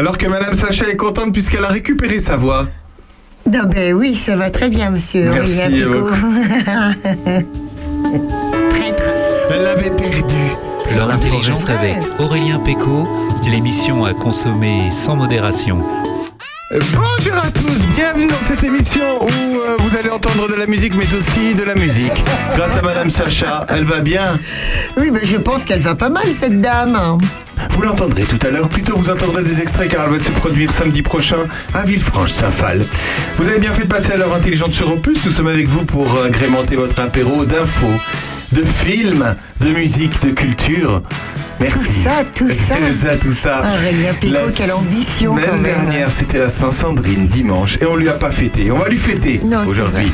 Alors que Madame Sacha est contente puisqu'elle a récupéré sa voix. Non, ben oui, ça va très bien, monsieur Merci. Prêtre. Elle l'avait perdu. L'heure intelligente avec Aurélien Péco, l'émission à consommer sans modération. Bonjour à tous, bienvenue dans cette émission où euh, vous allez entendre de la musique mais aussi de la musique. Grâce à Madame Sacha, elle va bien. Oui, ben je pense qu'elle va pas mal, cette dame. Vous l'entendrez tout à l'heure, plutôt vous entendrez des extraits car elle va se produire samedi prochain à Villefranche-Saint-Phal. Vous avez bien fait de passer à l'heure intelligente sur Opus, nous sommes avec vous pour euh, agrémenter votre apéro d'infos, de films, de musique, de culture. Merci. Tout ça, tout ça. tout ça, tout ça. Aurélien Picot, quelle ambition, même. dernière, c'était la Saint-Sandrine dimanche et on lui a pas fêté. On va lui fêter aujourd'hui.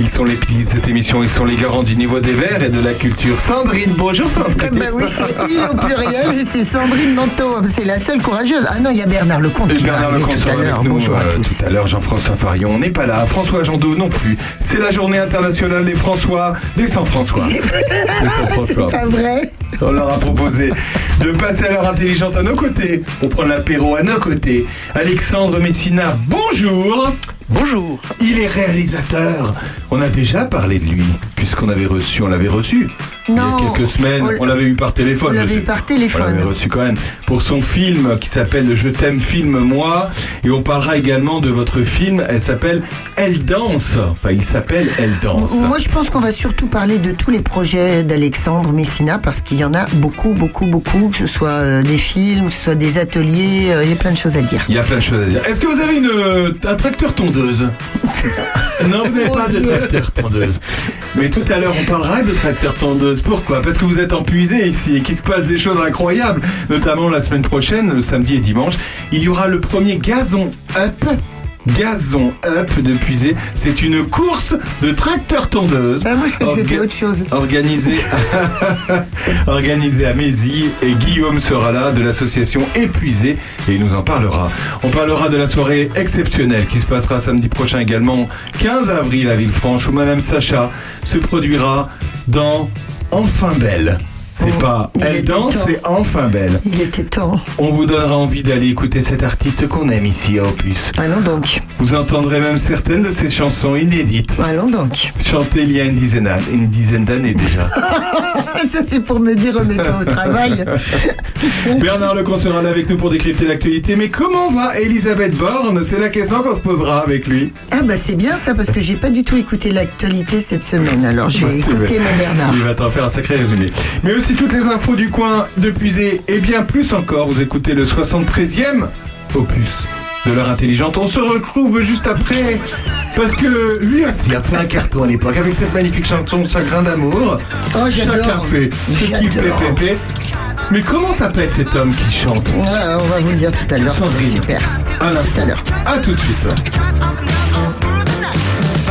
Ils sont les piliers de cette émission, ils sont les garants du niveau des verts et de la culture. Sandrine, bonjour Sandrine. Eh ben oui, c'est il au pluriel et c'est Sandrine Manteau. C'est la seule courageuse. Ah non, il y a Bernard Lecomte Et Bernard Lecomte tout à l'heure. Bonjour à euh, tous. tout à l'heure. Jean-François Farion, on n'est pas là. François Jandot non plus. C'est la journée internationale des François, des Sans-François. Des C'est pas vrai. On leur a proposé de passer à l'heure intelligente à nos côtés. On prend l'apéro à nos côtés. Alexandre Messina, bonjour. Bonjour. Il est réalisateur. On a déjà parlé de lui, puisqu'on avait reçu, on l'avait reçu. Il y a quelques semaines, on on l'avait eu par téléphone. on l'avait eu par On téléphone. l'avait reçu quand même pour son film qui s'appelle Je t'aime film moi. Et on parlera également de votre film. Elle s'appelle Elle danse. Enfin il s'appelle Elle danse. Moi, je pense qu'on va surtout parler de tous les projets d'Alexandre Messina parce qu'il y en a beaucoup, beaucoup, beaucoup, que ce soit euh, des films, que ce soit des ateliers, euh, il y a plein de choses à dire. il y a plein de choses à dire. Est-ce que vous avez une, euh, un tracteur tondeuse non vous n'avez pas de tracteur tondeuse. Mais tout à l'heure on parlera de tracteur tondeuse pourquoi parce que vous êtes empuisé ici et qu'il se passe des choses incroyables notamment la semaine prochaine le samedi et dimanche il y aura le premier gazon up Gazon Up de Puisé, c'est une course de tracteur tondeuse. Ah, moi, je croyais que c'était autre chose. Organisé, organisé à Mézy et Guillaume sera là de l'association Épuisé et il nous en parlera. On parlera de la soirée exceptionnelle qui se passera samedi prochain également 15 avril à Villefranche où Madame Sacha se produira dans Enfin Belle. C'est Oh, pas il Elle danse, c'est Enfin Belle. Il était temps. On vous donnera envie d'aller écouter cet artiste qu'on aime ici à Opus. Allons donc. Vous entendrez même certaines de ses chansons inédites, Allons donc. chantées il y a une dizaine d'années- une dizaine d'années déjà. Ça, c'est pour me dire remets-toi au travail. Bernard Lecomte sera là avec nous pour décrypter l'actualité. Mais comment va Elisabeth Borne? C'est la question qu'on se posera avec lui. Ah, bah, c'est bien ça parce que j'ai pas du tout écouté l'actualité cette semaine. Alors, je vais Tu écouter mon Bernard. Il va t'en faire un sacré résumé. Mais aussi toutes les infos du coin de Puisé et bien plus encore. Vous écoutez le 73e opus de l'heure intelligente. On se retrouve juste après. Parce que lui aussi a fait un carton à l'époque avec cette magnifique chanson Chagrin d'amour. Oh. Chacun fait ce qu'il fait pépé. Mais comment s'appelle cet homme qui chante Ah, on va vous le dire tout à l'heure. Sandrine. Super. À Tout l'instant. à l'heure. À tout de suite.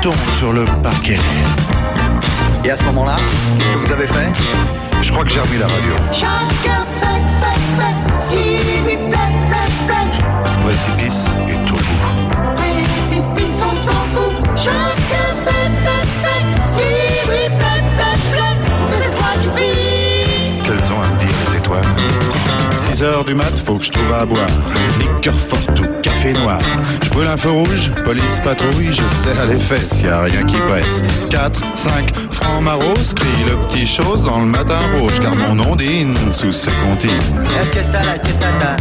moutons sur le parquet. Et à ce moment-là, qu'est-ce que vous avez fait? Je crois que j'ai remis la radio. Chacun fait, fait, fait ce qui lui plaît, plaît, plaît. Précipice et tout bout. Précipice, on s'en fout. Chacun 6 heures du mat, faut que je trouve à boire. Liqueur forte ou café noir. Je brûle un feu rouge, police patrouille, je serre les fesses, y a rien qui presse. 4, 5, francs maros, crie le petit chose dans le matin rouge, car mon ondine sous ses comptines. Est-ce que c'est à la tata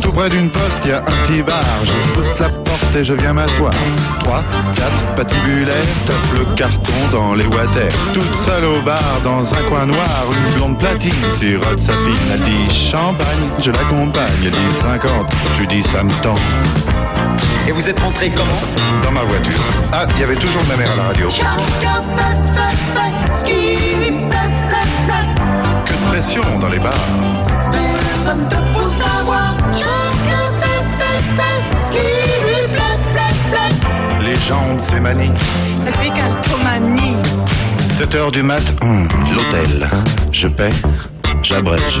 Tout près d'une poste, y a un petit bar. Je pousse la porte et je viens m'asseoir. 3, 4, patibulaire, tape le carton dans les water. Toute seule au bar, dans un coin noir, une blonde platine sirote sa fille. Elle dit champagne, je l'accompagne. Elle dit 50, je lui dis ça me tend. Et vous êtes rentré comment Dans ma voiture. Ah, il y avait toujours ma mère à la radio. Que de pression dans les bars. Légende, c'est manie. La décalcomanie. 7 heures du mat, hum, l'hôtel. Je paie, j'abrège,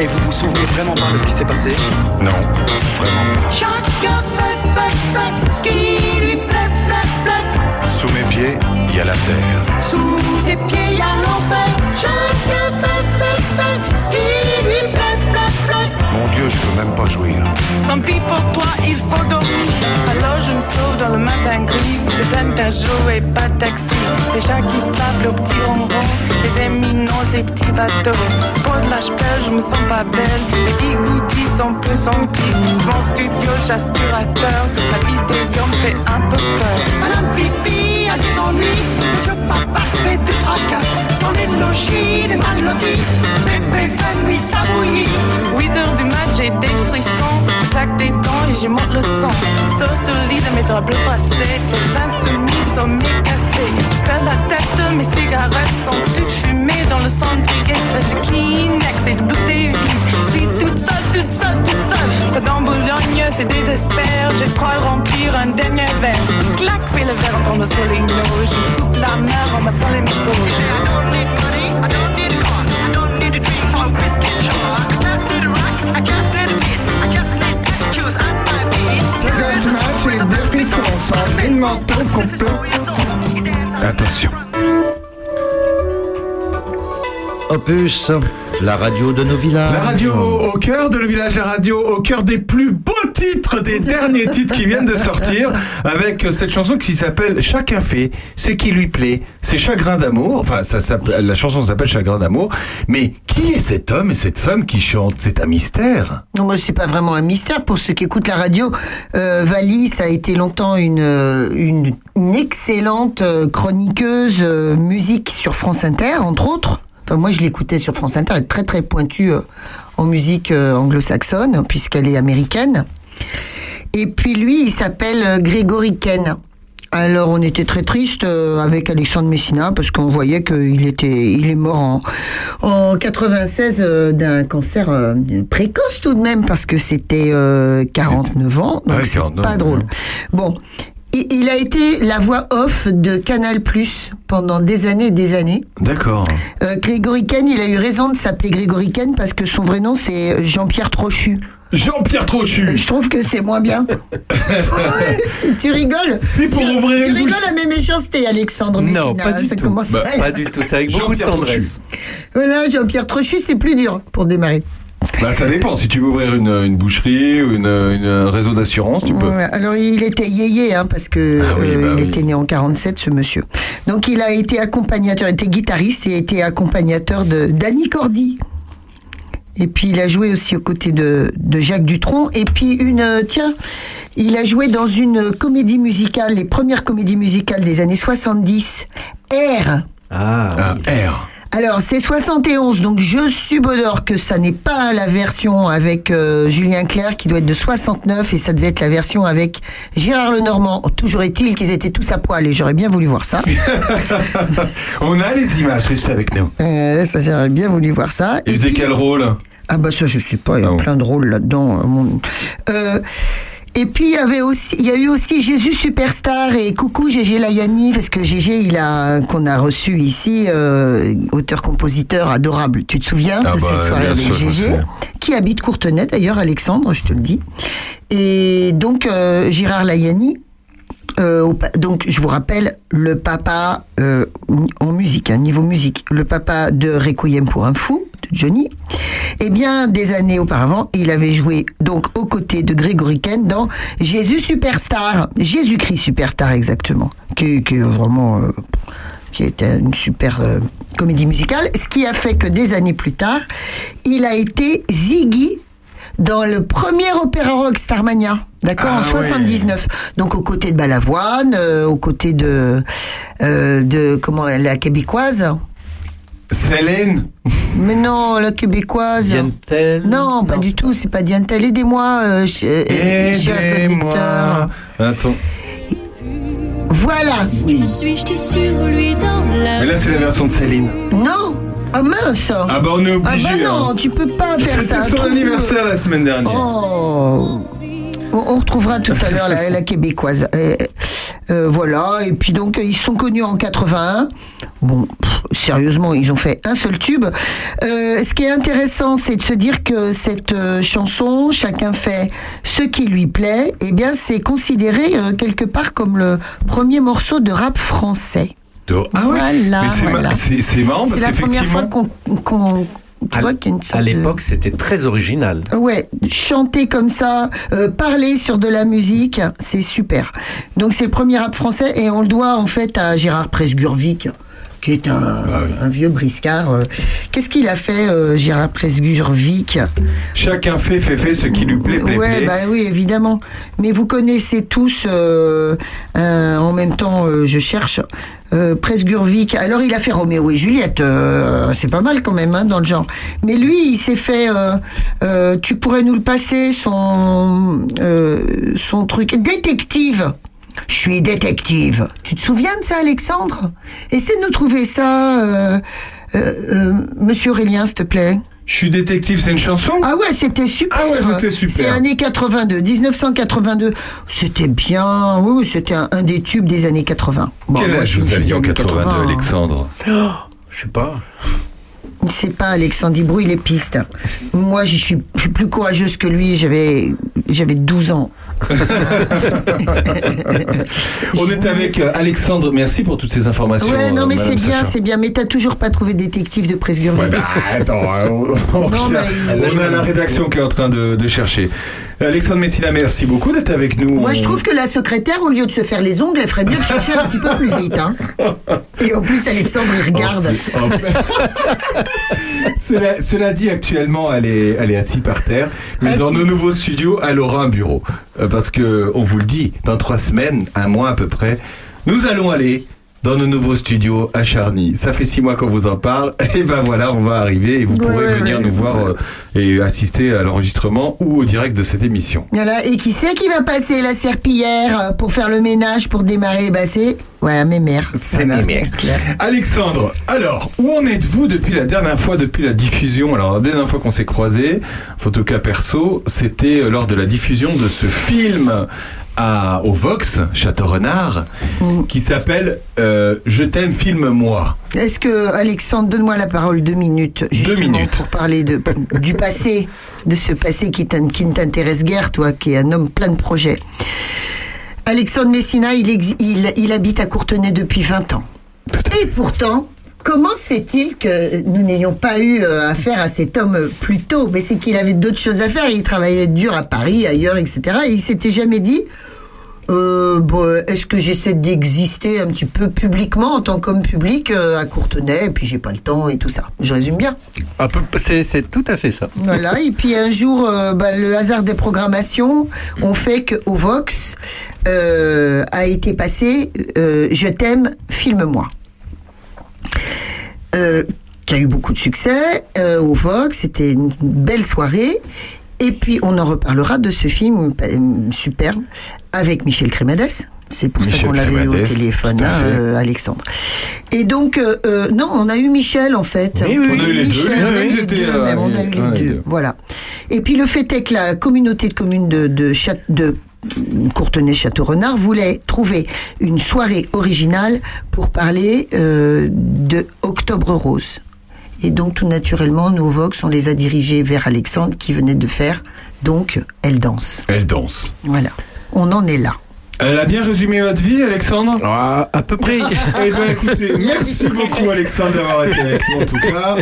Et vous vous souvenez vraiment pas de ce qui s'est passé Non, vraiment pas. Chacun fait, fait, fait ce qui lui plaît, plaît, plaît. Sous mes pieds, il y a la terre. Sous tes pieds, y a l'enfer. Chacun Je peux même pas jouir. Tant pis pour toi, il faut dormir. Alors je me sauve dans le matin gris. C'est plein de et pas de taxi. Les chats qui se tapent au petit ronron. Les éminents, ces petits bateaux. Pour de la je me sens pas belle. Les bigoudis sont plus remplis. Mon studio, j'aspirateur. La vidéo me fait un peu peur. Madame Pipi a des ennuis. Monsieur Papa se fait du tracas. Dans les logis des mal lotis. Bébé fait nuit ça bouillit. 8 heures du mat, j'ai des frissons. Claque des dents et j'y monte le. Sauf sur le lit de mes draps bleus froissés. Ces vins soumis sont mes cassés. Perds la tête, mes cigarettes sont toutes fumées dans le cendrier. Espèce de Kleenex et de bouteilles vides. Je suis toute seule, toute seule, toute seule. Pas dans Boulogne, c'est désespère. Je crois remplir un dernier verre. Clac, fais le verre en tombant sur les. Je coupe la mer en massant les morceaux. Attention. Opus, la radio de nos villages. La radio au cœur de le village, la radio au cœur des plus beaux titres, des derniers titres qui viennent de sortir, avec cette chanson qui s'appelle Chacun fait ce qui lui plaît. C'est Chagrin d'amour. Enfin, la chanson s'appelle Chagrin d'amour. Mais qui est cet homme et cette femme qui chantent C'est un mystère. Non, moi, c'est pas vraiment un mystère pour ceux qui écoutent la radio. Euh, Valis a été longtemps une, excellente euh, chroniqueuse euh, musique sur France Inter, entre autres. Enfin, moi, je l'écoutais sur France Inter, elle est très très pointue euh, en musique anglo-saxonne, puisqu'elle est américaine. Et puis lui, il s'appelle euh, Grégory Ken. Alors on était très triste euh, avec Alexandre Messina parce qu'on voyait qu'il était, il est mort en, en 96 euh, d'un cancer précoce tout de même parce que c'était euh, 49 ans, donc Ouais, c'est 49, pas drôle. Bon, il, a été la voix off de Canal Plus pendant des années et des années. D'accord. Euh, Grégory Ken, il a eu raison de s'appeler Grégory Ken parce que son vrai nom c'est Jean-Pierre Trochu. Jean-Pierre Trochu. Je trouve que c'est moins bien. tu rigoles C'est pour tu, ouvrir tu rigoles à mes méchancetés, Alexandre Messina. Non, pas du ça tout. commence Bah, à- Pas du tout, c'est avec beaucoup de Jean-Pierre Trochu. tendresse. Voilà, Jean-Pierre Trochu, c'est plus dur pour démarrer. Bah, ça dépend. Si tu veux ouvrir une, une boucherie ou une, une- un réseau d'assurance, tu peux. Alors, il était yéyé, hein, parce que Ah oui, euh, bah il oui. était né en 47, ce monsieur. Donc, il a été accompagnateur, il était guitariste et a été accompagnateur de Danny Cordy. Et puis, il a joué aussi aux côtés de, de Jacques Dutronc. Et puis, une, euh, tiens, il a joué dans une comédie musicale, les premières comédies musicales des années 70, R. Ah, Un R. Alors, c'est 71, donc je subodore que ça n'est pas la version avec euh, Julien Clerc qui doit être de 69 et ça devait être la version avec Gérard Lenormand. Toujours est-il qu'ils étaient tous à poil et j'aurais bien voulu voir ça. On a les images, restez avec nous. Euh, ça j'aurais bien voulu voir ça. Il Et faisait puis- quel rôle? Ah bah ça je sais pas, il y a Ah bon. plein de rôles là-dedans. euh, Euh, et puis il y avait aussi, il y a eu aussi Jésus Superstar et coucou Gégé Layani parce que Gégé il a qu'on a reçu ici, euh, auteur-compositeur adorable. Tu te souviens Ah de bah, cette soirée bien avec Gégé qui habite Courtenay d'ailleurs, Alexandre, je te le dis. Et donc euh, Gérard Layani. euh, donc, je vous rappelle, le papa euh, en musique, hein, niveau musique, le papa de Requiem pour un fou, de Johnny. Eh bien, des années auparavant, il avait joué donc aux côtés de Grégory Ken dans Jésus Superstar, Jésus-Christ Superstar exactement, qui, qui est vraiment, euh, qui était une super euh, comédie musicale. Ce qui a fait que des années plus tard, il a été Ziggy dans le premier opéra rock Starmania. D'accord, Ah en 79. Donc aux côtés de Balavoine, euh, aux côtés de euh, de comment la québécoise. Célène Mais non, la québécoise. Dientel Non, pas du tout, c'est pas Dientel. Aidez-moi, euh, ch- euh, chers Aidez-moi. auditeurs. Attends. Voilà. La Mais là, c'est la version de Céline. Non Ah mince Ah bah, on est obligé, Ah bah non, hein. tu peux pas faire ça. C'était son anniversaire la semaine dernière. Oh. On, on retrouvera tout à l'heure la, la québécoise. Euh, euh, voilà, et puis donc ils sont connus en 81. Bon, pff, sérieusement, ils ont fait un seul tube. Euh, ce qui est intéressant, c'est de se dire que cette euh, chanson, chacun fait ce qui lui plaît. Eh bien, c'est considéré euh, quelque part comme le premier morceau de rap français. Ah ouais Voilà, c'est voilà. c'est la première fois qu'on- tu À- vois qu'il y a une À de- l'époque, c'était très original. Ouais, chanter comme ça, euh, parler sur de la musique, c'est super. Donc c'est le premier rap français et on le doit en fait à Gérard Presgurvic, qui est un, un vieux briscard. euh. Qu'est-ce qu'il a fait, euh, Gérard Presgurvic Chacun fait, fait, fait ce qui lui plaît, plaît, Ouais, plaît. bah oui, évidemment. Mais vous connaissez tous, euh, euh, en même temps, je cherche, Presgurvic. Alors, il a fait Roméo et Juliette. c'est pas mal quand même, hein, dans le genre. Mais lui, il s'est fait. tu pourrais nous le passer, son, son truc. Détective. Je suis détective. Tu te souviens de ça, Alexandre? Essaie de nous trouver ça, euh, euh, euh, Monsieur Aurélien, s'il te plaît. Je suis détective, c'est une chanson? Ah ouais, c'était super. Ah ouais, c'était super. C'est années 82, 1982. C'était bien. Oui, c'était un, un des tubes des années 80. Bon, Quel moi, âge je me vous aviez en dit années 82, 80, hein. Alexandre? Je sais pas. C'est pas Alexandre, il brouille les pistes. Moi, je suis, je suis plus courageuse que lui. J'avais, j'avais 12 ans. On est avec euh, Alexandre, merci pour toutes ces informations. Ouais, non, euh, mais c'est bien, c'est bien. Mais t'as toujours pas trouvé détective de Presgurvic. Ouais, bah, attends, hein, on, on Non, On a la rédaction qui est en train de, de chercher. Alexandre Messina, merci beaucoup d'être avec nous. Moi, je trouve que la secrétaire, au lieu de se faire les ongles, elle ferait mieux de chercher un petit peu plus vite. Hein. Et en plus, Alexandre, il regarde. Oh, cela, cela dit, actuellement, elle est, elle est assise par terre. Mais dans nos nouveaux studios, elle aura un bureau. Euh, parce que, on vous le dit, dans trois semaines, un mois à peu près, nous allons aller dans nos nouveaux studios à Charny. Ça fait six mois qu'on vous en parle. Et ben voilà, on va arriver et vous pourrez ouais, venir ouais. nous voir euh, et assister à l'enregistrement ou au direct de cette émission. Voilà. Et qui c'est qui va passer la serpillière euh, pour faire le ménage, pour démarrer? Bah, C'est ouais, mes mères. C'est mes mères. Alexandre, alors, où en êtes-vous depuis la dernière fois, depuis la diffusion? Alors, la dernière fois qu'on s'est croisés, photoca perso, c'était euh, lors de la diffusion de ce film à, au Vox, Château Renard, Mm. qui s'appelle euh, Je t'aime, filme-moi. Est-ce que, Alexandre, donne-moi la parole deux minutes, justement, minutes. pour parler de, du passé, de ce passé qui, qui ne t'intéresse guère, toi, qui est un homme plein de projets. Alexandre Messina, il, il habite à Courtenay depuis 20 ans. Et pourtant, comment se fait-il que nous n'ayons pas eu euh, affaire à cet homme plus tôt? Mais c'est qu'il avait d'autres choses à faire. Il travaillait dur à Paris, ailleurs, etc. Et il s'était jamais dit. euh, bon, est-ce que j'essaie d'exister un petit peu publiquement en tant qu'homme public euh, à Courtenay et puis j'ai pas le temps et tout ça? Je résume bien. Un peu- C'est tout à fait ça. Voilà, et puis un jour, euh, bah, le hasard des programmations ont fait qu'au Vox a été passé Je t'aime, filme-moi. Euh, qui a eu beaucoup de succès euh, au Vox, c'était une belle soirée. Et puis on en reparlera de ce film euh, superbe avec Michel Crémades. C'est pour ça qu'on l'avait eu au téléphone, hein, euh, Alexandre. Et donc, euh, non, on a eu Michel en fait. Oui, oui, On a eu les deux, Michel, les deux, les on a eu les deux. Voilà. Et puis le fait est que la communauté de communes de, de, de Courtenay-Château-Renard voulait trouver une soirée originale pour parler euh, de Octobre Rose. Et donc, tout naturellement, nos Vox, on les a dirigés vers Alexandre qui venait de faire, donc, Elle danse. Elle danse. Voilà. On en est là. Elle a bien résumé votre vie, Alexandre Ah, à peu près. Eh ben écoutez, merci beaucoup Alexandre d'avoir été avec nous en tout cas.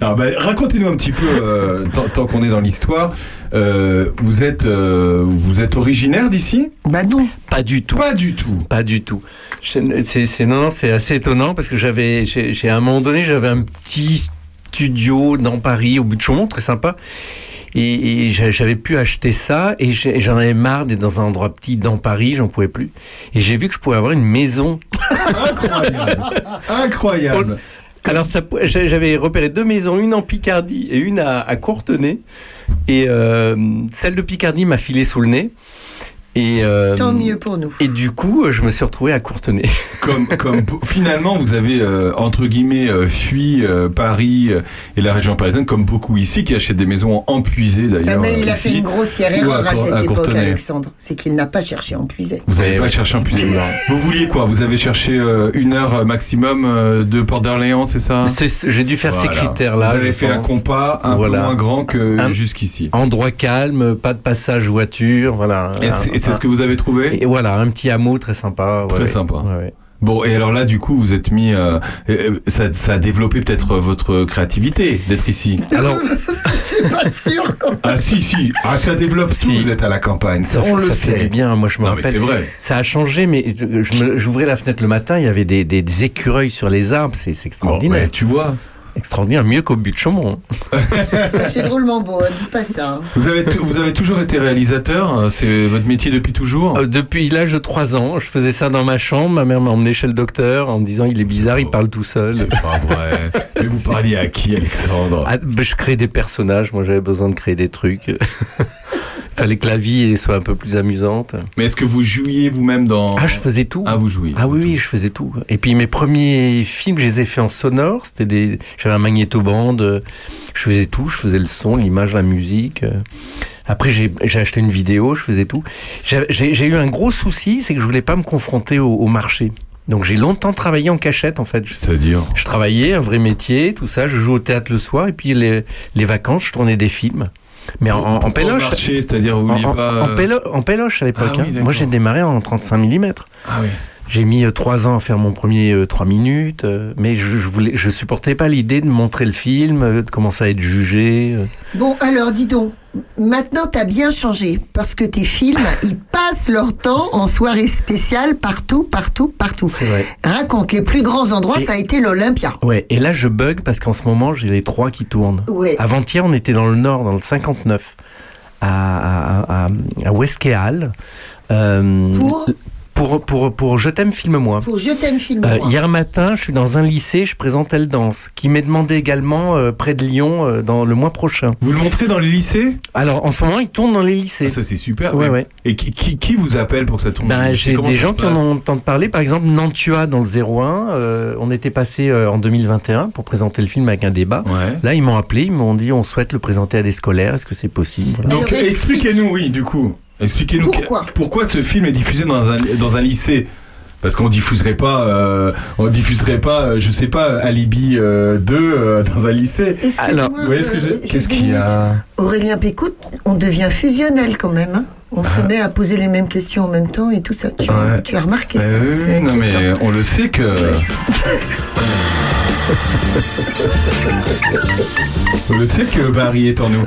Non, ben, Racontez-nous un petit peu, euh, tant, tant qu'on est dans l'histoire, euh, vous, êtes, euh, vous êtes originaire d'ici? Bah non. Pas du tout. Pas du tout. Pas du tout. Je- C'est non, non, c'est assez étonnant parce que j'avais, à un moment donné, j'avais un petit studio dans Paris, au bout de Chaumont, très sympa. Et, et j'a- j'avais pu acheter ça et j'en avais marre d'être dans un endroit petit dans Paris, j'en pouvais plus. Et j'ai vu que je pouvais avoir une maison. Incroyable. Incroyable. Alors j'avais repéré deux maisons, une en Picardie et une à, à Courtenay. Et euh, celle de Picardie m'a filé sous le nez. Et, euh, Tant mieux pour nous. Et du coup, je me suis retrouvé à Courtenay. Comme, comme finalement vous avez euh, entre guillemets euh, fui euh, Paris euh, et la région parisienne comme beaucoup ici qui achètent des maisons empuisées Ah, d'ailleurs. mais il a ici. fait une grossière erreur à, cette époque, Courtenay. Alexandre. C'est qu'il n'a pas cherché puiser. Vous n'avez Ouais, pas ouais. cherché un puiser. Vous vouliez quoi? Vous avez cherché euh, une heure maximum euh, de Port d'Orléans, c'est ça? J'ai dû faire ces critères-là. Vous avez fait un compas un Voilà. peu moins grand que jusqu'ici. Endroit calme, pas de passage voiture, voilà. Et c'est c'est ce que vous avez trouvé Et voilà, un petit hameau très sympa. ouais, Très ouais. sympa. Ouais, ouais. Bon, et alors là, du coup, vous êtes mis. euh, euh, ça, ça a développé peut-être votre créativité d'être ici. Alors, suis pas sûr. Ah, si, si. Ah, ça développe tout. Si. Vous êtes à la campagne. ça, on le fait bien. Moi, je me Non, mais rappelle. c'est vrai. Ça a changé, mais j'ouvrais la fenêtre le matin, il y avait des, des- des écureuils sur les arbres. C'est c'est Oh, extraordinaire. ouais, tu vois. Extraordinaire, mieux qu'au but de Chaumont. C'est drôlement beau, hein, dis pas ça. hein. Vous avez, t- vous avez toujours été réalisateur. euh, C'est votre métier depuis toujours. Euh, depuis l'âge de 3 ans, je faisais ça dans ma chambre. Ma mère m'a emmené chez le docteur en me disant il est bizarre, il parle tout seul. C'est pas vrai. Mais vous parliez à qui, Alexandre? Ah, ben, je créais des personnages, moi j'avais besoin de créer des trucs. Fallait que la vie soit un peu plus amusante. Mais est-ce que vous jouiez vous-même dans. Ah, je faisais tout. Ah, vous jouiez. Ah oui, oui, je faisais tout. Et puis mes premiers films, je les ai faits en sonore. C'était des, j'avais un magnétoband. euh, Je faisais tout. Je faisais le son, l'image, la musique. euh. Après, j'ai acheté une vidéo. Je faisais tout. J'ai eu un gros souci, c'est que je voulais pas me confronter au, au marché. Donc j'ai longtemps travaillé en cachette en fait. Je, C'est-à-dire je travaillais un vrai métier, tout ça. Je jouais au théâtre le soir et puis les, les vacances, je tournais des films. Mais en, en, péloche. C'est-à-dire, En, en- pas. en pélo- en péloche à l'époque. Ah oui, hein. Moi j'ai démarré en 35 mm. Ah oui. J'ai mis euh, trois ans à faire mon premier euh, trois minutes, euh, mais je, je voulais, je supportais pas l'idée de montrer le film, de commencer à être jugé. Bon, alors dis donc, maintenant t'as bien changé parce que tes films, ils passent leur temps en soirée spéciale partout, partout, partout. Vrai. Raconte, les plus grands endroits, Et- ça a été l'Olympia. Ouais. Et là, je bug parce qu'en ce moment, j'ai les trois qui tournent. Ouais. Avant-hier, on était dans le Nord, dans le 59, à, à, à, euh, Pour? Pour, pour, pour Je t'aime, filme-moi. Pour Je t'aime, film. Euh, hier matin, je suis dans un lycée, je présente Elle Danse, qui m'est demandé également euh, près de Lyon euh, dans le mois prochain. Vous le montrez dans les lycées? Alors, en ce moment, il tourne dans les lycées. Ah, Ça, c'est super. Ouais, ouais. Et qui, qui, qui vous appelle pour que ça tourne dans Ben, les lycées? j'ai des gens qui en ont entendu parler. Par exemple, Nantua dans le 01. euh, on était passé euh, en 2021 pour présenter le film avec un débat. Ouais. Là, ils m'ont appelé, ils m'ont dit on souhaite le présenter à des scolaires. Est-ce que c'est possible? Voilà. Donc, expliquez-nous, oui, du coup. Expliquez-nous Pourquoi que- pourquoi ce film est diffusé dans un, dans un lycée parce qu'on diffuserait pas, euh, on diffuserait pas, euh, je sais pas, Alibi euh, 2 euh, dans un lycée. Excuse-moi, Alors, euh, Qu'est-ce qu'il y a Aurélien Pécout, on devient fusionnel quand même. hein. On se met à poser les mêmes questions en même temps et tout ça. Tu, Ah. Ouais. tu as remarqué ça Euh, non mais on le sait que. on le sait que Barry est en nous.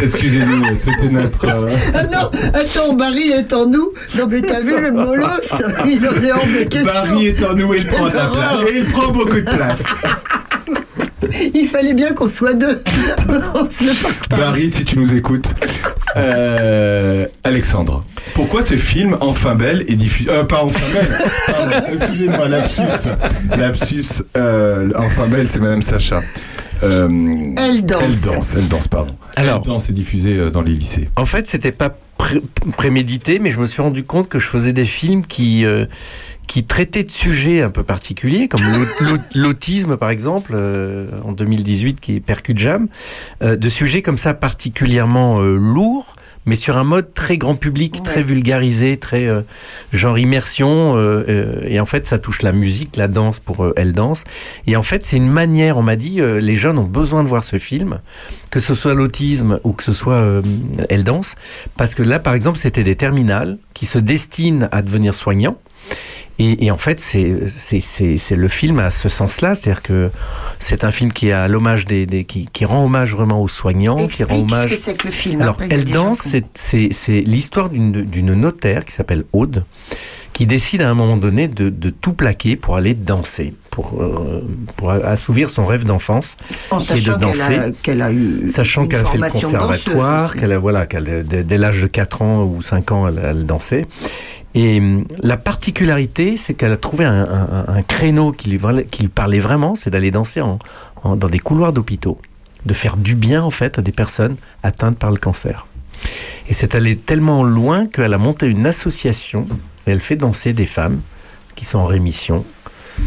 Excusez-nous, c'était notre. euh, Ah non, attends, Barry est en nous. Non mais t'as vu le molosse Il en est hors de question. Barry est en nous et il prend Quelle place. Et il prend beaucoup de place. Il fallait bien qu'on soit deux. on se le partage. Barry, si tu nous écoutes. Euh, Alexandre, pourquoi ce film Enfin Belle est diffusé. Euh, pas Enfin Belle, pardon, excusez-moi, lapsus. Lapsus, euh, Enfin Belle, c'est Madame Sacha. Euh, Elle danse. Elle danse, elle danse, pardon. Alors, Elle danse est diffusée dans les lycées. en fait, c'était pas pré- prémédité, mais je me suis rendu compte que je faisais des films qui euh, qui traitaient de sujets un peu particuliers, comme l'au- l'au- l'autisme par exemple, euh, en 2018, qui est Percute Jam, euh, de sujets comme ça particulièrement euh, lourds, mais sur un mode très grand public, très vulgarisé, très genre immersion. et en fait, ça touche la musique, la danse pour Elle danse. Et en fait, c'est une manière, on m'a dit, les jeunes ont besoin de voir ce film, que ce soit l'autisme ou que ce soit Elle danse, parce que là, par exemple, c'était des terminales qui se destinent à devenir soignants. Et, et en fait, c'est le film à ce sens-là, c'est-à-dire que c'est un film qui est à l'hommage des, des qui, qui rend hommage vraiment aux soignants, qui rend Explique ce hommage que c'est que le film. alors, Après, il y a Elle danse, c'est- l'histoire d'une notaire qui s'appelle Aude, qui décide à un moment donné de, de tout plaquer pour aller danser, pour, euh, pour assouvir son rêve d'enfance, En qui est de qu'elle danser. a, qu'elle a eu Sachant qu'elle a fait le conservatoire, qu'elle a, voilà, qu'elle, dès, dès l'âge de 4 ans ou 5 ans, elle, elle dansait. Et hum, la particularité, c'est qu'elle a trouvé un, créneau qui lui, parlait vraiment, c'est d'aller danser en- dans des couloirs d'hôpitaux, de faire du bien en fait à des personnes atteintes par le cancer. Et c'est allé tellement loin qu'elle a monté une association et elle fait danser des femmes qui sont en rémission.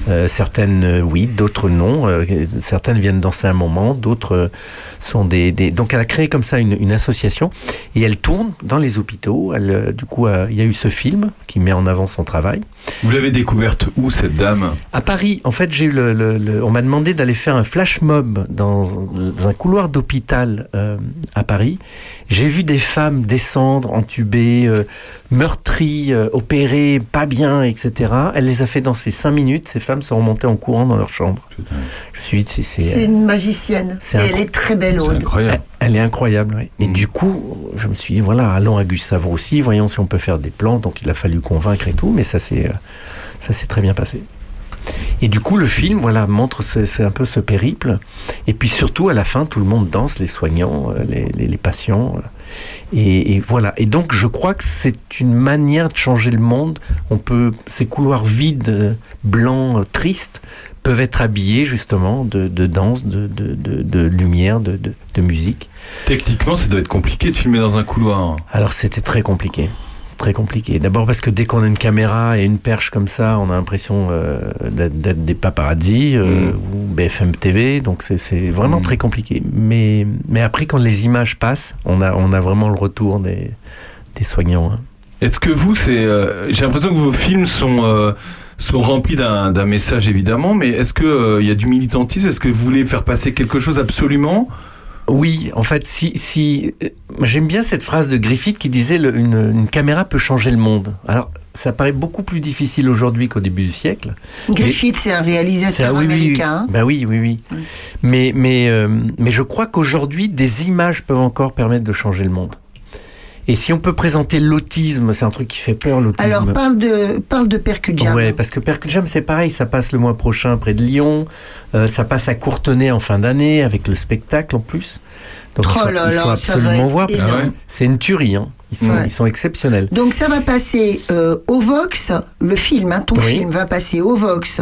Euh, certaines euh, oui, d'autres non. Euh, certaines viennent danser un moment, d'autres sont des, Donc elle a créé comme ça une, association et elle tourne dans les hôpitaux. Du coup, il y a eu ce film qui met en avant son travail. Vous l'avez découverte où cette dame? À Paris, en fait, j'ai eu le, le- le- on m'a demandé d'aller faire un flash mob dans un couloir d'hôpital euh, à Paris. J'ai vu des femmes descendre, entubées, euh, meurtries, euh, opérées, pas bien, etc. Elle les a fait danser cinq minutes. Ces femmes sont remontées en courant dans leur chambre. Je me suis dit, c'est, une magicienne. Et elle est très belle, Aude. Incroyable. Elle est incroyable. oui. Et du coup, je me suis dit, voilà, allons à Gustave Roussy, voyons si on peut faire des plans. Donc il a fallu convaincre et tout, mais ça s'est, euh, très bien passé. Et du coup, le film, voilà, montre ce- c'est un peu ce périple. Et puis surtout, à la fin, tout le monde danse, les soignants, euh, les, les- les patients. euh. Et, et voilà. Et donc, je crois que c'est une manière de changer le monde. On peut, ces couloirs vides, blancs, tristes, peuvent être habillés justement de, de danse, de, de, de- lumière, de, musique. Techniquement, ça doit être compliqué de filmer dans un couloir. Alors c'était très compliqué. Très compliqué. D'abord parce que dès qu'on a une caméra et une perche comme ça, on a l'impression euh, d'être des paparazzi euh, ou BFM TV, donc c'est- vraiment très compliqué. Mais, mais après, quand les images passent, on a, on a vraiment le retour des, des soignants. hein. Est-ce que vous, c'est, euh, j'ai l'impression que vos films sont sont remplis d'un message évidemment, mais est-ce que euh, il y a du militantisme? Est-ce que vous voulez faire passer quelque chose absolument? Oui, en fait, si, si euh, j'aime bien cette phrase de Griffith qui disait le- une, une caméra peut changer le monde. Alors, ça paraît beaucoup plus difficile aujourd'hui qu'au début du siècle. Griffith, c'est un réalisateur oui, oui, oui. américain. Bah oui, oui, oui. Mais, mais, euh, mais je crois qu'aujourd'hui, des images peuvent encore permettre de changer le monde. Et si on peut présenter l'autisme, c'est un truc qui fait peur, l'autisme. Alors, parle de, parle de Percujam. Ouais, parce que Percujam, c'est pareil, ça passe le mois prochain près de Lyon, euh, ça passe à Courtenay en fin d'année, avec le spectacle en plus. Donc il Oh faut, là il faut là, ça va absolument être voir, parce que c'est une tuerie, hein. ils, sont, Ouais. ils sont exceptionnels. Donc ça va passer euh, au Vox, le film, hein, ton Oui. film va passer au Vox,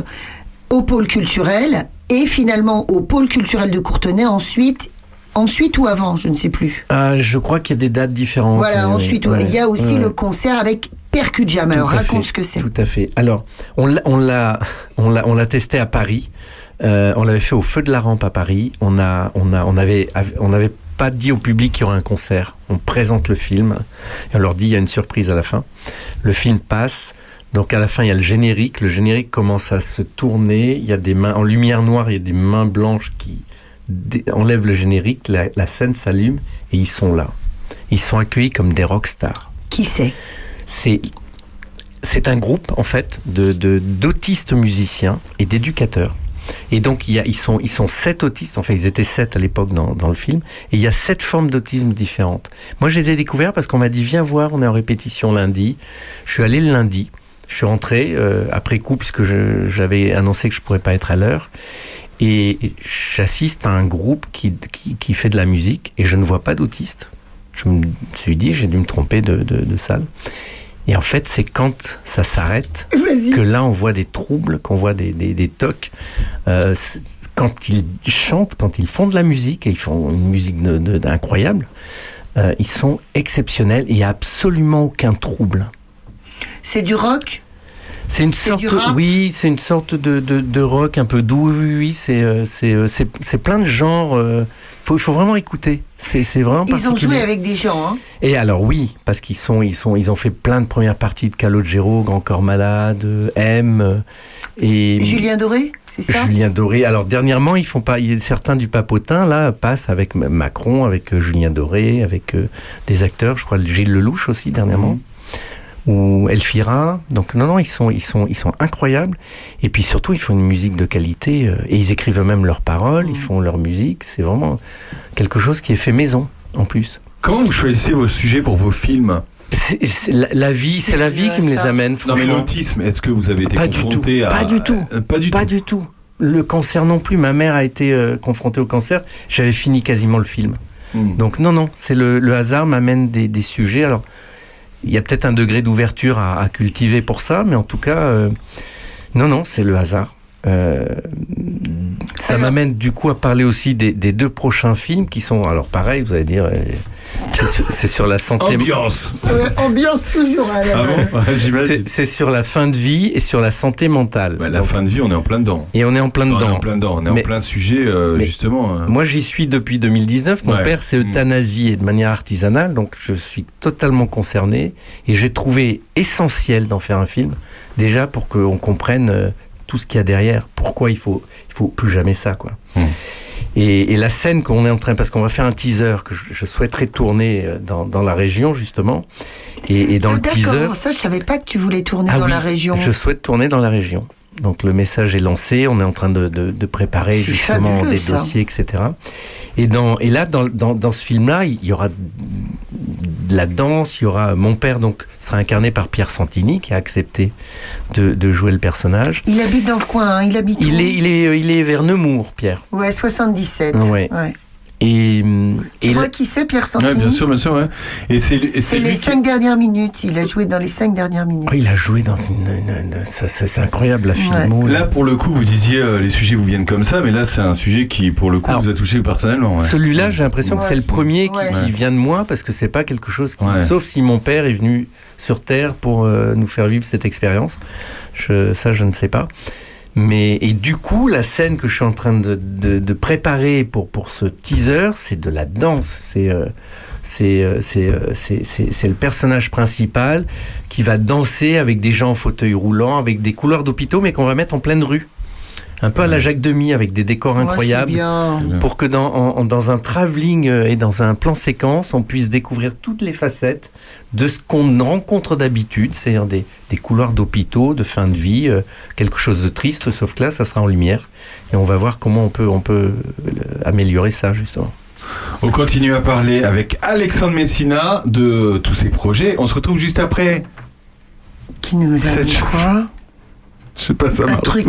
au pôle culturel et finalement au pôle culturel de Courtenay ensuite, ensuite ou avant, je ne sais plus. Ah, je crois qu'il y a des dates différentes. Voilà, ensuite ouais, il y a aussi ouais. le concert avec Tout à raconte fait, ce que c'est. Tout à fait. Alors, on l'a, on l'a, on l'a, on l'a testé à Paris. Euh, on l'avait fait au feu de la rampe à Paris. On a, on a, on avait, on n'avait pas dit au public qu'il y aurait un concert. On présente le film et on leur dit il y a une surprise à la fin. Le film passe. Donc à la fin il y a le générique. Le générique commence à se tourner. Il y a des mains en lumière noire. Il y a des mains blanches qui enlèvent le générique. La, la scène s'allume et ils sont là. Ils sont accueillis comme des rockstars. Qui c'est? C'est c'est un groupe en fait de d'autistes musiciens et d'éducateurs. Et donc il y a, ils sont ils sont sept autistes. Enfin ils étaient sept à l'époque dans, dans le film. Et il y a sept formes d'autisme différentes. Moi je les ai découverts parce qu'on m'a dit viens voir. On est en répétition lundi. Je suis allé le lundi. Je suis rentré euh, après coup puisque j'avais annoncé que je pourrais pas être à l'heure. Et j'assiste à un groupe qui, qui, qui fait de la musique et je ne vois pas d'autistes. Je me suis dit, j'ai dû me tromper de, de, de salle. Et en fait, c'est quand ça s'arrête que là, on voit des troubles, qu'on voit des, des, des tocs. Euh, quand ils chantent, quand ils font de la musique, et ils font une musique de- de- incroyable, euh, ils sont exceptionnels. Il n'y a absolument aucun trouble. C'est du rock? C'est une sorte, oui, c'est une sorte de, de, de rock un peu doux. Oui, oui, c'est euh, c'est euh, c'est c'est plein de genres. euh, faut, il faut vraiment écouter. C'est vraiment Ils ont joué avec des gens. Hein. Et alors oui, parce qu'ils sont, ils sont, ils ont fait plein de premières parties de Calogero, Grand Corps Malade, M et Julien Doré, c'est ça? Julien Doré. Alors dernièrement, ils font pas, il certains du Papotin là passent avec Macron, avec Julien Doré, avec euh, des acteurs. Je crois Gilles Lelouch aussi dernièrement. Ou Elfira. Donc non, non, ils sont, ils sont, ils sont incroyables. Et puis surtout, ils font une musique de qualité. euh, et ils écrivent eux-mêmes leurs paroles, ils font leur musique. C'est vraiment quelque chose qui est fait maison en plus. Comment vous choisissez vos sujets pour vos films C'est- c'est la, la vie, c'est la vie qui me les amène. Non mais franchement. l'autisme, est-ce que vous avez été Pas du confronté tout. à Pas du tout. Euh, Pas du Pas tout. du tout. Le cancer non plus. Ma mère a été euh, confrontée au cancer. J'avais fini quasiment le film. Hmm. Donc non, non, c'est le, le hasard m'amène des, des sujets. Alors, il y a peut-être un degré d'ouverture à, à cultiver pour ça, mais en tout cas, euh, non, non, c'est le hasard. Euh, ça m'amène du coup à parler aussi des, des deux prochains films qui sont, alors pareil, vous allez dire, euh, c'est sur, la santé. Ambiance. Euh, ambiance toujours à la Ah bon J'imagine. C'est sur la fin de vie et sur la santé mentale. Bah, la Donc, fin de vie, on est en plein dedans. et on est en plein On est dedans. en plein dedans. On est Mais- en plein sujet, euh, justement. euh. Moi, j'y suis depuis 2019. Mon Ouais. père s'est Mm. euthanasié de manière artisanale, donc je suis totalement concerné. Et j'ai trouvé essentiel d'en faire un film, déjà pour qu'on comprenne euh, tout ce qu'il y a derrière. Pourquoi il faut, il faut plus jamais ça, quoi. Mm. Et, et la scène qu'on est en train, parce qu'on va faire un teaser que je, je souhaiterais tourner euh, dans, dans la région justement, et, et dans Ah, le teaser, ça je savais pas que tu voulais tourner Ah dans oui, la région. Je souhaite tourner dans la région. Donc le message est lancé, on est en train de, de- de préparer justement fabuleux, des ça. dossiers, etc. Et, dans, et là, dans, dans, dans ce film-là, il y aura de la danse, il y aura mon père, donc sera incarné par Pierre Santini, qui a accepté de, de jouer le personnage. Il habite dans le coin, hein, il habite Il où est, il est, il est vers Nemours, Pierre. Ouais, 77. Ouais. Et, Tu et vois qui c'est, Pierre Ouais, Santini bien sûr, bien sûr. ouais. Et c'est et C'est c'est les qui- cinq dernières minutes. Il a joué dans les cinq dernières minutes. Oh, il a joué dans une. une- une- ça- ça- c'est incroyable la Ouais. filmo. là. Là, pour le coup, vous disiez euh, les sujets vous viennent comme ça, mais là, c'est un sujet qui, pour le coup, Alors, vous a touché personnellement. ouais. Celui-là, j'ai l'impression que Ouais. c'est le premier qui, Ouais. qui vient de moi parce que c'est pas quelque chose qui, Ouais. sauf si mon père est venu sur Terre pour euh, nous faire vivre cette expérience. Je, ça, je ne sais pas. Mais et du coup, la scène que je suis en train de, de- de préparer pour pour ce teaser, c'est de la danse. C'est euh, c'est euh, c'est euh, c'est le personnage principal qui va danser avec des gens en fauteuil roulant, avec des couleurs d'hôpitaux, mais qu'on va mettre en pleine rue. Un peu à la Jacques Demy avec des décors incroyables pour que dans, en- dans un travelling euh, et dans un plan séquence, on puisse découvrir toutes les facettes de ce qu'on rencontre d'habitude, c'est-à-dire des, des couloirs d'hôpitaux, de fin de vie, euh, quelque chose de triste, sauf que là, ça sera en lumière. Et on va voir comment on peut, on peut euh, améliorer ça, justement. On continue à parler avec Alexandre Messina de tous ses projets. On se retrouve juste après. Qui nous a Cette dit quoi? Je sais pas, ça Un marche. truc,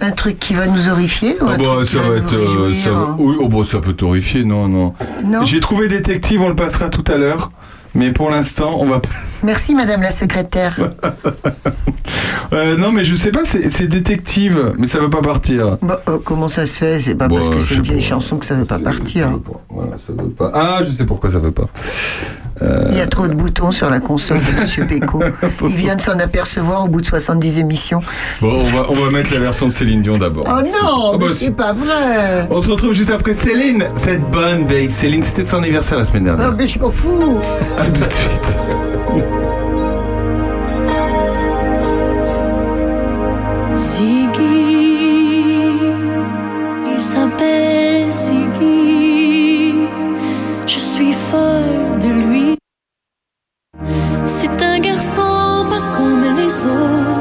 un truc qui va nous horrifier ou Ah bah, ça va être. euh, ça va- Oui, oh, bah, ça peut t'horrifier, non, non. Non? J'ai trouvé détective, on le passera tout à l'heure. Mais pour l'instant, on va. Merci, Madame la secrétaire. Euh, non, mais je sais pas, c'est détective, mais ça va pas partir. Bah, euh, comment ça se fait? C'est pas Bah, parce que je c'est une vieille chanson que ça veut pas partir. veut pas. Voilà, ça veut pas. Ah, je sais pourquoi ça veut pas. Euh, Il y a trop de boutons sur la console de Monsieur Péco. Il vient de s'en apercevoir au bout de 70 émissions. Bon, on va, on va mettre la version de Céline Dion d'abord. Oh non, Ah bah, mais si. c'est pas vrai On se retrouve juste après Céline, cette bonne vieille Céline. C'était son anniversaire la semaine Ah, dernière. mais je m'en fous À tout de suite. Ziggy, comme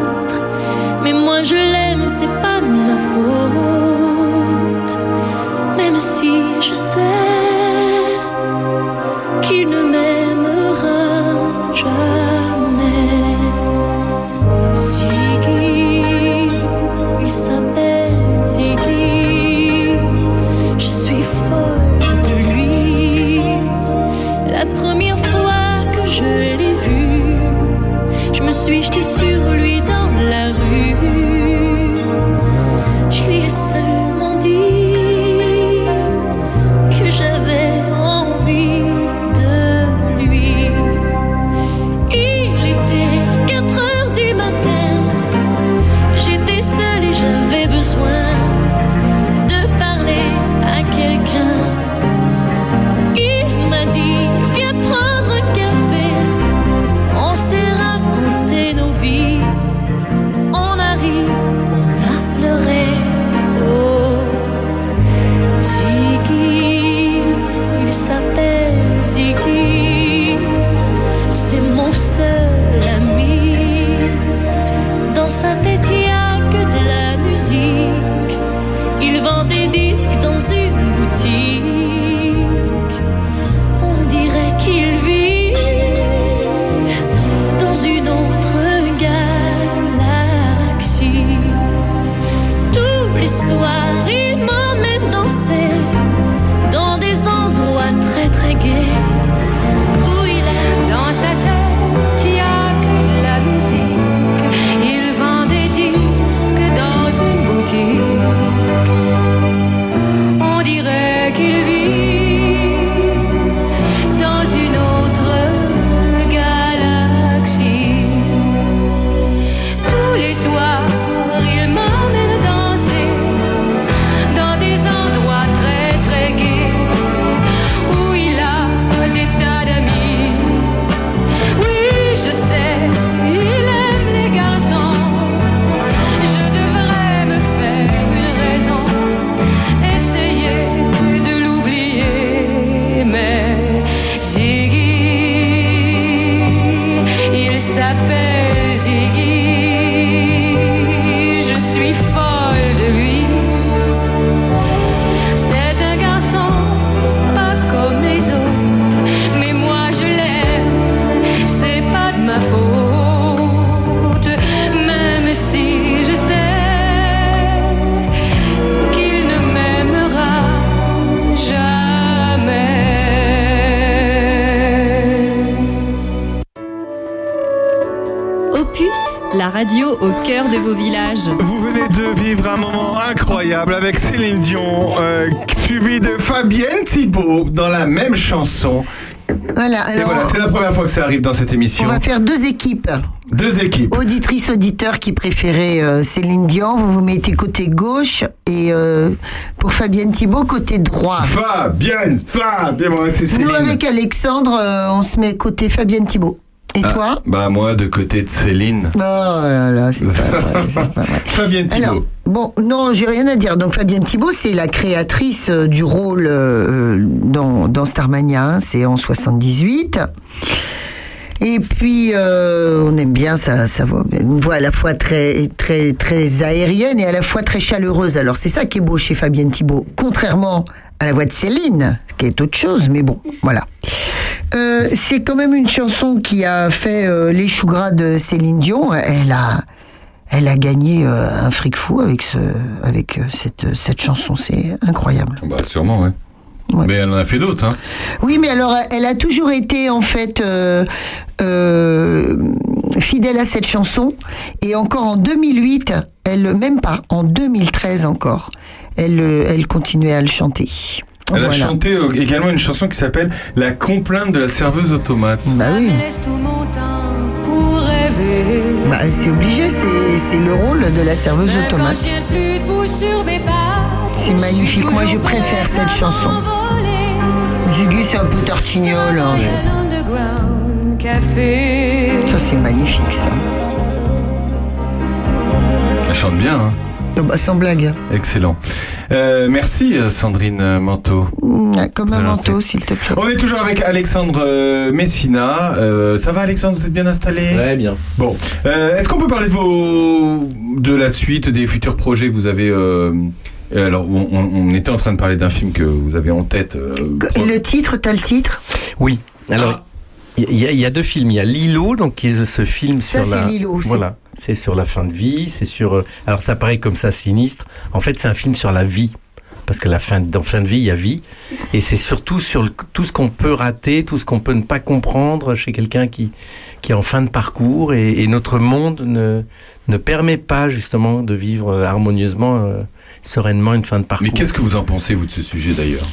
ça arrive dans cette émission. on va faire deux équipes. Deux équipes. Auditrice, auditeur qui préférait euh, Céline Dion, vous vous mettez côté gauche et euh, pour Fabienne Thibault, côté droit. Fabienne, Fabienne, c'est Céline. Nous, avec Alexandre, euh, on se met côté Fabienne Thibault. Et Ah, toi Bah moi de côté de Céline. Oh là là, c'est pas vrai, c'est pas vrai. Fabienne Thibault. Alors, bon, non, j'ai rien à dire. Donc, Fabienne Thibault, c'est la créatrice du rôle euh, dans, dans Starmania, hein, c'est en 78. Et puis, euh, on aime bien ça, ça une voix à la fois très, très, très aérienne et à la fois très chaleureuse. Alors, c'est ça qui est beau chez Fabienne Thibault, contrairement à la voix de Céline, qui est autre chose, mais bon, voilà. Euh, c'est quand même une chanson qui a fait euh, de Céline Dion. Elle a, elle a gagné euh, un fric fou avec ce, avec cette, cette chanson. C'est incroyable. Bah sûrement, ouais. Mais elle en a fait d'autres, hein. Oui, mais alors elle a toujours été en fait euh, euh, fidèle à cette chanson. Et encore en 2008, elle même pas, en 2013 encore, elle, euh, elle continuait à le chanter. Elle a chanté également une chanson qui s'appelle La complainte de la serveuse automate. Bah oui. Laisse tout mon temps pour rêver. Bah, c'est obligé, c'est c'est le rôle de la serveuse Même quand automate. je plus debout sur mes pas. C'est magnifique. Moi, je préfère cette chanson. Ziggy, c'est un peu tartignol. hein. Ça, c'est magnifique, ça. Elle chante bien, hein. Oh, bah, sans blague. Excellent. Euh, merci euh, Sandrine Manteau. Mm, Comme un manteau, s'il te plaît. On est toujours avec Alexandre euh, Messina. Euh, ça va Alexandre, vous êtes bien installé? Très bien. Bon, Euh, est-ce qu'on peut parler de vos de la suite des futurs projets que vous avez euh, euh, alors, on, était en train de parler d'un film que vous avez en tête. euh, Et le titre, t'as le titre? Oui. Alors, il y, a- il y a deux films. Il y a Lilo, donc qui est ce film Ça, sur la. c'est Lilo, Voilà. C'est sur la fin de vie. C'est sur. euh, Alors, ça paraît comme ça sinistre. En fait, c'est un film sur la vie. Parce que la fin, dans fin de vie, il y a vie. Et c'est surtout sur le- tout ce qu'on peut rater, tout ce qu'on peut ne pas comprendre chez quelqu'un qui, qui est en fin de parcours. Et, et notre monde ne, ne permet pas, justement, de vivre euh, harmonieusement, euh, sereinement une fin de parcours. Mais qu'est-ce que vous en pensez, vous, de ce sujet d'ailleurs?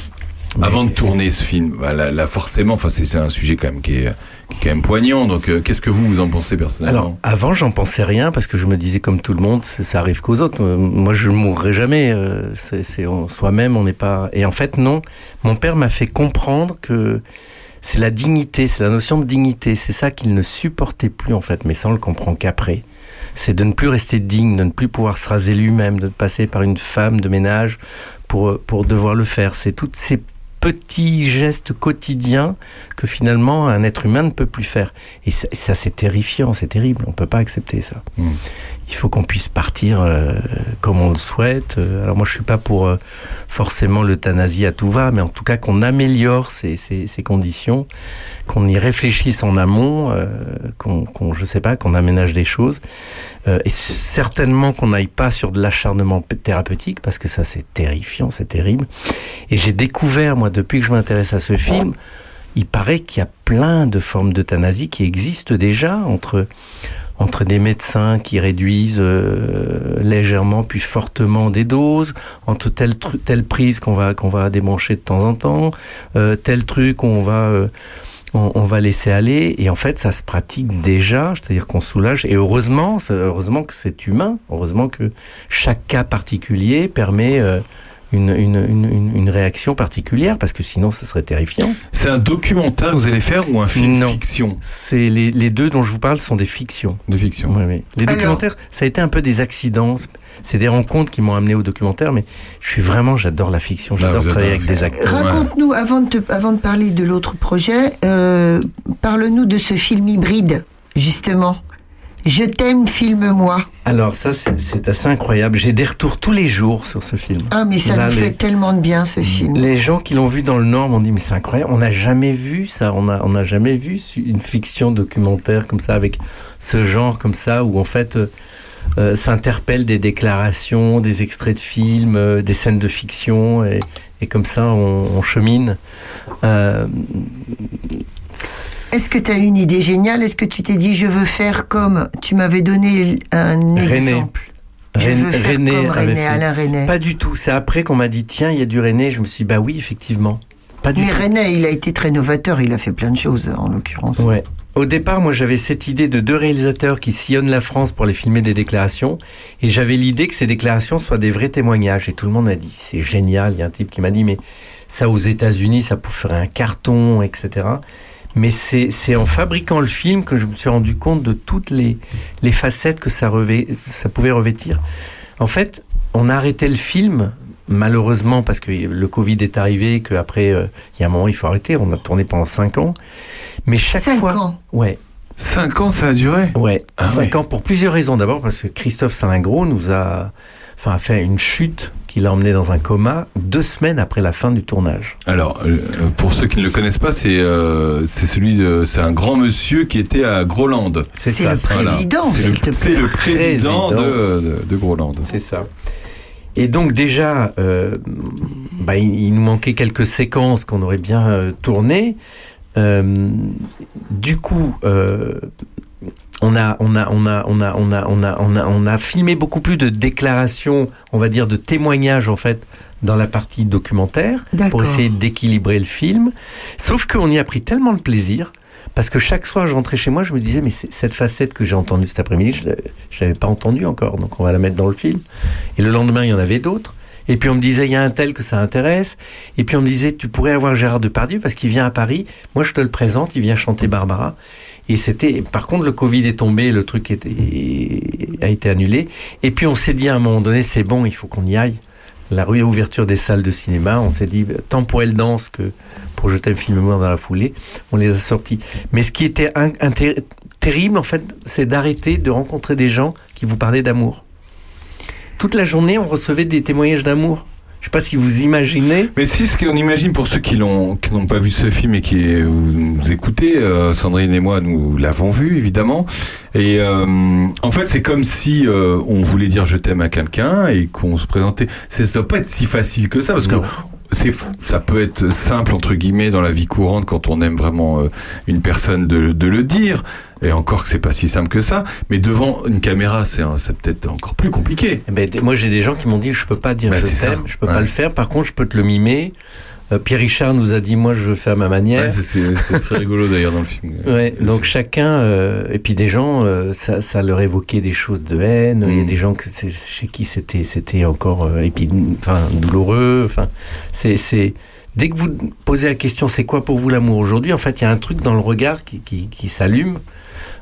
Avant de tourner ce film, bah, là, là, forcément, enfin, c'est un sujet quand même qui est, qui est quand même poignant. Donc, euh, qu'est-ce que vous, vous en pensez personnellement? Alors, avant, j'en pensais rien parce que je me disais, comme tout le monde, ça arrive qu'aux autres. Euh, Moi, je ne mourrai jamais. euh, C'est soi-même, on n'est pas. Et en fait, non. Mon père m'a fait comprendre que c'est la dignité, c'est la notion de dignité. C'est ça qu'il ne supportait plus, en fait. Mais ça, on le comprend qu'après. C'est de ne plus rester digne, de ne plus pouvoir se raser lui-même, de passer par une femme de ménage pour, pour devoir le faire. C'est toutes ces petits gestes quotidiens que finalement un être humain ne peut plus faire. Et ça, c'est terrifiant, c'est terrible, on ne peut pas accepter ça. Mm. Il faut qu'on puisse partir euh, comme on le souhaite. Euh, Alors moi je suis pas pour euh, forcément l'euthanasie à tout va, mais en tout cas qu'on améliore ces, conditions, qu'on y réfléchisse en amont, qu'on, qu'on, je sais pas, qu'on aménage des choses. Et certainement qu'on n'aille pas sur de l'acharnement thérapeutique, parce que ça c'est terrifiant, c'est terrible. Et j'ai découvert, moi, depuis que je m'intéresse à ce film, il paraît qu'il y a plein de formes d'euthanasie qui existent déjà entre, entre des médecins qui réduisent euh, légèrement puis fortement des doses, entre telle, telle prise qu'on va, qu'on va débrancher de temps en temps, euh, tel truc on va, euh, on, on va laisser aller. Et en fait, ça se pratique déjà, c'est-à-dire qu'on soulage. Et heureusement, heureusement que c'est humain, heureusement que chaque cas particulier permet euh, une, une, une, une- une réaction particulière, parce que sinon, ça serait terrifiant. C'est un documentaire que vous allez faire ou un film Non. fiction C'est les, les deux dont je vous parle sont des fictions. De fiction. Oui, oui. Les Alors- documentaires, ça a été un peu des accidents. C'est des rencontres qui m'ont amené au documentaire, mais je suis vraiment, j'adore la fiction, j'adore travailler avec des acteurs. Raconte-nous, avant, de te- avant de parler de l'autre projet, euh, parle-nous de ce film hybride, justement. Je t'aime, filme-moi. Alors ça, c'est assez incroyable. J'ai des retours tous les jours sur ce film. Ah, mais ça Là, nous les- fait tellement de bien, ce film. Les gens qui l'ont vu dans le Nord m'ont dit mais c'est incroyable, on n'a jamais vu ça, on n'a on n'a jamais vu une fiction documentaire comme ça avec ce genre comme ça où en fait euh, euh, s'interpellent des déclarations, des extraits de films, euh, des scènes de fiction et, et comme ça on, on chemine. Euh, Est-ce que tu as une idée géniale? Est-ce que tu t'es dit je veux faire comme tu m'avais donné un exemple? Je René- veux faire René comme René, Alain René. Pas du tout. C'est après qu'on m'a dit tiens, il y a du René. Je me suis dit bah oui, effectivement. Pas du Mais tout. René, il a été très novateur, il a fait plein de choses en l'occurrence. Ouais. Au départ, moi, j'avais cette idée de deux réalisateurs qui sillonnent la France pour les filmer des déclarations. Et j'avais l'idée que ces déclarations soient des vrais témoignages. Et tout le monde m'a dit, c'est génial. Il y a un type qui m'a dit, mais ça aux États-Unis, ça pourrait faire un carton, etc. Mais c'est c'est en fabriquant le film que je me suis rendu compte de toutes les, les facettes que ça, revêt, ça pouvait revêtir. En fait, on a arrêté le film, malheureusement, parce que le Covid est arrivé, qu'après, euh, il y a un moment, il faut arrêter. On a tourné pendant cinq ans. Mais chaque Cinq fois. ans. Ouais. 5 ans, ça a duré? Ouais, Ah 5 ouais. ans pour plusieurs raisons. D'abord parce que Christophe Salingro nous a, enfin, a fait une chute qui l'a emmené dans un coma deux semaines après la fin du tournage. Alors, euh, pour ceux qui ne le connaissent pas, c'est euh, c'est celui de, c'est un grand monsieur qui était à Groland. C'est ça. le Voilà. président, C'est s'il le, c'est président, Président. De, de, de Groland. C'est ça. Et donc déjà, euh, bah, il, il nous manquait quelques séquences qu'on aurait bien euh, tournées. Euh, du coup, euh, on a, on a, on a, on a, on a, on a, on a, on a filmé beaucoup plus de déclarations, on va dire de témoignages en fait dans la partie documentaire pour essayer d'équilibrer le film. Sauf qu'on y a pris tellement de plaisir. Parce que chaque soir, je rentrais chez moi, je me disais, mais cette facette que j'ai entendue cet après-midi, je l'avais pas entendue encore, donc on va la mettre dans le film. Et le lendemain, il y en avait d'autres. Et puis on me disait, il y a un tel que ça intéresse. Et puis on me disait, tu pourrais avoir Gérard Depardieu parce qu'il vient à Paris. Moi, je te le présente, il vient chanter Barbara. Et c'était, par contre, le Covid est tombé, le truc a été annulé. Et puis on s'est dit à un moment donné, c'est bon, il faut qu'on y aille. La réouverture des salles de cinéma, on s'est dit, tant pour Elle Danse que pour Je t'aime, filme-moi dans la foulée, on les a sortis. Mais ce qui était terrible, en fait, c'est d'arrêter de rencontrer des gens qui vous parlaient d'amour. Toute la journée, on recevait des témoignages d'amour. Je sais pas si vous imaginez. Mais si ce qu'on imagine pour ceux qui l'ont qui n'ont pas vu ce film et qui nous écoutez, euh, Sandrine et moi nous l'avons vu évidemment. Et euh, en fait c'est comme si euh, on voulait dire je t'aime à quelqu'un et qu'on se présentait. C'est- Ça doit pas être si facile que ça parce que. C'est ça peut être simple entre guillemets dans la vie courante quand on aime vraiment euh, une personne de, de le dire. Et encore que c'est pas si simple que ça, mais devant une caméra, c'est peut-être encore plus compliqué. Eh ben, moi, j'ai des gens qui m'ont dit je peux pas dire Ouais, je t'aime, je peux Ouais. pas le faire. Par contre, je peux te le mimer. Euh, Pierre Richard nous a dit moi, je fais à ma manière. Ouais, c'est- très rigolo d'ailleurs dans le film. Ouais, donc chacun, euh, et puis des gens, euh, ça, ça leur évoquait des choses de haine. Il y a Mm. des gens que chez qui c'était, encore, euh, et puis, enfin, douloureux. Enfin, c'est, c'est dès que vous posez la question, c'est quoi pour vous l'amour aujourd'hui? En fait, il y a un truc dans le regard qui, qui, qui s'allume,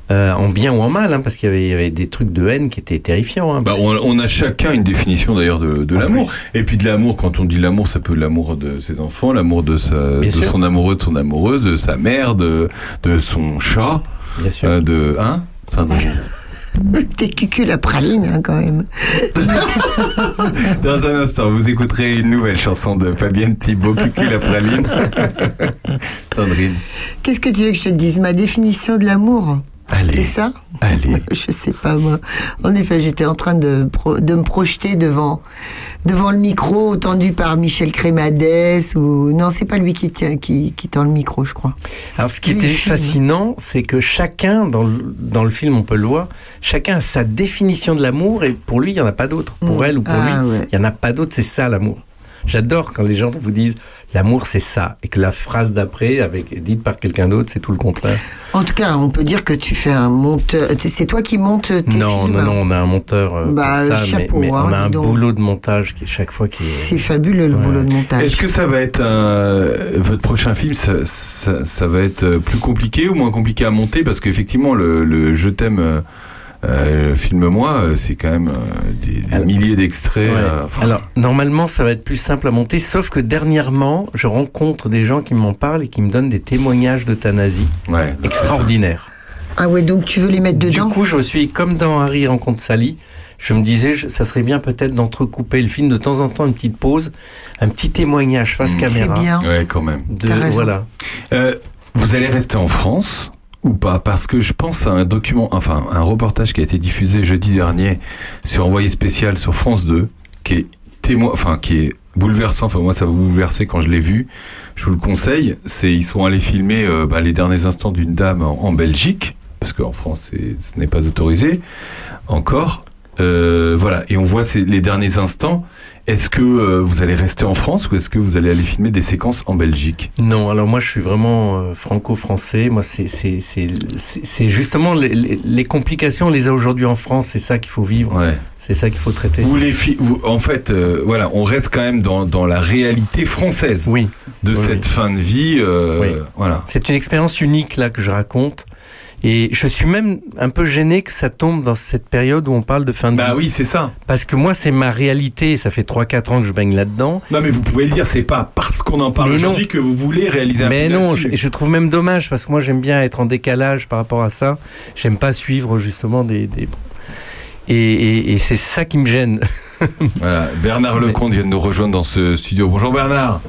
euh, en bien ou en mal, hein, parce qu'il y avait, il y avait des trucs de haine qui étaient terrifiants. hein. Bah, on, on a chacun une définition d'ailleurs de, l'amour. Et puis de l'amour, quand on dit l'amour, ça peut être l'amour de ses enfants, l'amour de, sa, son amoureux, de son amoureuse, de sa mère, de, de son chat, Bien sûr. euh, de hein Sandrine T'es cucu la praline, hein, quand même. Dans un instant, vous écouterez une nouvelle chanson de Fabienne Thibault, Cucu la praline. Sandrine, Qu'est-ce que tu veux que je te dise? Ma définition de l'amour? C'est ça allez. Je sais pas moi. En effet, j'étais en train de, de me projeter devant, devant le micro tendu par Michel Crémades ou non, c'est pas lui qui tient, qui, qui tend le micro, je crois. Alors, ce qui était fascinant, c'est que chacun, dans le, dans le film, on peut le voir, chacun a sa définition de l'amour et pour lui, il n'y en a pas d'autre. Pour Mm. elle ou pour Ah, lui, ouais. il n'y en a pas d'autre, c'est ça l'amour. J'adore quand les gens vous disent l'amour c'est ça et que la phrase d'après, avec dite par quelqu'un d'autre, c'est tout le contraire. En tout cas, on peut dire que tu fais un monteur. C'est toi qui montes tes non, films. non, non, on a un monteur euh, Bah, pour ça, chapeau, mais, mais hein, on a un donc. boulot de montage qui est chaque fois qui est. C'est fabuleux le Ouais. boulot de montage. Est-ce que ça va être un- votre prochain film ça, ça, ça va être euh, plus compliqué ou moins compliqué à monter? Parce qu'effectivement le, le je t'aime euh, filme-moi euh, c'est quand même euh, des, des Alors- milliers d'extraits. Ouais. euh, enfin, Alors, normalement, ça va être plus simple à monter, sauf que dernièrement, je rencontre des gens qui m'en parlent et qui me donnent des témoignages d'euthanasie ouais. extraordinaires. Ah ouais, donc tu veux les mettre Du dedans coup, je me suis, comme dans Harry rencontre Sally, je me disais, je- ça serait bien peut-être d'entrecouper le film de temps en temps, une petite pause, un petit témoignage face Mmh, C'est caméra. bien. Ouais, quand même. De, voilà. Euh, vous allez rester en France ou pas Parce que je pense à un document, enfin un reportage qui a été diffusé jeudi dernier sur Envoyé spécial sur France 2, qui est témoin, enfin qui est bouleversant. Enfin, moi, ça m'a bouleversé quand je l'ai vu. Je vous le conseille. C'est, ils sont allés filmer euh, bah, les derniers instants d'une dame en, Belgique, parce qu'en France, ce n'est pas autorisé encore. Euh, voilà, et on voit les derniers instants. Est-ce que euh, vous allez rester en France ou est-ce que vous allez aller filmer des séquences en Belgique? Non, alors moi je suis vraiment euh, franco-français. Moi, c'est justement les, les- les complications, on les a aujourd'hui en France. C'est ça qu'il faut vivre. Ouais. C'est ça qu'il faut traiter. Vous les fi- vous- en fait, euh, voilà, on reste quand même dans, dans la réalité française Oui. de Oui, cette oui. fin de vie. Oui. Voilà. C'est une expérience unique là que je raconte. Et je suis même un peu gêné que ça tombe dans cette période où on parle de fin de Bah vie. oui, c'est ça. Parce que moi, c'est ma réalité. Ça fait 3-4 ans que je baigne là-dedans. Non, mais vous pouvez le dire, c'est pas parce qu'on en parle Mais non. aujourd'hui que vous voulez réaliser un Mais film non, là-dessus. je, je trouve même dommage parce que moi j'aime bien être en décalage par rapport à ça. J'aime pas suivre justement des. des- Et, et- et c'est ça qui me gêne. Voilà, Bernard Lecomte vient de nous rejoindre dans ce studio. Bonjour Bernard.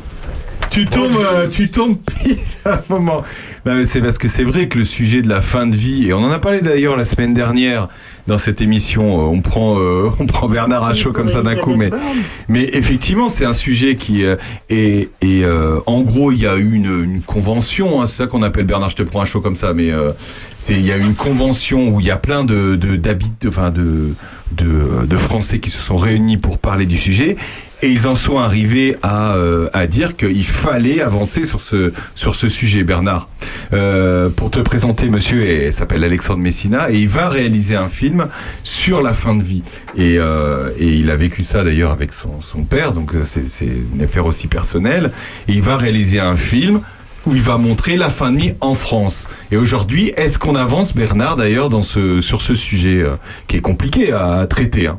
Tu tombes, euh, tu tombes pile à ce moment. Non, mais c'est parce que c'est vrai que le sujet de la fin de vie, et on en a parlé d'ailleurs la semaine dernière dans cette émission, euh, on prend, euh, on prend Bernard à chaud comme ça d'un coup, mais, mais effectivement c'est un sujet qui euh, est, et euh, en gros il y a eu une, une convention, hein, c'est ça qu'on appelle Bernard, je te prends à chaud comme ça, mais c'est il y a une convention où il y a plein de de d'habit- enfin de, de de Français qui se sont réunis pour parler du sujet. Et ils en sont arrivés à, euh, à dire qu'il fallait avancer sur ce, sur ce sujet, Bernard. Euh, pour te présenter, monsieur il s'appelle Alexandre Messina et il va réaliser un film sur la fin de vie. Et, euh, et il a vécu ça d'ailleurs avec son, son père, donc euh, c'est une affaire aussi personnelle. Et il va réaliser un film où il va montrer la fin de vie en France. Et aujourd'hui, est-ce qu'on avance, Bernard, d'ailleurs, dans ce, sur ce sujet euh, qui est compliqué à traiter hein?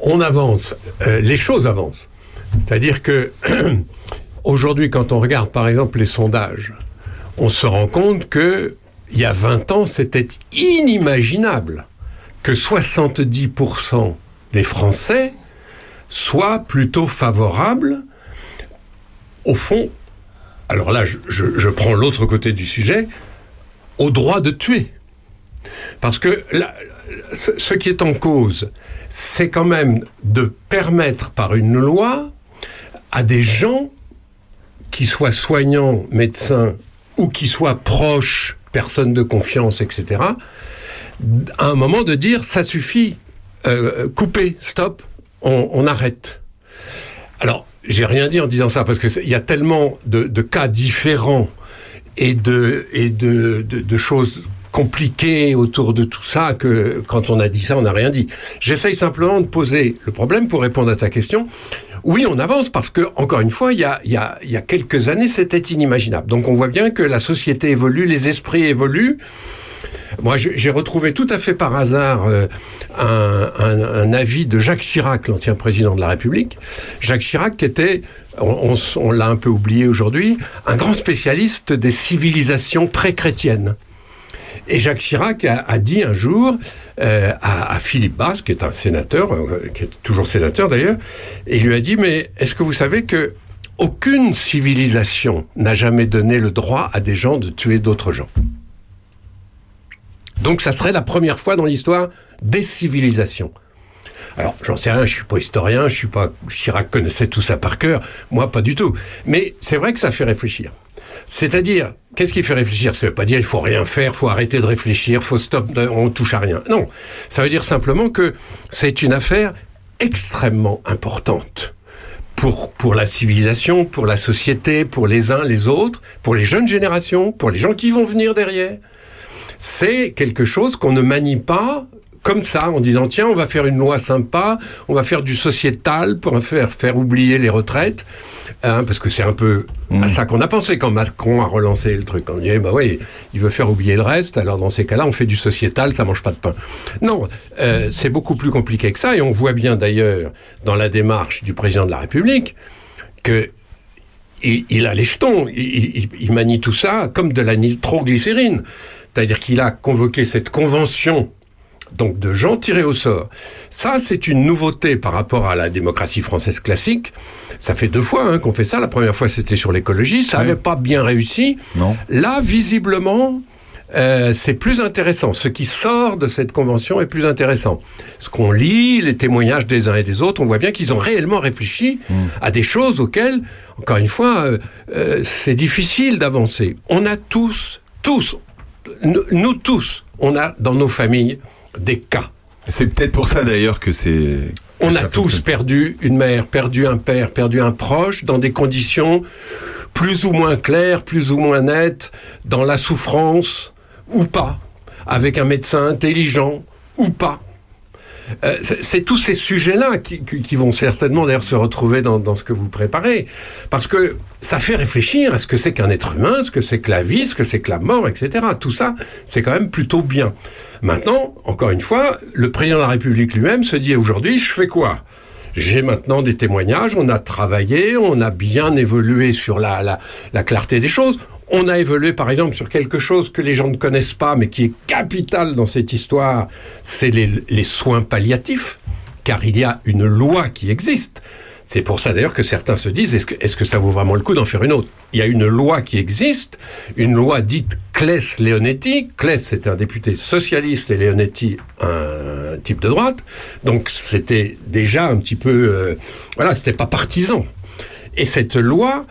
On avance, euh, les choses avancent. C'est-à-dire que aujourd'hui, quand on regarde par exemple les sondages, on se rend compte que il y a 20 ans, c'était inimaginable que 70% des Français soient plutôt favorables au fond. Alors là, je, prends l'autre côté du sujet, au droit de tuer. Parce que là, ce, ce qui est en cause, c'est quand même de permettre par une loi à des gens qui soient soignants, médecins ou qui soient proches, personnes de confiance, etc., à un moment de dire ça suffit, euh, coupez, stop, on, on arrête. Alors, j'ai rien dit en disant ça parce qu'il y a tellement de, cas différents et de, et de, de choses compliquées autour de tout ça que quand on a dit ça, on n'a rien dit. J'essaye simplement de poser le problème pour répondre à ta question. Oui, on avance parce que, encore une fois, il y a, il y a, il y a quelques années, c'était inimaginable. Donc on voit bien que la société évolue, les esprits évoluent. Moi, j'ai retrouvé tout à fait par hasard euh, un, avis de Jacques Chirac, l'ancien président de la République. Jacques Chirac, qui était, on, l'a un peu oublié aujourd'hui, un grand spécialiste des civilisations pré-chrétiennes. Et Jacques Chirac a, dit un jour euh, à, à Philippe Basse, qui est un sénateur, euh, qui est toujours sénateur d'ailleurs, et il lui a dit Mais est-ce que vous savez que aucune civilisation n'a jamais donné le droit à des gens de tuer d'autres gens? Donc ça serait la première fois dans l'histoire des civilisations. Alors, j'en sais rien, je suis pas historien, je suis pas. Chirac connaissait tout ça par cœur, moi pas du tout. Mais c'est vrai que ça fait réfléchir. C'est-à-dire, qu'est-ce qui fait réfléchir? Ça veut pas dire il faut rien faire, faut arrêter de réfléchir, faut stop, on touche à rien. Non, ça veut dire simplement que c'est une affaire extrêmement importante pour, pour la civilisation, pour la société, pour les uns, les autres, pour les jeunes générations, pour les gens qui vont venir derrière c'est quelque chose qu'on ne manie pas comme ça, en disant tiens, on va faire une loi sympa, on va faire du sociétal pour faire, faire oublier les retraites, hein, parce que c'est un peu à ça qu'on a pensé quand Macron a relancé le truc. On dit bah oui, il veut faire oublier le reste, alors dans ces cas-là, on fait du sociétal, ça mange pas de pain. Non, euh, c'est beaucoup plus compliqué que ça, et on voit bien d'ailleurs dans la démarche du président de la République que il, il a les jetons, il, il- il manie tout ça comme de la nitroglycérine. C'est-à-dire qu'il a convoqué cette convention donc de gens tirés au sort. Ça, c'est une nouveauté par rapport à la démocratie française classique. Ça fait deux fois hein, qu'on fait ça. La première fois, c'était sur l'écologie. Ça n'avait pas bien réussi. Non. Là, visiblement, euh, c'est plus intéressant. Ce qui sort de cette convention est plus intéressant. Ce qu'on lit, les témoignages des uns et des autres, on voit bien qu'ils ont réellement réfléchi à des choses auxquelles, encore une fois, euh, euh, c'est difficile d'avancer. On a tous, tous, nous, nous tous, on a dans nos familles des cas. C'est peut-être pour ça d'ailleurs que c'est. On a tous perdu une mère, perdu un père, perdu un proche dans des conditions plus ou moins claires, plus ou moins nettes, dans la souffrance ou pas, avec un médecin intelligent ou pas. Euh, c'est tous ces sujets-là qui, vont certainement d'ailleurs se retrouver dans, ce que vous préparez. Parce que ça fait réfléchir à ce que c'est qu'un être humain, ce que c'est que la vie, ce que c'est que la mort, etc. Tout ça, c'est quand même plutôt bien. Maintenant, encore une fois, le président de la République lui-même se dit aujourd'hui, je fais quoi? J'ai maintenant des témoignages, on a travaillé, on a bien évolué sur la, la clarté des choses. On a évolué par exemple sur quelque chose que les gens ne connaissent pas, mais qui est capital dans cette histoire, c'est les, soins palliatifs, car il y a une loi qui existe. C'est pour ça d'ailleurs que certains se disent est-ce que, est-ce que ça vaut vraiment le coup d'en faire une autre? Il y a une loi qui existe, une loi dite Claes-Leonetti. Claes, c'était un député socialiste et Leonetti, un type de droite. Donc c'était déjà un petit peu. euh, voilà, c'était pas partisan. Et cette loi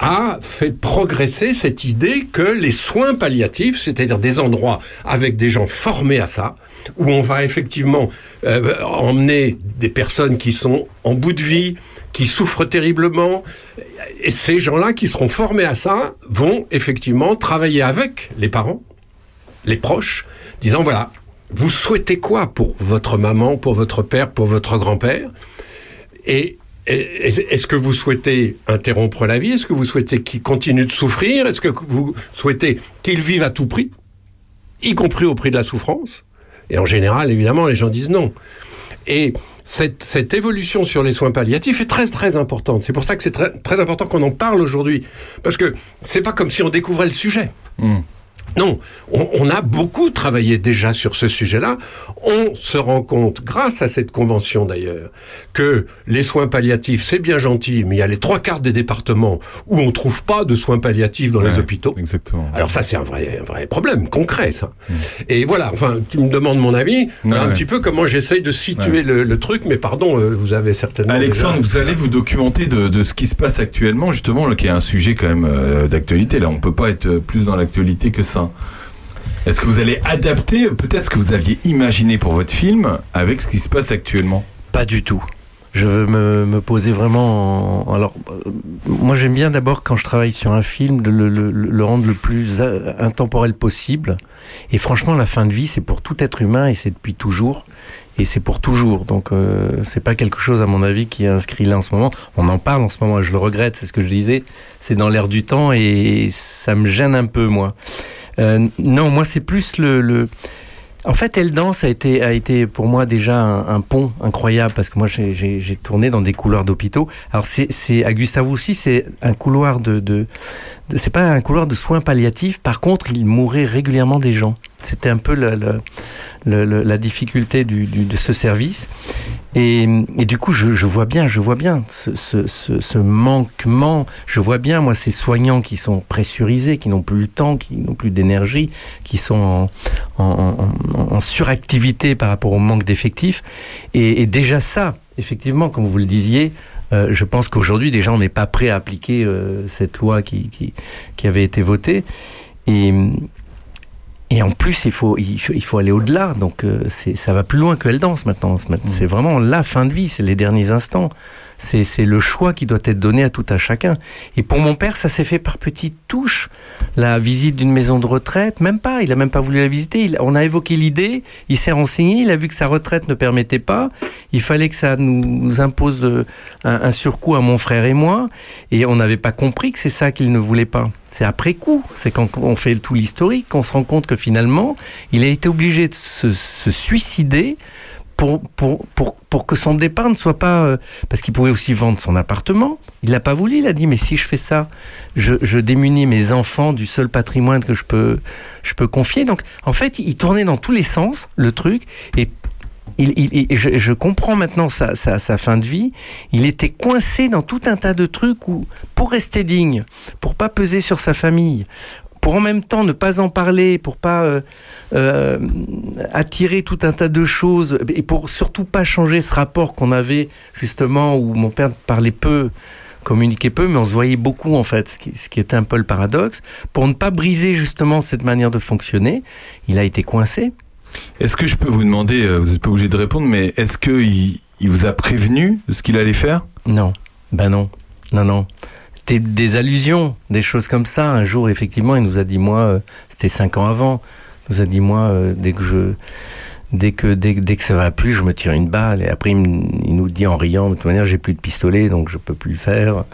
a fait progresser cette idée que les soins palliatifs, c'est-à-dire des endroits avec des gens formés à ça, où on va effectivement euh, emmener des personnes qui sont en bout de vie, qui souffrent terriblement, et ces gens-là qui seront formés à ça vont effectivement travailler avec les parents, les proches, disant voilà, vous souhaitez quoi pour votre maman, pour votre père, pour votre grand-père? Et est-ce que vous souhaitez interrompre la vie? Est-ce que vous souhaitez qu'il continue de souffrir? Est-ce que vous souhaitez qu'il vive à tout prix? Y compris au prix de la souffrance? Et en général, évidemment, les gens disent non. Et cette, évolution sur les soins palliatifs est très très importante. C'est pour ça que c'est très, important qu'on en parle aujourd'hui. Parce que c'est pas comme si on découvrait le sujet. Non, on, on a beaucoup travaillé déjà sur ce sujet-là. On se rend compte, grâce à cette convention d'ailleurs, que les soins palliatifs, c'est bien gentil, mais il y a les trois quarts des départements où on trouve pas de soins palliatifs dans les hôpitaux. Exactement. Alors ça, c'est un vrai, un vrai problème concret, ça. Et voilà, enfin, tu me demandes mon avis, voilà un ouais. petit peu comment j'essaye de situer Ouais. le, le truc, mais pardon, euh, vous avez certainement... Alexandre, déjà- vous allez vous documenter de, de ce qui se passe actuellement, justement, là, qui est un sujet quand même euh, d'actualité. Là, on peut pas être plus dans l'actualité que ça. Est-ce que vous allez adapter peut-être ce que vous aviez imaginé pour votre film avec ce qui se passe actuellement? Pas du tout. Je veux me, poser vraiment. en- Alors, euh, moi, j'aime bien d'abord quand je travaille sur un film de le, rendre le plus euh, intemporel possible. Et franchement, la fin de vie, c'est pour tout être humain et c'est depuis toujours. Et c'est pour toujours. Donc, euh, c'est pas quelque chose, à mon avis, qui est inscrit là en ce moment. On en parle en ce moment je le regrette, c'est ce que je disais. C'est dans l'air du temps et ça me gêne un peu, moi. Euh, non, moi, c'est plus le. En fait, Elle Danse a été, a été pour moi déjà un, pont incroyable parce que moi j'ai- tourné dans des couloirs d'hôpitaux. Alors c'est à Gustave aussi c'est un couloir de, de- c'est pas un couloir de soins palliatifs. Par contre, il mourait régulièrement des gens. C'était un peu la difficulté de ce service. Et, du coup, je, vois bien, je vois bien ce, manquement. Je vois bien, moi, ces soignants qui sont pressurisés, qui n'ont plus le temps, qui n'ont plus d'énergie, qui sont en, suractivité par rapport au manque d'effectifs. Et déjà ça, effectivement, comme vous le disiez, euh, je pense qu'aujourd'hui, déjà, on n'est pas prêt à appliquer euh, cette loi qui, qui, qui avait été votée. Et, et en plus, il faut, il faut, il faut aller au-delà. Donc, euh, ça va plus loin que Elle danse maintenant. C'est- C'est vraiment la fin de vie, c'est les derniers instants. C'est, le choix qui doit être donné à tout à chacun. Et pour mon père, ça s'est fait par petites touches. La visite d'une maison de retraite, même pas. Il a même pas voulu la visiter. Il- on a évoqué l'idée. Il s'est renseigné. Il a vu que sa retraite ne permettait pas. Il fallait que ça nous, impose un, surcoût à mon frère et moi. Et on n'avait pas compris que c'est ça qu'il ne voulait pas. C'est après coup. C'est quand on fait tout l'historique qu'on se rend compte que finalement, il a été obligé de se suicider pour, pour, pour, pour que son départ ne soit pas... euh, parce qu'il pouvait aussi vendre son appartement. Il n'a pas voulu, il a dit, mais si je fais ça, je, je démunis mes enfants du seul patrimoine que je peux, je peux confier. Donc, en fait, il tournait dans tous les sens, le truc, et il, il- je comprends maintenant sa, sa, sa fin de vie. Il était coincé dans tout un tas de trucs où, pour rester digne, pour pas peser sur sa famille, pour en même temps ne pas en parler, pour pas euh, euh, attirer tout un tas de choses, et pour surtout pas changer ce rapport qu'on avait justement où mon père parlait peu, communiquait peu, mais on se voyait beaucoup en fait, ce qui, ce qui était un peu le paradoxe. Pour ne pas briser justement cette manière de fonctionner, il a été coincé. Est-ce que je peux vous demander, euh, vous n'êtes pas obligé de répondre, mais est-ce qu'il il vous a prévenu de ce qu'il allait faire? Non, ben non, non, non. Des, des allusions, des choses comme ça. Un jour, effectivement, il nous a dit, moi, euh, c'était cinq ans avant, il nous a dit, moi, euh, dès que je. Dès que, dès, dès que ça va plus, je me tire une balle. Et après, il, me- il nous dit en riant, de toute manière, j'ai plus de pistolet, donc je peux plus le faire.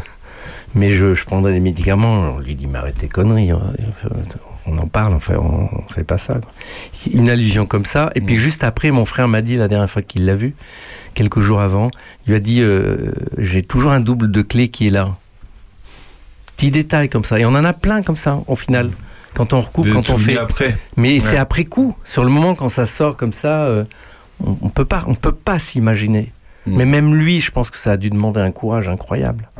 Mais je, je prendrai des médicaments. On lui dit, mais arrête tes conneries. hein. On en parle, enfin, on, on fait pas ça. quoi. Une allusion comme ça. Et puis juste après, mon frère m'a dit, la dernière fois qu'il l'a vu, quelques jours avant, il lui a dit, euh, j'ai toujours un double de clé qui est là. Petits détails comme ça. Et on en a plein comme ça, au final. Quand on recoupe, De quand on fait. après. Mais Ouais. c'est après coup. Sur le moment, quand ça sort comme ça, euh, on, on peut pas, on peut pas s'imaginer. Mm. Mais même lui, je pense que ça a dû demander un courage incroyable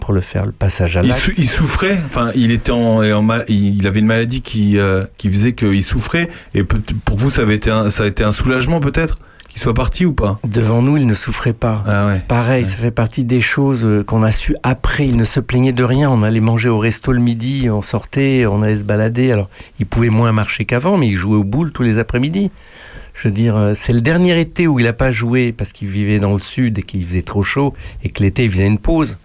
pour le faire, le passage à il, l'acte. sou- il souffrait, enfin, il était en, il avait une maladie qui, euh, qui faisait qu'il souffrait. Et pour vous, ça avait été un, ça a été un soulagement peut-être? Qu'il soit parti ou pas Devant nous, il ne souffrait pas. Ah ouais. Pareil, ça fait partie des choses euh, qu'on a su après. Il ne se plaignait de rien. On allait manger au resto le midi, on sortait, on allait se balader. Alors, il pouvait moins marcher qu'avant, mais il jouait au boule tous les après-midi. Je veux dire, euh, c'est le dernier été où il n'a pas joué parce qu'il vivait dans le sud et qu'il faisait trop chaud et que l'été, il faisait une pause.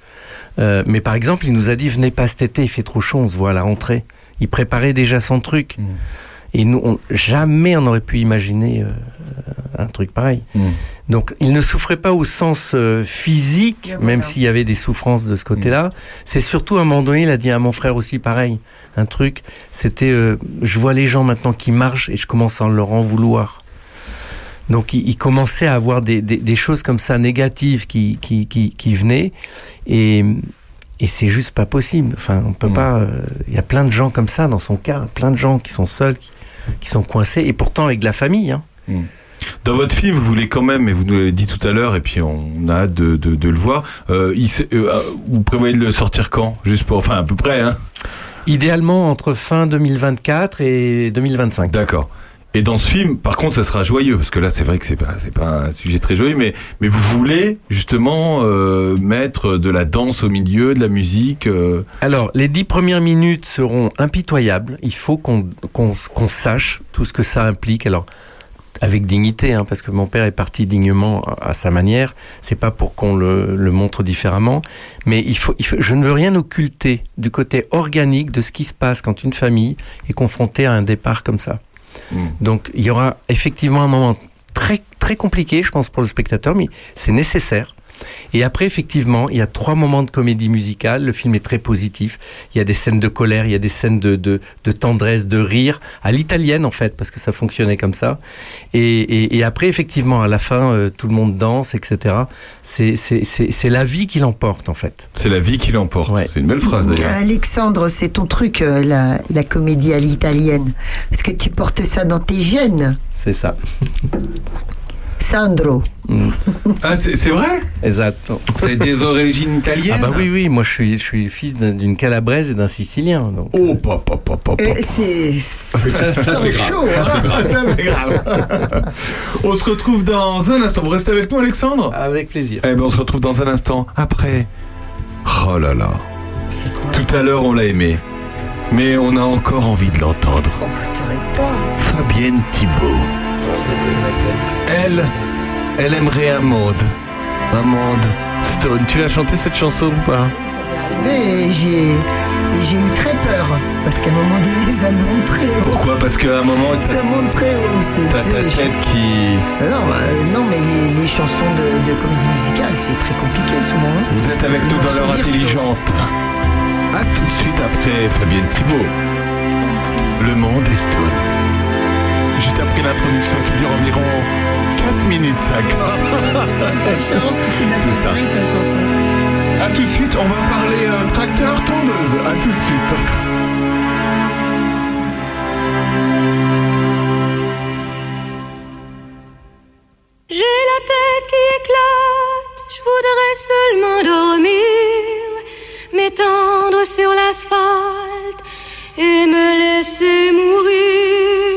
Euh, mais par exemple, il nous a dit venez pas cet été, il fait trop chaud, on se voit à la rentrée. Il préparait déjà son truc. Et nous, on- jamais on aurait pu imaginer euh, un truc pareil. Donc, il ne souffrait pas au sens euh, physique, même s'il y avait des souffrances de ce côté-là. C'est surtout à un moment donné, il a dit à mon frère aussi pareil, un truc. C'était, euh, je vois les gens maintenant qui marchent et je commence à leur en vouloir. Donc, il, il commençait à avoir des, des- des choses comme ça négatives qui, qui, qui, qui venaient. Et, et c'est juste pas possible. Enfin, on peut pas. euh, Il y a plein de gens comme ça dans son cas, plein de gens qui sont seuls, qui, qui sont coincés, et pourtant avec de la famille. Hein. Dans votre film, vous voulez quand même, et vous nous l'avez dit tout à l'heure, et puis on a hâte de, de, de le voir. euh, il euh, vous prévoyez de le sortir quand? Juste pour, enfin à peu près, hein Idéalement entre fin 2024 et 2025. D'accord. Et dans ce film, par contre, ça sera joyeux parce que là, c'est vrai que c'est pas, pas un sujet très joyeux, mais vous voulez justement euh, mettre de la danse au milieu, de la musique. euh, Alors, les dix premières minutes seront impitoyables. Il faut qu'on sache tout ce que ça implique. Alors, avec dignité, hein, parce que mon père est parti dignement à, sa manière. C'est pas pour qu'on le, montre différemment, mais je ne veux rien occulter du côté organique de ce qui se passe quand une famille est confrontée à un départ comme ça. Donc, il y aura effectivement un moment très très compliqué, je pense, pour le spectateur, mais c'est nécessaire. Et après, effectivement, il y a trois moments de comédie musicale. Le film est très positif. Il y a des scènes de colère, il y a des scènes de, de, de tendresse, de rire, à l'italienne en fait, parce que ça fonctionnait comme ça. Et, et, et après, effectivement, à la fin, euh, tout le monde danse, etc. C'est la vie qui l'emporte en fait. C'est la vie qui l'emporte. C'est une belle phrase d'ailleurs. Alexandre, c'est ton truc, euh, la, la comédie à l'italienne. Parce que tu portes ça dans tes gènes? C'est ça. Sandro. Ah, c'est c'est vrai? Exact. Vous avez des origines italiennes? Ah bah oui, oui, moi je suis, je suis fils d'un- d'une calabraise et d'un sicilien. Donc. Oh, pop, pop, pop, pop. Euh, c'est. Ça, ça, sent c'est grave. chaud, Ça, hein. c'est grave. Ça, c'est grave. on se retrouve dans un instant. Vous restez avec nous, Alexandre? Avec plaisir. Eh ben, on se retrouve dans un instant après. Oh là là. Tout à l'heure, on l'a aimé. Mais on a encore envie de l'entendre. Fabienne Thibault. Elle, elle aimerait un monde. Un monde Stone. Tu l'as chanté cette chanson ou pas? Arrivé et j'ai et j'ai eu très peur. Parce qu'à un moment donné, ça monte très haut. Pourquoi? Parce qu'à un moment, Ça monte très haut. c'est- t'as ta tête qui. Non, euh, non, mais les, les chansons de, de comédie musicale, c'est très compliqué souvent. hein. Vous êtes avec nous dans l'heure intelligente. A tout de suite après Fabienne Thibault. Le monde est stone. Juste après l'introduction qui dure environ 4 minutes 5. C'est ça. A tout de suite, on va parler euh, tracteur tondeuse. A tout de suite. J'ai la tête qui éclate, je voudrais seulement dormir, m'étendre sur l'asphalte et me Fabienne Opus,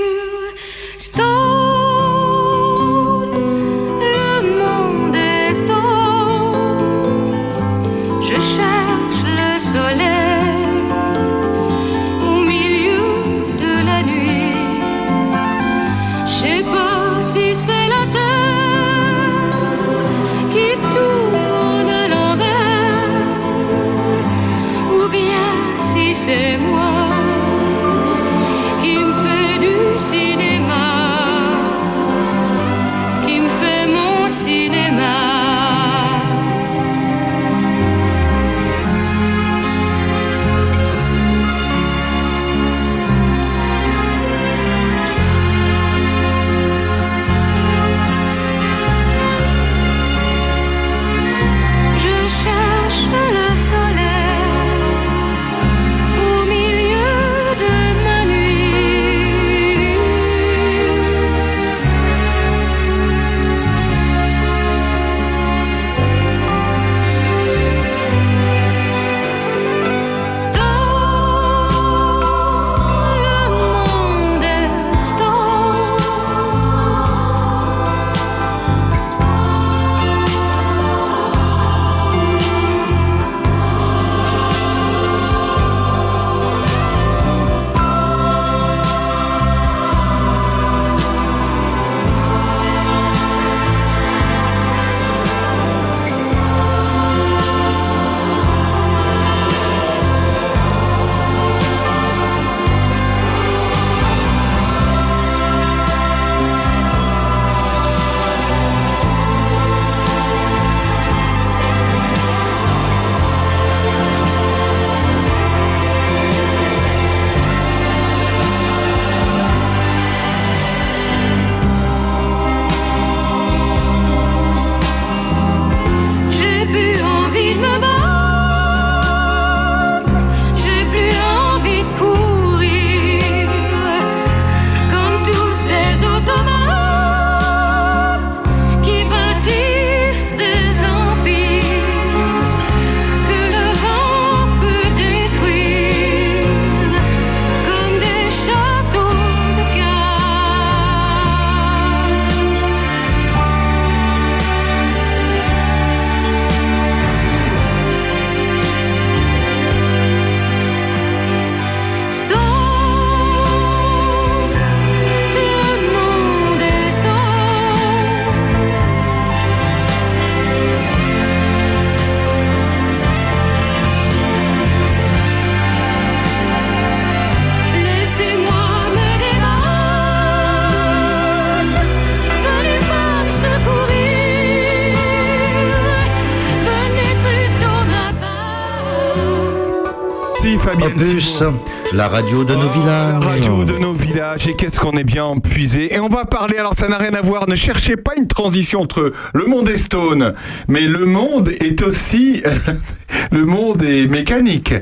La radio de nos Oh, villages. La radio de nos villages. Et qu'est-ce qu'on est bien empuisé. Et on va parler, alors ça n'a rien à voir, ne cherchez pas une transition entre le monde est stone, mais le monde est aussi. le monde est mécanique.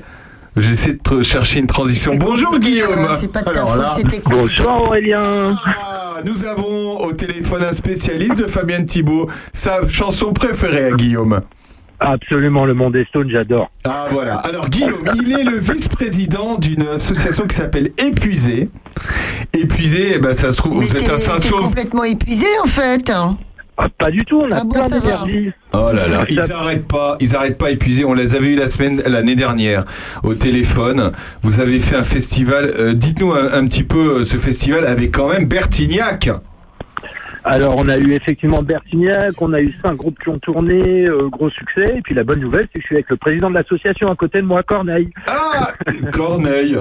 J'essaie de chercher une transition. Bonjour Guillaume. C'est pas de ta Alors faute, là- c'était con. Bonsoir Aurélien. Ah, nous avons au téléphone un spécialiste de Fabienne Thibault, sa chanson préférée à Guillaume. Absolument, le monde est stone, j'adore. Voilà. Alors Guillaume, il est le vice-président d'une association qui s'appelle Épuisé. Épuisé, eh ben, ça se trouve, Mais vous êtes t'es un t'es Saint-Sauve. complètement épuisé en fait. hein. Ah, pas du tout, on a Ah plein d'énergie. Oh là là, ils Ça- arrêtent pas, ils arrêtent pas épuisés. On les avait eu la semaine, l'année dernière, au téléphone. Vous avez fait un festival. euh, Dites-nous un, un petit peu euh, ce festival avec quand même Bertignac. Alors, on a eu effectivement Bertignac, on a eu cinq groupes qui ont tourné, euh, gros succès. Et puis la bonne nouvelle, c'est que je suis avec le président de l'association à côté de moi, Corneille. Ah, Corneille.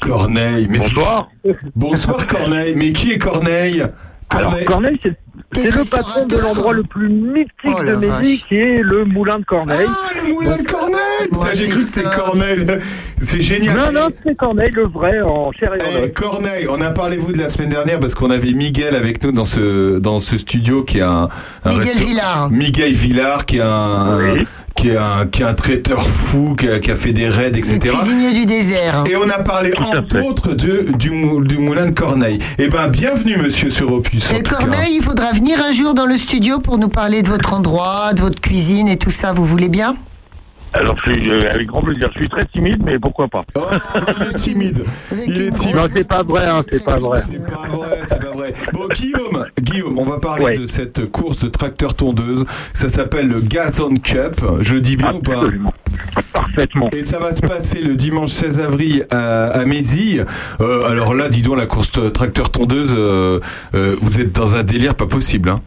Corneille. Mais Bonsoir. Bonsoir Corneille. Mais qui est Corneille? Alors, Corneille. Corneille, c'est T'es c'est le patron de l'endroit le plus mythique Oh de vache. qui est le moulin de Corneille. Ah, le moulin de Corneille Ouais, J'ai cru que c'était. Corneille. C'est génial. non, non, c'est Corneille, le vrai, en chair et en Eh. Corneille, on a parlé vous de la semaine dernière parce qu'on avait Miguel avec nous dans ce dans ce studio qui est un, un Miguel resto- Villard. Miguel Villard qui est un, Oui. Qui est un qui est un traiteur fou qui a, qui a fait des raids Le etc. cuisinier du désert. Et on a parlé entre autres de, du, mou- du moulin de Corneille. Eh ben, bienvenue, monsieur, sur Opus. Et. Corneille, il faudra venir un jour dans le studio pour nous parler de votre endroit, de votre cuisine et tout ça. Vous voulez bien? Alors, c'est euh, avec grand plaisir. Je suis très timide, mais pourquoi pas Oh, il est timide. Avec Il est timide. Non, c'est pas vrai, hein, c'est pas vrai. C'est pas vrai, c'est pas vrai. Bon, Guillaume, Guillaume, on va parler Ouais. de cette course de tracteur tondeuse. Ça s'appelle le Gazon Cup. Je le dis bien ou pas Absolument. Parfaitement. Et ça va se passer le dimanche 16 avril à, à Mézy. Euh, alors là, dis donc, la course de tracteur tondeuse, euh, euh, vous êtes dans un délire pas possible. Hein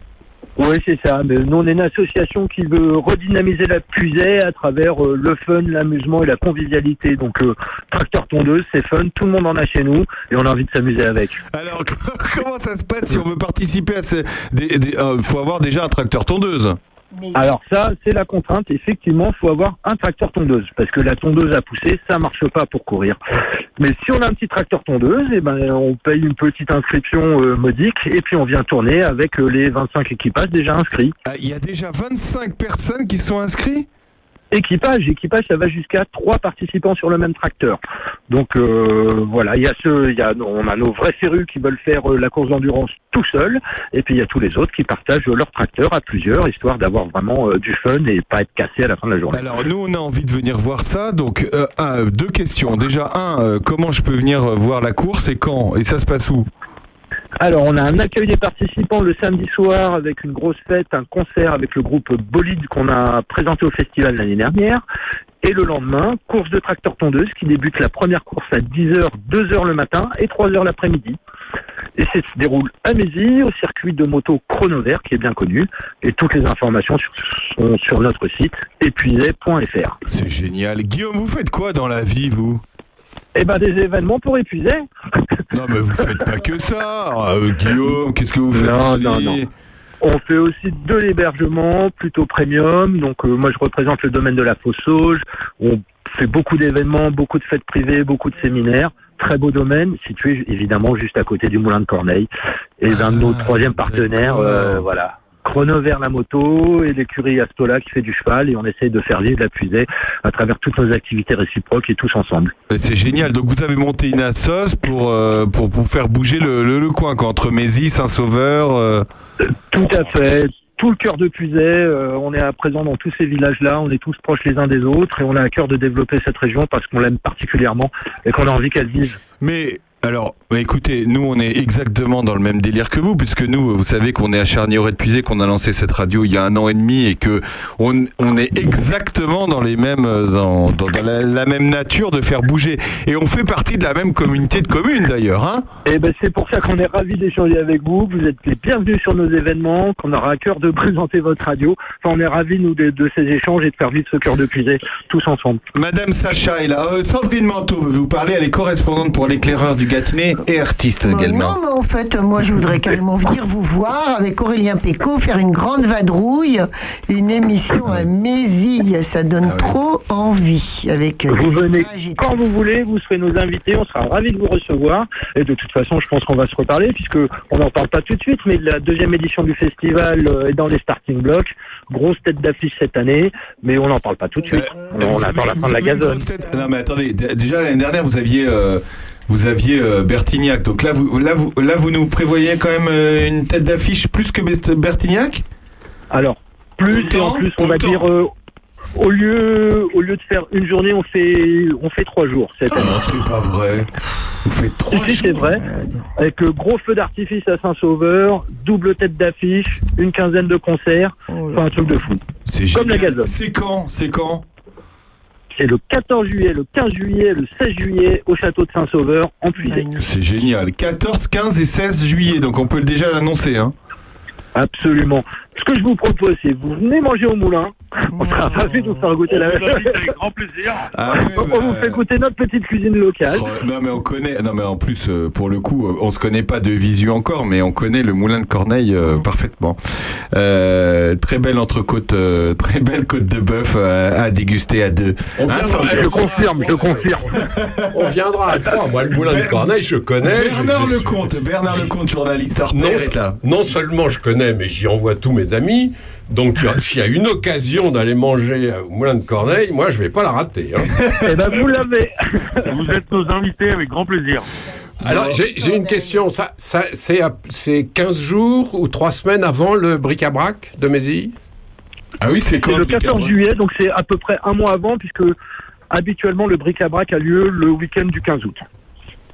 Oui, c'est ça. Mais nous, on est une association qui veut redynamiser la puisée à travers euh, le fun, l'amusement et la convivialité. Donc, euh, tracteur tondeuse, c'est fun. Tout le monde en a chez nous et on a envie de s'amuser avec. alors, comment ça se passe si on veut participer à ce... Il faut avoir déjà un tracteur tondeuse? Alors ça, c'est la contrainte. Effectivement, il faut avoir un tracteur tondeuse parce que la tondeuse à pousser, ça marche pas pour courir. Mais si on a un petit tracteur tondeuse, eh ben, on paye une petite inscription euh, modique et puis on vient tourner avec euh, les 25 équipages déjà inscrits. Ah, Il y a déjà 25 personnes qui sont inscrites? Équipage, équipage, ça va jusqu'à trois participants sur le même tracteur. Donc euh, voilà, il y a ceux, il y a, on a nos vrais férus qui veulent faire euh, la course d'endurance tout seuls, et puis il y a tous les autres qui partagent leur tracteur à plusieurs, histoire d'avoir vraiment euh, du fun et pas être cassé à la fin de la journée. Alors nous on a envie de venir voir ça, donc euh, deux questions. Déjà un, comment je peux venir voir la course et quand? Et ça se passe où? Alors, on a un accueil des participants le samedi soir avec une grosse fête, un concert avec le groupe Bolide qu'on a présenté au festival l'année dernière. Et le lendemain, course de tracteur tondeuse qui débute la première course à 10h, 2h le matin et 3h l'après-midi. Et ça se déroule à Mézy, au circuit de moto Chronovert qui est bien connu. Et toutes les informations sont sur notre site épuisé.fr. C'est génial. Guillaume, vous faites quoi dans la vie vous? Eh ben, des événements pour épuiser. Non mais vous faites pas que ça. Euh, Guillaume, qu'est-ce que vous faites Non, non, non. On fait aussi de l'hébergement plutôt premium. Donc euh, moi je représente le domaine de la fausse sauge. On fait beaucoup d'événements, beaucoup de fêtes privées, beaucoup de séminaires. Très beau domaine, situé évidemment juste à côté du Moulin de Corneille. Et d'un de nos Ah, troisième partenaires, euh, voilà. Chrono vers la moto et l'écurie Astola qui fait du cheval et on essaye de faire vivre la puisée à travers toutes nos activités réciproques et tous ensemble. Euh, C'est génial. Donc vous avez monté une assos pour euh, pour, pour faire bouger le, le, le coin quoi, entre Mézy, Saint-Sauveur. euh. Tout à fait. Tout le cœur de Puiset, euh, on est à présent dans tous ces villages-là, on est tous proches les uns des autres et on a à cœur de développer cette région parce qu'on l'aime particulièrement et qu'on a envie qu'elle vive. Mais alors, écoutez, nous on est exactement dans le même délire que vous, puisque nous, vous savez qu'on est à Charnier Puisé, qu'on a lancé cette radio il y a un an et demi et que on, on est exactement dans les mêmes, dans, dans, dans la, la même nature de faire bouger. Et on fait partie de la même communauté de communes d'ailleurs, hein Et ben c'est pour ça qu'on est ravis d'échanger avec vous, vous êtes les bienvenus sur nos événements, qu'on aura à cœur de présenter votre radio. Enfin, on est ravis nous de, de ces échanges et de faire vivre ce cœur de Puiset tous ensemble. Madame Sacha est là. Euh, Sandrine Manteau veut vous parler. Elle est correspondante pour l'éclaireur du Gâtinais et artiste également. Non, mais en fait, moi, je voudrais carrément venir vous voir avec Aurélien Péco, faire une grande vadrouille, une émission à Mésille. Ça donne trop envie avec Vous venez quand vous voulez, vous serez nos invités, on sera ravis de vous recevoir. Et de toute façon, je pense qu'on va se reparler, puisque on n'en parle pas tout de suite, mais la deuxième édition du festival euh, est dans les starting blocks. Grosse tête d'affiche cette année, mais on n'en parle pas tout de suite. on attend la fin de la gazonne. Non mais attendez, déjà l'année dernière vous aviez euh, vous aviez euh, Bertignac. Donc là vous là vous là vous nous prévoyez quand même euh, une tête d'affiche plus que Best- Bertignac? Alors, plus et en plus, on va dire, euh, au lieu, au lieu de faire une journée, on fait, on fait trois jours cette année. Ah, c'est pas vrai. Vous faites trois Si, si, c'est vrai. Avec euh, gros feu d'artifice à Saint-Sauveur, double tête d'affiche, une quinzaine de concerts. Enfin, un truc de fou. C'est Comme la génial. gazonne. C'est quand? C'est quand? C'est le 14 juillet, le 15 juillet, le 16 juillet au château de Saint-Sauveur, en Puisée. C'est génial. 14, 15 et 16 juillet. Donc on peut déjà l'annoncer hein. Absolument. Ce que je vous propose, c'est vous venez manger au moulin. On sera ravis de vous faire goûter la vous invite avec grand plaisir. Ah ouais, On vous fait goûter notre petite cuisine locale. Oh, non mais on connaît. Non mais en plus euh, pour le coup, euh, on se connaît pas de visu encore, mais on connaît le moulin de Corneille euh, parfaitement. Euh, très belle entrecôte, euh, très belle côte de bœuf à déguster à deux. On Hein, viendra- je confirme, je confirme. On viendra à trois. Moi, le moulin de Corneille, je connais. Bernard je- Lecomte, Bernard Lecomte, journaliste non, pair, est là. non seulement je connais, mais j'y envoie tous mes amis. Donc, s'il y a une occasion d'aller manger au Moulin de Corneille, moi, je vais pas la rater. hein. Eh ben, vous l'avez. Vous êtes nos invités avec grand plaisir. Alors, j'ai une question. Ça, ça, c'est à- c'est 15 jours ou 3 semaines avant le bric-à-brac de Mézilly Ah oui, c'est C'est le 14 juillet, donc c'est à peu près un mois avant, puisque habituellement le bric-à-brac a lieu le week-end du 15 août.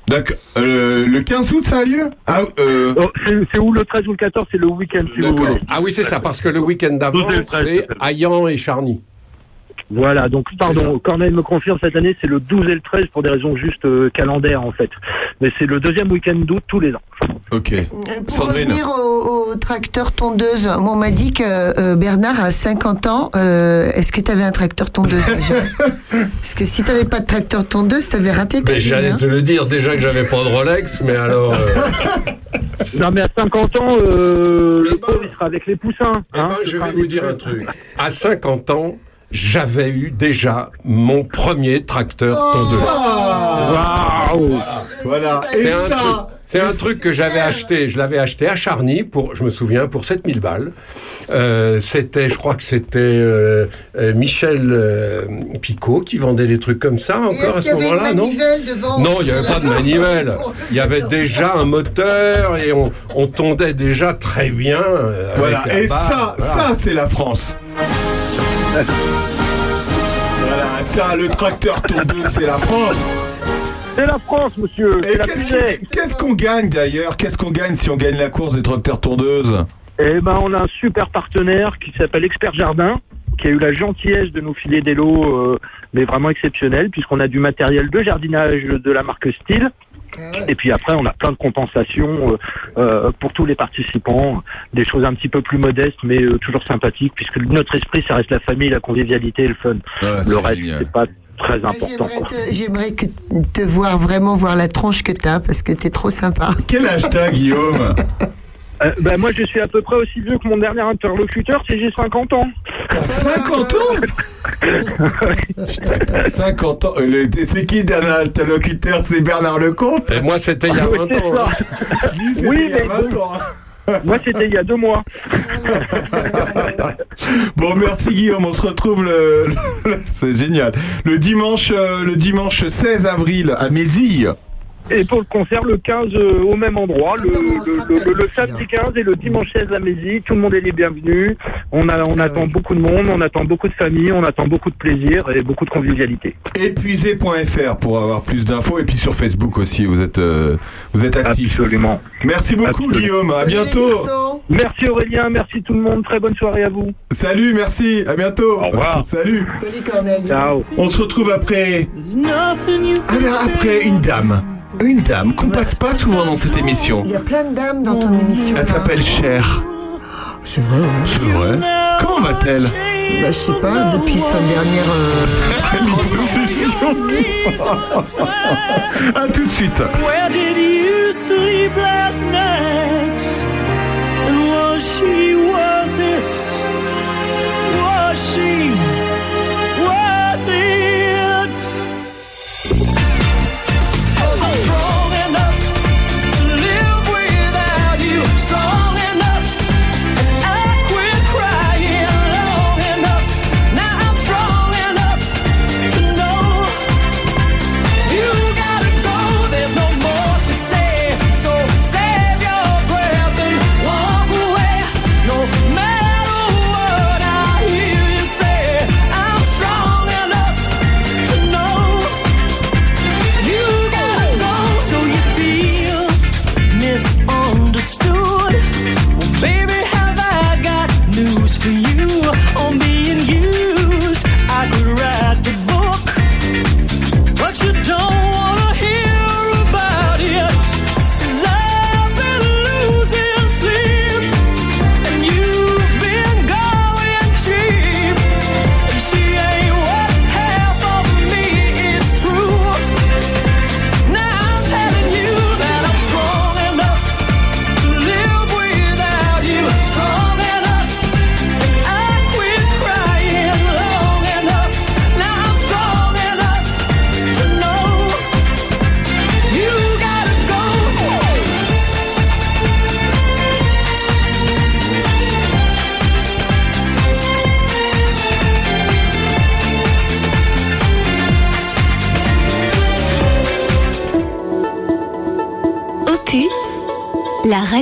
D'accord. Euh, le 15 août, ça a lieu Ah, euh, Oh, c'est où le 13 ou le 14 C'est le week-end, si vous voulez. Ah oui, c'est ça, parce que le week-end d'avant, 12 et le 13, c'est Ayan et Charny. Voilà, donc pardon, Corneille me confirme cette année, c'est le 12 et le 13 pour des raisons juste euh, calendaires en fait. Mais c'est le deuxième week-end d'août tous les ans. Ok. Pour revenir au, au tracteur tondeuse, moi, on m'a dit que euh, Bernard a 50 ans. Euh, Est-ce que tu avais un tracteur tondeuse déjà? Parce que si tu n'avais pas de tracteur tondeuse, tu avais raté ta Mais vie. j'allais hein. te le dire, déjà que j'avais pas de Rolex, mais alors. euh, Non mais à 50 ans, euh, le pauvre il sera avec les poussins. Eh hein. ben, je vais vous dire un truc. À 50 ans, j'avais eu déjà mon premier tracteur tondeuse. Waouh Voilà. C'est un, ça truc, c'est un truc que j'avais acheté. Je l'avais acheté à Charny pour, je me souviens, pour 7000 balles. Euh, c'était, je crois que c'était euh, euh, Michel euh, Picot qui vendait des trucs comme ça encore à ce moment-là, non manivelle devant Non, il n'y avait pas de manivelle. Il y avait déjà un moteur et on, on tondait déjà très bien. Voilà. Et barre, ça, voilà. ça, c'est la France. Voilà, ça, le tracteur tondeuse, c'est la France. C'est la France, monsieur. Et qu'est-ce qu'on gagne d'ailleurs? Qu'est-ce qu'on gagne si on gagne la course des tracteurs tondeuses? Eh ben, on a un super partenaire qui s'appelle Expert Jardin, qui a eu la gentillesse de nous filer des lots, euh, mais vraiment exceptionnels, puisqu'on a du matériel de jardinage de la marque Style. Et puis après, on a plein de compensations euh, euh, pour tous les participants, des choses un petit peu plus modestes, mais euh, toujours sympathiques, puisque notre esprit, ça reste la famille, la convivialité et le fun. le reste, c'est pas très important. J'aimerais te, te voir vraiment voir la tronche que tu as parce que tu es trop sympa. Quel t'as, Guillaume? Euh, ben, moi, je suis à peu près aussi vieux que mon dernier interlocuteur, c'est j'ai 50 ans. 50 ans Putain, t'as 50 ans. Euh, le- C'est qui le dernier interlocuteur? C'est Bernard Lecomte? Et moi, c'était il y a Oui, 20 c'est ans. ça. hein. Lui, c'était Oui, il y a mais 20 ans. hein. Moi, c'était il y a deux mois. Bon, merci Guillaume, on se retrouve le. le- C'est génial. Le dimanche, euh, le dimanche 16 avril à Mézille. Et pour le concert, le 15 euh, au même endroit, le, le, le- le samedi 15 et le dimanche 16 à Mézy, tout le monde est les bienvenus. On, a, on attend beaucoup de monde, on attend beaucoup de familles, on attend beaucoup de plaisir et beaucoup de convivialité. Épuisé.fr pour avoir plus d'infos et puis sur Facebook aussi, vous êtes, euh, vous êtes actif. Absolument. Merci beaucoup Absolument. Guillaume, à bientôt. Merci Aurélien, merci tout le monde, très bonne soirée à vous. Salut, merci, à bientôt. Au revoir. Salut. Salut Corneille. Ciao. On se retrouve après. Alors, après une dame. Une dame qu'on passe pas souvent dans cette émission. Il y a plein de dames dans ton émission. Elle s'appelle Cher. C'est vrai. C'est vrai. Comment va-t-elle? Bah, je sais pas, depuis sa dernière. euh, À tout de suite. Where did you sleep last night? And was she worth it? Was she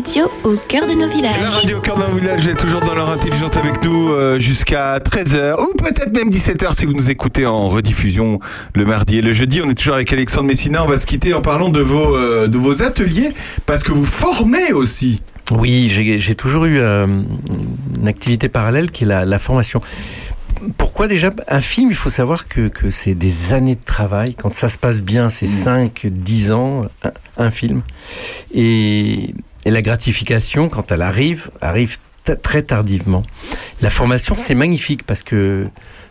radio au cœur de nos villages. La radio au cœur d'un village est toujours dans l'heure intelligente avec nous euh, jusqu'à 13h ou peut-être même 17h si vous nous écoutez en rediffusion le mardi et le jeudi. On est toujours avec Alexandre Messina. On va se quitter en parlant de vos, euh, de vos ateliers parce que vous formez aussi. Oui, j'ai j'ai toujours eu euh, une activité parallèle qui est la, la formation. Pourquoi déjà Un film, il faut savoir que, que c'est des années de travail. Quand ça se passe bien, c'est 5, 10 ans, un, un film. Et, et la gratification, quand elle arrive, arrive très tardivement. La formation, c'est magnifique parce que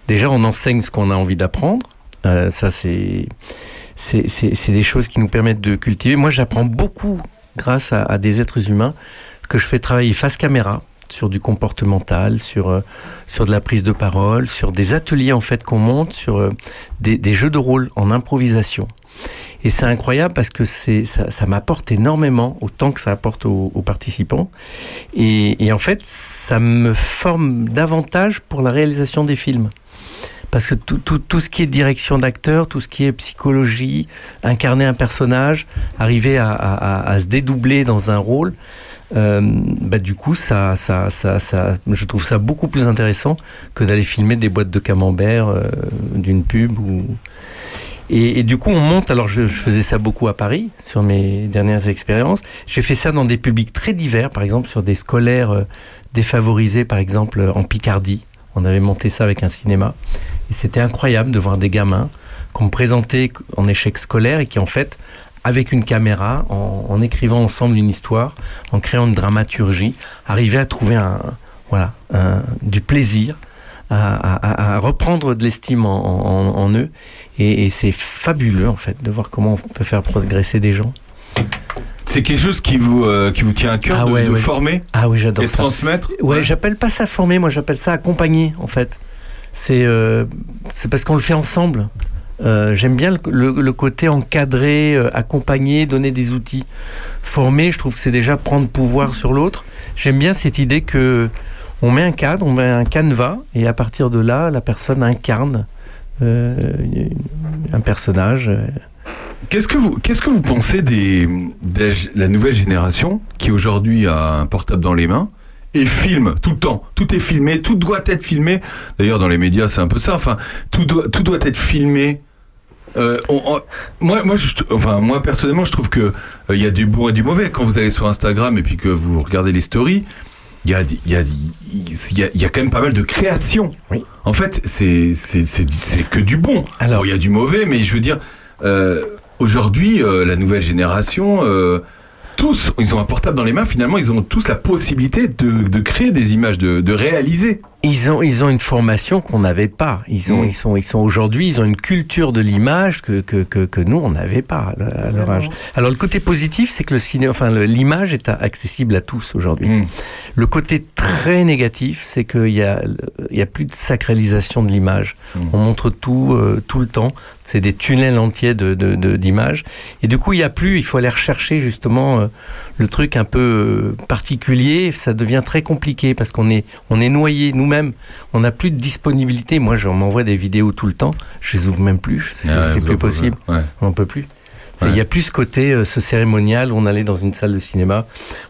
déjà, on enseigne ce qu'on a envie d'apprendre. Euh, ça, c'est- c'est des choses qui nous permettent de cultiver. Moi, j'apprends beaucoup grâce à, à des êtres humains que je fais travailler face caméra sur du comportemental, sur euh, sur de la prise de parole, sur des ateliers en fait qu'on monte, sur euh, des, des jeux de rôle en improvisation. Et c'est incroyable parce que c'est ça, m'apporte énormément, autant que ça apporte aux, participants. Et, en fait, ça me forme davantage pour la réalisation des films. Parce que tout, tout, tout ce qui est direction d'acteur, tout ce qui est psychologie, incarner un personnage, arriver à se dédoubler dans un rôle, euh, bah du coup, ça, ça, ça, ça, je trouve ça beaucoup plus intéressant que d'aller filmer des boîtes de camembert euh, d'une pub ou. Et, du coup, on monte. Alors, je, faisais ça beaucoup à Paris sur mes dernières expériences. J'ai fait ça dans des publics très divers, par exemple sur des scolaires euh, défavorisés, par exemple en Picardie. On avait monté ça avec un cinéma. Et c'était incroyable de voir des gamins qu'on présentait en échec scolaire et qui, en fait, avec une caméra, en, écrivant ensemble une histoire, en créant une dramaturgie, arrivaient à trouver un, voilà, du plaisir, à, à- à reprendre de l'estime en, en- en eux. Et, et c'est fabuleux, en fait, de voir comment on peut faire progresser des gens. C'est quelque chose qui vous, euh, qui vous tient à cœur de, ouais, de ouais. former Ah oui, j'adore et ça. transmettre Ouais, j'appelle pas ça former, moi j'appelle ça accompagner en fait. C'est euh, c'est parce qu'on le fait ensemble. Euh, J'aime bien le, le- le côté encadrer, euh, accompagner, donner des outils. Former, je trouve que c'est déjà prendre pouvoir sur l'autre. J'aime bien cette idée que on met un cadre, on met un canevas, et à partir de là, la personne incarne euh, un personnage. Qu'est-ce que vous, qu'est-ce que vous pensez des, de la nouvelle génération qui aujourd'hui a un portable dans les mains et filme tout le temps? Tout est filmé, tout doit être filmé. D'ailleurs, dans les médias, c'est un peu ça. Enfin, tout doit, tout doit être filmé. Euh, moi, moi, enfin, moi personnellement, je trouve que euh, il y a du bon et du mauvais. Quand vous allez sur Instagram et puis que vous regardez les stories, il y a, y a, y a, y a quand même pas mal de créations. En fait, c'est, que du bon. Bon, il y a du mauvais, mais je veux dire, euh, aujourd'hui, euh, la nouvelle génération, euh, tous, ils ont un portable dans les mains. Finalement, ils ont tous la possibilité de, de créer des images, de, de réaliser Ils ont, ils ont une formation qu'on n'avait pas. Ils ont, Mm. ils sont, ils sont aujourd'hui, ils ont une culture de l'image que, que, que, que nous on n'avait pas à, à leur âge. Alors le côté positif, c'est que le ciné, enfin l'image est accessible à tous aujourd'hui. Mm. Le côté très négatif, c'est qu'il y a, il y a plus de sacralisation de l'image. Mm. On montre tout, euh, tout le temps. C'est des tunnels entiers de, d'images. Et du coup, il y a plus. Il faut aller rechercher justement euh, le truc un peu euh, particulier. Ça devient très compliqué parce qu'on est, on est noyé nous-mêmes. On n'a plus de disponibilité. Moi, je m'envoie des vidéos tout le temps. Je les ouvre même plus. C'est, Ah ouais, plus possible. ouais. On n'en peut plus. C'est- Ouais. Il y a plus ce côté, euh, ce cérémonial on allait dans une salle de cinéma,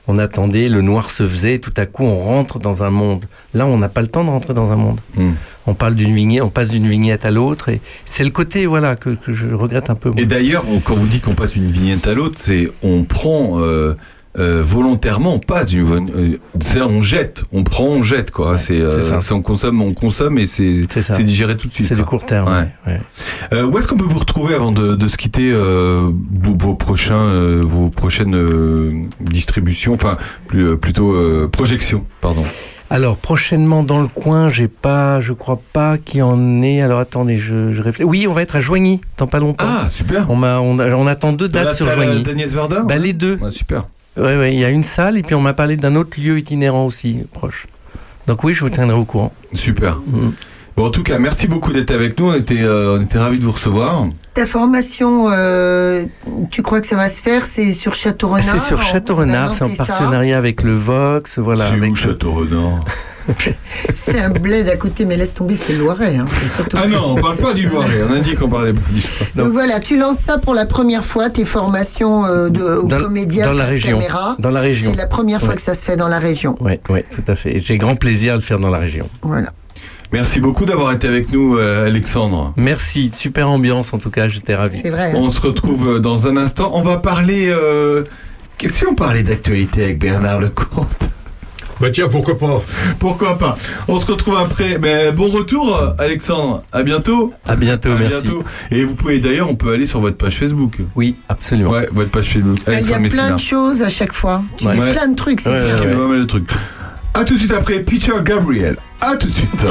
on attendait, le noir se faisait, tout à coup on rentre dans un monde. Là, on n'a pas le temps de rentrer dans un monde. Mm. On parle d'une vignette, on passe d'une vignette à l'autre, et c'est le côté voilà que, que je regrette un peu. moi. Et d'ailleurs, on- quand vous dites qu'on passe d'une vignette à l'autre, c'est on prend euh, euh, volontairement, on passe d'une, euh, c'est on jette, on prend, on jette quoi. c'est, euh, c'est ça. c'est on consomme, on consomme et c'est, c'est digéré tout de suite. C'est du court terme. Ouais. ouais, ouais. Euh, où est-ce qu'on peut vous retrouver avant de, de se quitter euh, vos, vos prochains, euh, vos prochaines euh, distributions, enfin plus, euh, plutôt euh, projections, pardon? Alors prochainement dans le coin, j'ai pas, je crois pas qu'il y en ait. Alors attendez, je, je réfléchis. Oui, on va être à Joigny dans pas longtemps. Ah super. On a- on attend deux Dans dates sur Joigny. d'Agnès Varda Bah les deux. Ouais, super. Ouais, ouais, il y a une salle et puis on m'a parlé d'un autre lieu itinérant aussi proche. Donc oui, je vous tiendrai au courant. Super. Mm. Bon, en tout cas, merci beaucoup d'être avec nous. On était, euh, on était ravis de vous recevoir. Ta formation, euh, tu crois que ça va se faire? C'est sur Château Renard C'est sur Château Renard, Maintenant, c'est en ça. partenariat avec le Vox, voilà. C'est où, Château Renard? C'est un bled à côté, mais laisse tomber, c'est le Loiret. hein. Ah non, on parle pas du Loiret. On a dit qu'on parlait pas du Donc voilà, tu lances ça pour la première fois, tes formations euh, de aux Dans- comédiens dans la région. caméra. Dans la région. C'est la première fois Ouais. que ça se fait dans la région. Oui, ouais, tout à fait. J'ai grand plaisir à le faire dans la région. Voilà. Merci beaucoup d'avoir été avec nous, euh, Alexandre. Merci, super ambiance en tout cas, j'étais ravi. C'est vrai. hein. On se retrouve euh, dans un instant. On va parler. Euh... Si on parlait d'actualité avec Bernard Lecomte Bah tiens, pourquoi pas Pourquoi pas On se retrouve après. Mais bon retour, euh, Alexandre. À bientôt. À bientôt, À merci. bientôt. Et vous pouvez d'ailleurs, on peut aller sur votre page Facebook. Oui, absolument. Ouais, votre page Facebook. Il y a plein de choses à chaque fois. Tu Ouais. dis plein de trucs, c'est Ouais, bien. ouais, ouais, pas mal de trucs. À tout de suite après Peter Gabriel. À tout de suite.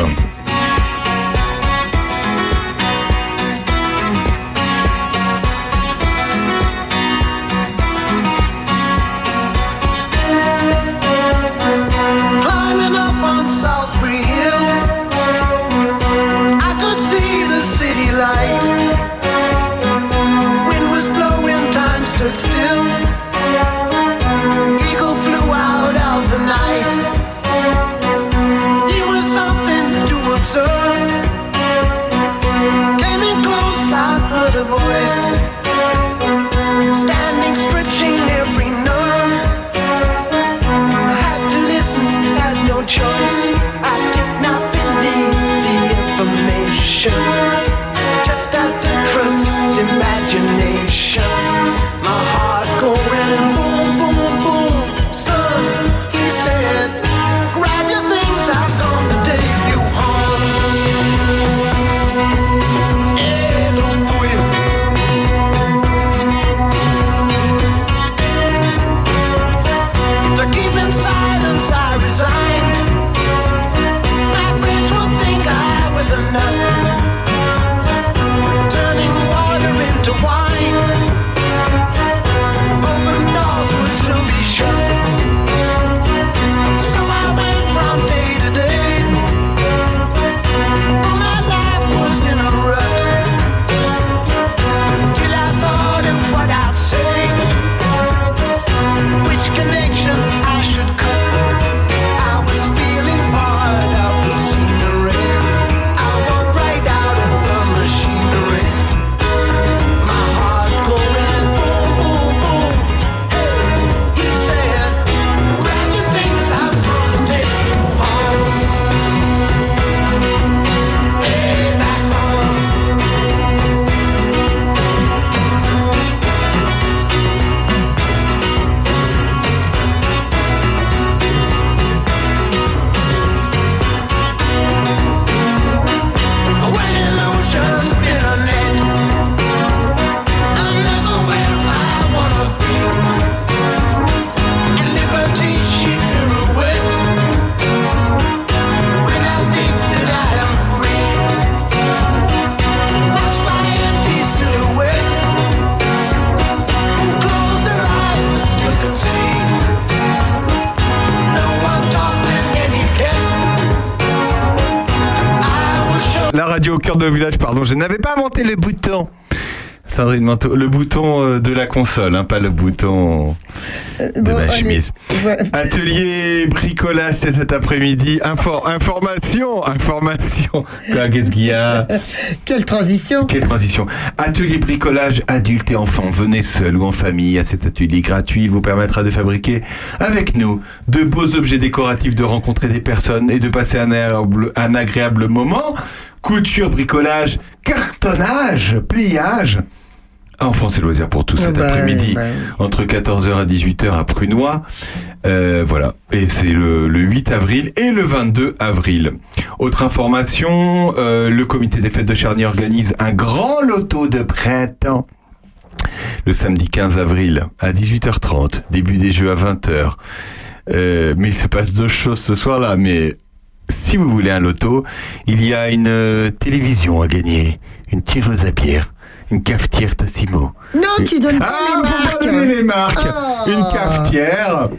Au cœur de village, pardon, je n'avais pas monté le bouton. Sandrine Manteau, le bouton euh, de la console, hein, pas le bouton de bon, ma chemise. Atelier bricolage, c'est cet après-midi. Info- information, information. Qu'est-ce qu'il y a? Quelle transition Quelle transition Atelier bricolage adultes et enfants. Venez seul ou en famille à cet atelier gratuit. Il vous permettra de fabriquer avec nous de beaux objets décoratifs, de rencontrer des personnes et de passer un agréable, un agréable moment. Couture, bricolage, cartonnage, pliage. Enfance et loisirs pour tous cet bah, après-midi, bah, entre 14h à 18h à Prunois. Euh, voilà, et c'est le, le 8 avril et le 22 avril. Autre information, euh, le comité des fêtes de Charny organise un grand loto de printemps le samedi 15 avril à 18h30, début des jeux à 20h. Euh, mais il se passe deux choses ce soir-là, mais si vous voulez un loto, il y a une euh, télévision à gagner, une tireuse à bière, une cafetière Tassimo. Non, tu donnes pas Ah, les faut marques. pas donner les marques. Ah. Une cafetière.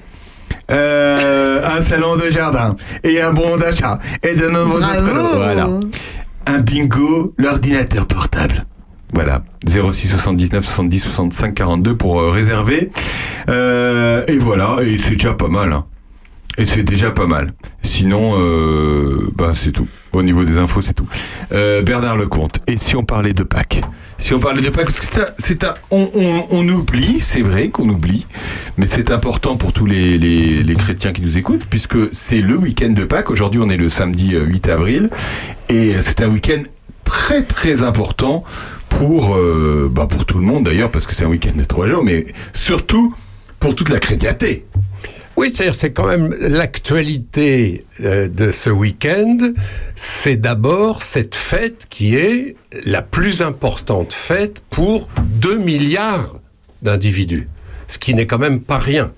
euh, un salon de jardin et un bon d'achat et de nombreux autres lots. Voilà. Un bingo, l'ordinateur portable. Voilà, 06 79 70 65 42 pour euh, réserver. Euh, et voilà, et c'est déjà pas mal. hein. Et c'est déjà pas mal. Sinon, euh, bah, c'est tout. Au niveau des infos, c'est tout. Euh, Bernard Lecomte. Et si on parlait de Pâques? Si on parlait de Pâques, parce que c'est on, on- on oublie, c'est vrai qu'on oublie, mais c'est important pour tous les, les- chrétiens qui nous écoutent, puisque c'est le week-end de Pâques. Aujourd'hui, on est le samedi euh, 8 avril, et c'est un week-end très très important pour, euh, bah, pour tout le monde d'ailleurs, parce que c'est un week-end de trois jours, mais surtout pour toute la chrétienté. Oui, c'est-à-dire c'est quand même l'actualité euh, de ce week-end. C'est d'abord cette fête qui est la plus importante fête pour 2 milliards d'individus, ce qui n'est quand même pas rien.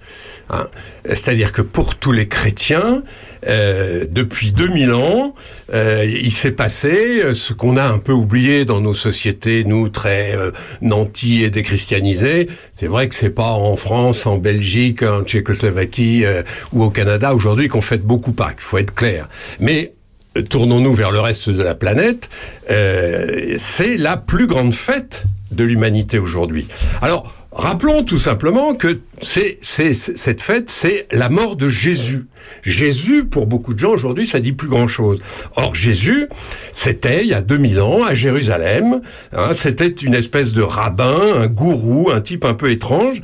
hein. C'est-à-dire que pour tous les chrétiens, euh, depuis 2000 ans, euh, il s'est passé euh, ce qu'on a un peu oublié dans nos sociétés, nous très euh, nantis et déchristianisés. C'est vrai que c'est pas en France, en Belgique, en Tchécoslovaquie euh, ou au Canada aujourd'hui qu'on fête beaucoup Pâques. Il faut être clair. Mais euh, tournons-nous vers le reste de la planète. c'est la plus grande fête de l'humanité aujourd'hui. Alors, rappelons tout simplement que c'est, c'est- c'est- cette fête, c'est la mort de Jésus. Jésus, pour beaucoup de gens aujourd'hui, ça dit plus grand-chose. Or, Jésus, c'était il y a 2000 ans à Jérusalem. hein, c'était une espèce de rabbin, un gourou, un type un peu étrange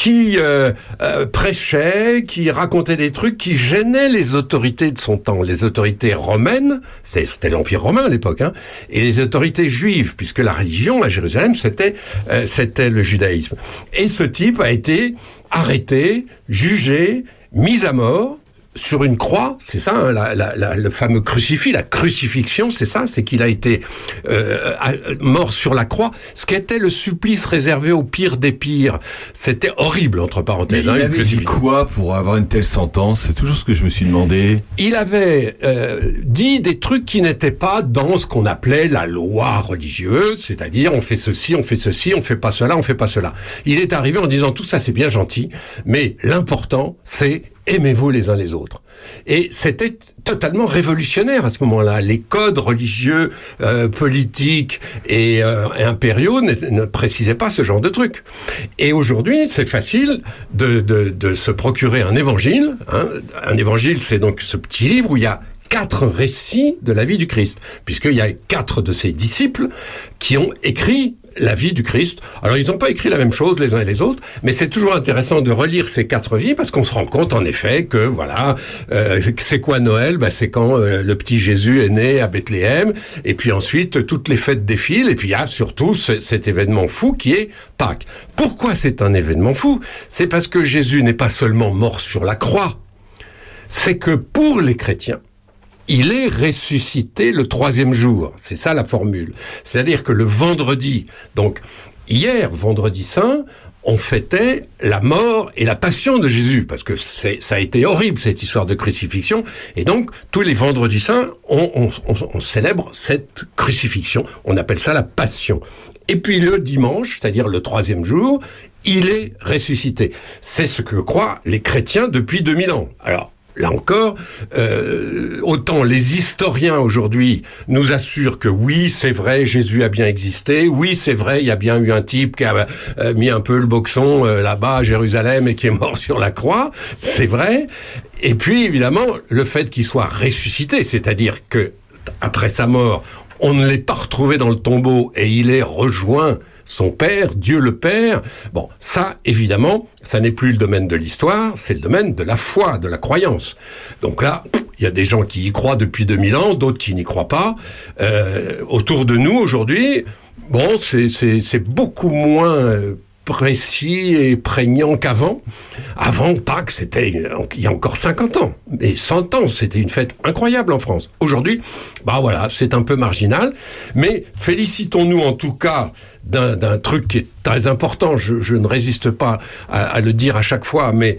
qui euh, euh, prêchait, qui racontait des trucs qui gênaient les autorités de son temps, les autorités romaines, c'était c'était l'Empire romain à l'époque, hein, et les autorités juives, puisque la religion à Jérusalem, c'était euh, c'était le judaïsme. Et ce type a été arrêté, jugé, mis à mort, sur une croix, c'est ça, hein, la- la- la- le fameux crucifix, la crucifixion, c'est ça, c'est qu'il a été euh, à- mort sur la croix, ce qui était le supplice réservé au pire des pires. C'était horrible, entre Mais parenthèses. il hein, avait dit quoi pour avoir une telle sentence? C'est toujours ce que je me suis demandé. il avait euh, dit des trucs qui n'étaient pas dans ce qu'on appelait la loi religieuse, c'est-à-dire on fait ceci, on fait ceci, on fait pas cela, on fait pas cela. Il est arrivé en disant tout ça c'est bien gentil, mais l'important c'est aimez-vous les uns les autres. Et c'était totalement révolutionnaire à ce moment-là. Les codes religieux, euh, politiques et, euh, impériaux ne, précisaient pas ce genre de trucs. Et aujourd'hui, c'est facile de se procurer un évangile. hein. Un évangile, c'est donc ce petit livre où il y a quatre récits de la vie du Christ, puisqu'il y a quatre de ses disciples qui ont écrit la vie du Christ. Alors ils n'ont pas écrit la même chose les uns et les autres, mais c'est toujours intéressant de relire ces quatre vies parce qu'on se rend compte en effet que voilà, euh, c'est quoi Noël? Bah, C'est quand euh, le petit Jésus est né à Bethléem, et puis ensuite toutes les fêtes défilent, et puis il y a surtout ce- cet événement fou qui est Pâques. Pourquoi c'est un événement fou? C'est parce que Jésus n'est pas seulement mort sur la croix, c'est que pour les chrétiens, il est ressuscité le troisième jour. C'est ça la formule. C'est-à-dire que le vendredi, donc hier, vendredi saint, on fêtait la mort et la passion de Jésus, parce que ça a été horrible cette histoire de crucifixion, et donc tous les vendredis saints, on, on- on- on célèbre cette crucifixion, on appelle ça la passion. Et puis le dimanche, c'est-à-dire le troisième jour, il est ressuscité. C'est ce que croient les chrétiens depuis 2000 ans. Alors, là encore, euh, autant les historiens aujourd'hui nous assurent que oui, c'est vrai, Jésus a bien existé, oui, c'est vrai, il y a bien eu un type qui a euh, mis un peu le boxon euh, là-bas à Jérusalem et qui est mort sur la croix, c'est vrai. Et puis évidemment, le fait qu'il soit ressuscité, c'est-à-dire que après sa mort, on ne l'ait pas retrouvé dans le tombeau et il est rejoint son Père, Dieu le Père. Bon, ça, évidemment, ça n'est plus le domaine de l'histoire, c'est le domaine de la foi, de la croyance. Donc là, il y a des gens qui y croient depuis 2000 ans, d'autres qui n'y croient pas. Euh, autour de nous, aujourd'hui, bon, c'est- beaucoup moins... euh, précis et prégnant qu'avant. Avant Pâques, c'était il y a encore 50 ans, et 100 ans, c'était une fête incroyable en France. Aujourd'hui, bah voilà, c'est un peu marginal, mais félicitons-nous en tout cas d'un truc qui est très important. Je, je ne résiste pas à, à le dire à chaque fois, mais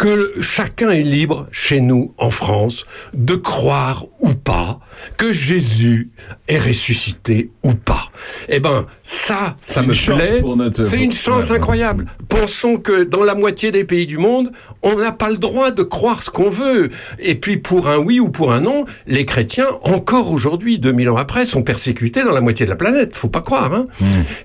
que chacun est libre chez nous en France de croire ou pas que Jésus est ressuscité ou pas. Eh ben ça, ça me plaît. C'est une chance incroyable. Pensons que dans la moitié des pays du monde, on n'a pas le droit de croire ce qu'on veut. Et puis pour un oui ou pour un non, les chrétiens, encore aujourd'hui, 2000 ans après, sont persécutés dans la moitié de la planète. Faut pas croire. Hein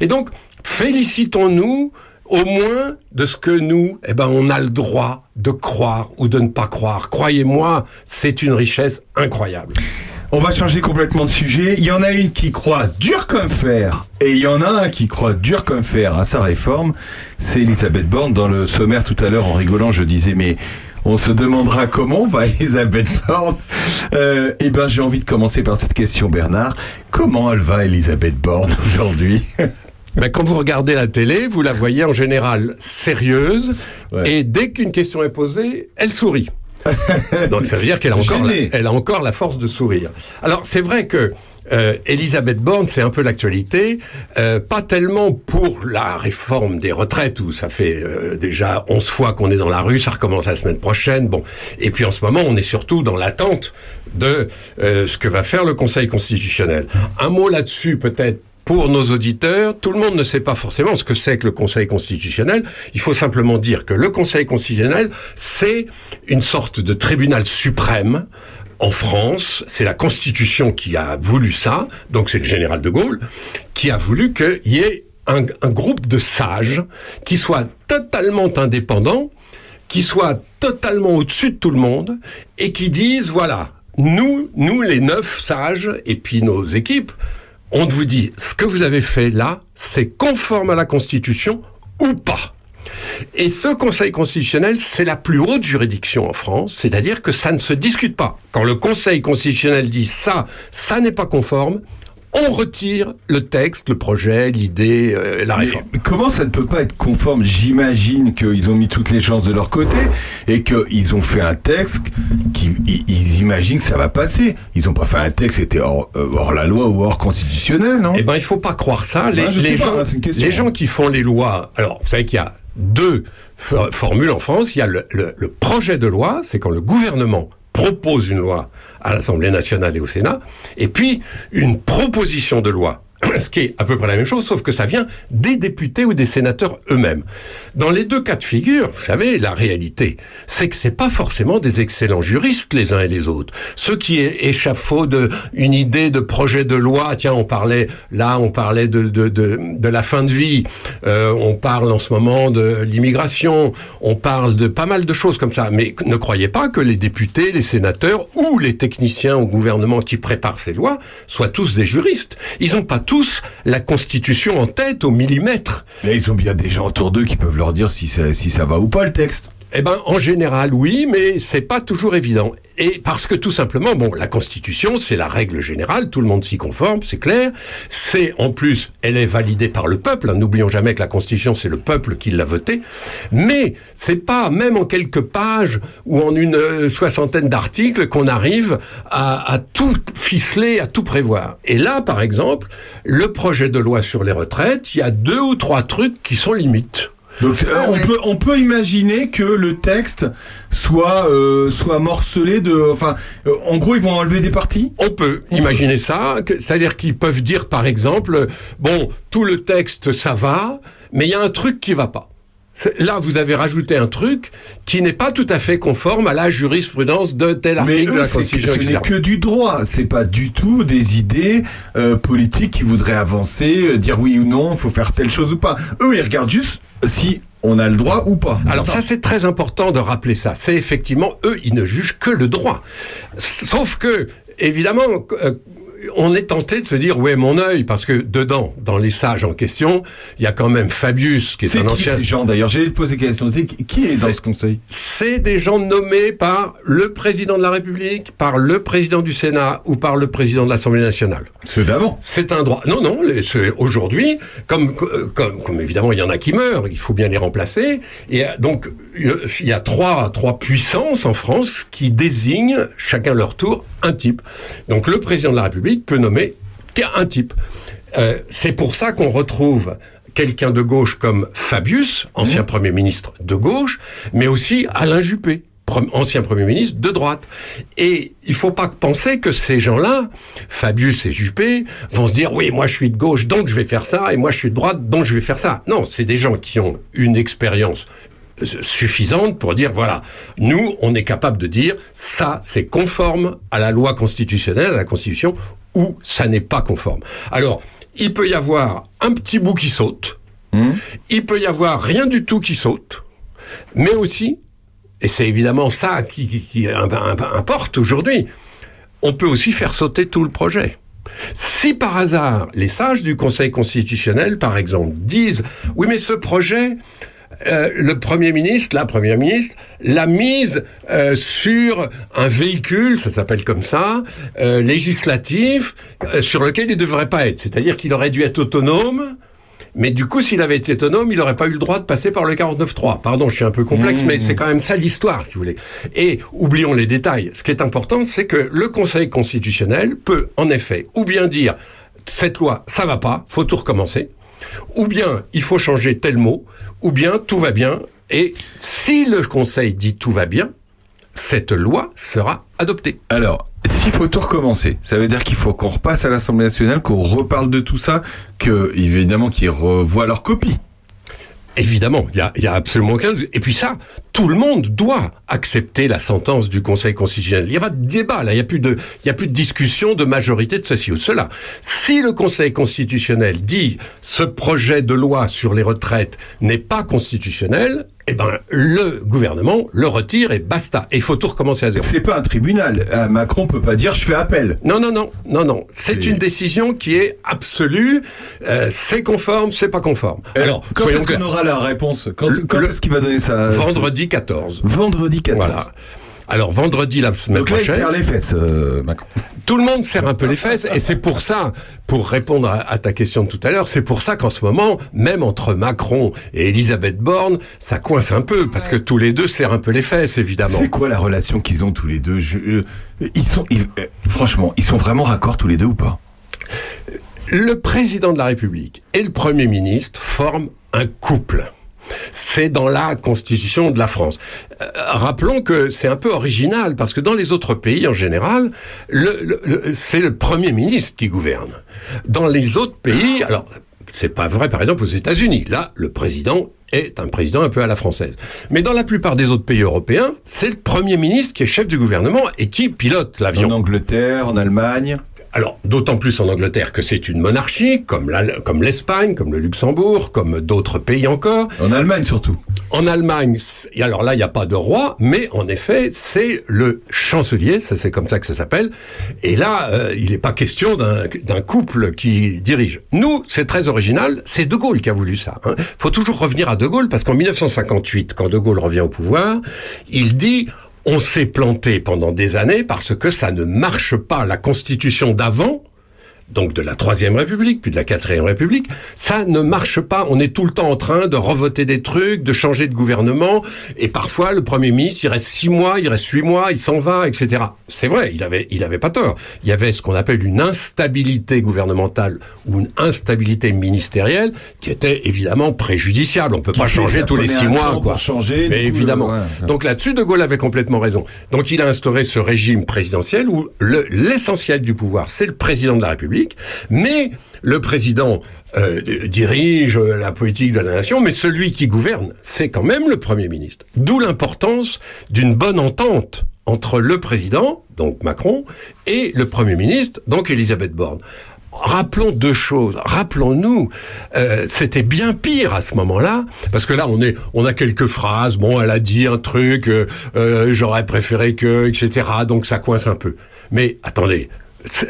Et donc, félicitons-nous au moins de ce que nous, eh ben, on a le droit de croire ou de ne pas croire. Croyez-moi, c'est une richesse incroyable. On va changer complètement de sujet. Il y en a une qui croit dur comme fer et il y en a un qui croit dur comme fer à sa réforme. C'est Elisabeth Borne. Dans le sommaire tout à l'heure, en rigolant, je disais mais on se demandera comment va Elisabeth Borne. Euh, eh ben, j'ai envie de commencer par cette question, Bernard. Comment elle va, Elisabeth Borne aujourd'hui? Ben, quand vous regardez la télé, vous la voyez en général sérieuse, et dès qu'une question est posée, elle sourit. Donc ça veut dire qu'elle a encore, la, elle a encore la force de sourire. Alors c'est vrai que euh, Elisabeth Borne, c'est un peu l'actualité, euh, pas tellement pour la réforme des retraites où ça fait euh, déjà 11 fois qu'on est dans la rue, ça recommence la semaine prochaine. Bon, et puis en ce moment, on est surtout dans l'attente de ce que va faire le Conseil constitutionnel. Un mot là-dessus peut-être pour nos auditeurs, tout le monde ne sait pas forcément ce que c'est que le Conseil constitutionnel. Il faut simplement dire que le Conseil constitutionnel, c'est une sorte de tribunal suprême en France. C'est la Constitution qui a voulu ça, donc c'est le général de Gaulle, qui a voulu qu'il y ait un, groupe de sages qui soit totalement indépendant, qui soit totalement au-dessus de tout le monde, et qui disent, voilà, nous, nous les neuf sages, et puis nos équipes, on vous dit, ce que vous avez fait là, c'est conforme à la Constitution ou pas. Et ce Conseil constitutionnel, c'est la plus haute juridiction en France, c'est-à-dire que ça ne se discute pas. Quand le Conseil constitutionnel dit ça, ça n'est pas conforme, on retire le texte, le projet, l'idée, euh, la Mais réforme. comment ça ne peut pas être conforme J'imagine qu'ils ont mis toutes les chances de leur côté et qu'ils ont fait un texte qui ils, imaginent que ça va passer. Ils n'ont pas fait un texte qui était hors, euh, hors la loi ou hors constitutionnel, non? Eh ben, il faut pas croire ça. Les, Ouais, je les sais pas, gens, hein, les gens qui font les lois. Alors, vous savez qu'il y a deux for- formules en France. Il y a le, le- le projet de loi, c'est quand le gouvernement propose une loi à l'Assemblée nationale et au Sénat, et puis une proposition de loi. Ce qui est à peu près la même chose, sauf que ça vient des députés ou des sénateurs eux-mêmes. Dans les deux cas de figure, vous savez, la réalité, c'est que c'est pas forcément des excellents juristes les uns et les autres. Ceux qui échafaudent une idée de projet de loi, tiens, on parlait là, on parlait de de, de, de la fin de vie, euh, on parle en ce moment de l'immigration, on parle de pas mal de choses comme ça. Mais ne croyez pas que les députés, les sénateurs ou les techniciens au gouvernement qui préparent ces lois soient tous des juristes. Ils n'ont pas tous la Constitution en tête au millimètre. Mais ils ont bien des gens autour d'eux qui peuvent leur dire si ça, si ça va ou pas le texte. Eh ben, en général, oui, mais c'est pas toujours évident. Et parce que tout simplement, bon, la Constitution, c'est la règle générale, tout le monde s'y conforme, c'est clair. C'est, en plus, elle est validée par le peuple. hein. N'oublions jamais que la Constitution, c'est le peuple qui l'a votée. Mais c'est pas, même en quelques pages ou en une euh, soixantaine d'articles, qu'on arrive à, à tout ficeler, à tout prévoir. Et là, par exemple, le projet de loi sur les retraites, il y a deux ou trois trucs qui sont limites. Donc euh, on, peut, on peut imaginer que le texte soit, euh, soit morcelé de... Enfin, euh, en gros, ils vont enlever des parties? On peut imaginer ça, c'est-à-dire qu'ils peuvent dire par exemple, bon, tout le texte ça va, mais il y a un truc qui va pas. Là, vous avez rajouté un truc qui n'est pas tout à fait conforme à la jurisprudence de tel Mais article de eux, la c'est- Constitution. ce n'est que du droit, c'est pas du tout des idées euh, politiques qui voudraient avancer, euh, dire oui ou non, il faut faire telle chose ou pas. Eux, ils regardent juste si on a le droit ou pas. Alors ça, c'est très important de rappeler ça. C'est effectivement, eux, ils ne jugent que le droit. Sauf que, évidemment, euh, on est tenté de se dire, ouais, mon œil, parce que dedans, dans les sages en question, il y a quand même Fabius, qui est, C'est un qui ancien... ces gens d'ailleurs J'ai posé la question. C'est qui, est dans ce conseil? C'est des gens nommés par le président de la République, par le président du Sénat ou par le président de l'Assemblée nationale. Ceux d'avant. C'est un droit. Non, non. c'est- Aujourd'hui, comme, comme, comme évidemment il y en a qui meurent, il faut bien les remplacer. Et euh, donc il y a trois, trois puissances en France qui désignent chacun leur tour un type. Donc le président de la République peut nommer un type. Euh, c'est pour ça qu'on retrouve quelqu'un de gauche comme Fabius, ancien Premier ministre de gauche, mais aussi Alain Juppé, ancien Premier ministre de droite. Et il faut pas penser que ces gens-là, Fabius et Juppé, vont se dire oui, moi je suis de gauche, donc je vais faire ça, et moi je suis de droite, donc je vais faire ça. Non, c'est des gens qui ont une expérience euh, suffisante pour dire voilà, nous on est capable de dire ça c'est conforme à la loi constitutionnelle, à la Constitution, ou ça n'est pas conforme. Alors, il peut y avoir un petit bout qui saute, il peut y avoir rien du tout qui saute, mais aussi, et c'est évidemment ça qui, qui- qui im- im- importe aujourd'hui, on peut aussi faire sauter tout le projet. Si par hasard les sages du Conseil constitutionnel, par exemple, disent oui mais ce projet, euh, le Premier ministre, la Première ministre, l'a mise euh, sur un véhicule, ça s'appelle comme ça, euh, législatif, sur lequel il ne devrait pas être. C'est-à-dire qu'il aurait dû être autonome, mais du coup, s'il avait été autonome, il n'aurait pas eu le droit de passer par le 49.3. Pardon, je suis un peu complexe, Mmh. mais c'est quand même ça l'histoire, si vous voulez. Et oublions les détails. Ce qui est important, c'est que le Conseil constitutionnel peut, en effet, ou bien dire cette loi, ça va pas, faut tout recommencer, ou bien il faut changer tel mot, ou bien tout va bien. Et si le Conseil dit tout va bien, cette loi sera adoptée. Alors, s'il faut tout recommencer, ça veut dire qu'il faut qu'on repasse à l'Assemblée nationale, qu'on reparle de tout ça, que évidemment qu'ils revoient leur copie. Évidemment, il y a, a absolument aucun doute. Et puis ça, tout le monde doit accepter la sentence du Conseil constitutionnel. Il n'y a pas de débat là, il n'y a plus de, y a plus de discussion de majorité de ceci ou de cela. Si le Conseil constitutionnel dit ce projet de loi sur les retraites n'est pas constitutionnel, eh ben le gouvernement le retire et basta. Et il faut tout recommencer à zéro. C'est pas un tribunal. Euh, Macron peut pas dire je fais appel. Non, non, non, non, non. C'est une décision qui est absolue. Euh, c'est conforme, c'est pas conforme. Alors, quand est-ce qu'on aura la réponse? Quand, quand est-ce qu'il va donner ça Vendredi 14. Vendredi 14. Voilà. Alors vendredi la semaine Donc là, il prochaine. serre les fesses, euh, Macron. Tout le monde serre un peu les fesses et c'est pour ça, pour répondre à, à ta question de tout à l'heure, c'est pour ça qu'en ce moment, même entre Macron et Elisabeth Borne, ça coince un peu parce que tous les deux serrent un peu les fesses évidemment. C'est quoi la relation qu'ils ont tous les deux? Je- euh, Ils sont, ils- euh, franchement, ils sont vraiment raccords tous les deux ou pas? Le président de la République et le Premier ministre forment un couple. C'est dans la constitution de la France. Euh, rappelons que c'est un peu original parce que dans les autres pays en général, c'est le Premier ministre qui gouverne. Dans les autres pays, alors c'est pas vrai par exemple aux États-Unis. Là, le président est un président un peu à la française. Mais dans la plupart des autres pays européens, c'est le Premier ministre qui est chef du gouvernement et qui pilote l'avion. En Angleterre, en Allemagne. Alors, d'autant plus en Angleterre que c'est une monarchie, comme l'Espagne, comme le Luxembourg, comme d'autres pays encore. En Allemagne surtout. En Allemagne, alors là, il n'y a pas de roi, mais en effet, c'est le chancelier, ça c'est comme ça que ça s'appelle. Et là, euh, il n'est pas question d'un d'un couple qui dirige. Nous, c'est très original, c'est De Gaulle qui a voulu ça. Il faut toujours revenir à De Gaulle, parce qu'en 1958, quand De Gaulle revient au pouvoir, il dit... On s'est planté pendant des années parce que ça ne marche pas. La constitution d'avant, donc de la Troisième République, puis de la Quatrième République, ça ne marche pas. On est tout le temps en train de revoter des trucs, de changer de gouvernement, et parfois le Premier ministre, il reste six mois, il reste huit mois, il s'en va, etc. C'est vrai, il avait, il avait pas tort. Il y avait ce qu'on appelle une instabilité gouvernementale ou une instabilité ministérielle qui était évidemment préjudiciable. On peut Qui pas changer tous les six mois, quoi. changer, Mais évidemment. euh, ouais. Donc là-dessus, De Gaulle avait complètement raison. Donc il a instauré ce régime présidentiel où le- l'essentiel du pouvoir, c'est le président de la République Mais le président euh, dirige la politique de la nation, mais celui qui gouverne, c'est quand même le Premier ministre. D'où l'importance d'une bonne entente entre le président, donc Macron, et le Premier ministre, donc Elisabeth Borne. Rappelons deux choses. Rappelons-nous, euh, c'était bien pire à ce moment-là, parce que là, on a quelques phrases. Bon, elle a dit un truc, euh, j'aurais préféré que, etc. Donc ça coince un peu. Mais attendez,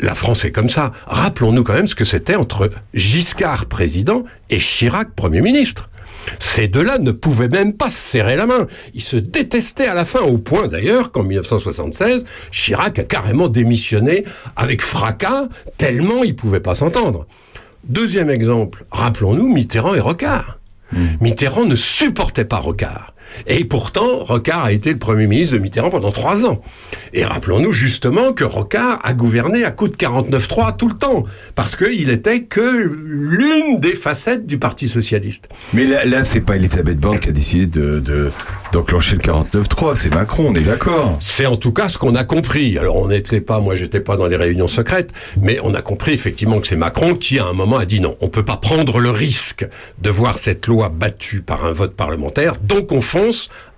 la France est comme ça. Rappelons-nous quand même ce que c'était entre Giscard président et Chirac premier ministre. Ces deux-là ne pouvaient même pas se serrer la main. Ils se détestaient à la fin, au point d'ailleurs qu'en 1976, Chirac a carrément démissionné avec fracas, tellement ils pouvaient pas s'entendre. Deuxième exemple, rappelons-nous Mitterrand et Rocard. Mitterrand ne supportait pas Rocard. Et pourtant, Rocard a été le Premier ministre de Mitterrand pendant trois ans. Et rappelons-nous justement que Rocard a gouverné à coup de 49-3 tout le temps, parce qu'il était que l'une des facettes du Parti socialiste. Mais là, là c'est pas Elisabeth Borne qui a décidé de, de- d'enclencher le 49-3, c'est Macron, on est d'accord. C'est en tout cas ce qu'on a compris. Alors on n'était pas, moi j'étais pas dans les réunions secrètes, mais on a compris effectivement que c'est Macron qui à un moment a dit non, on peut pas prendre le risque de voir cette loi battue par un vote parlementaire, donc on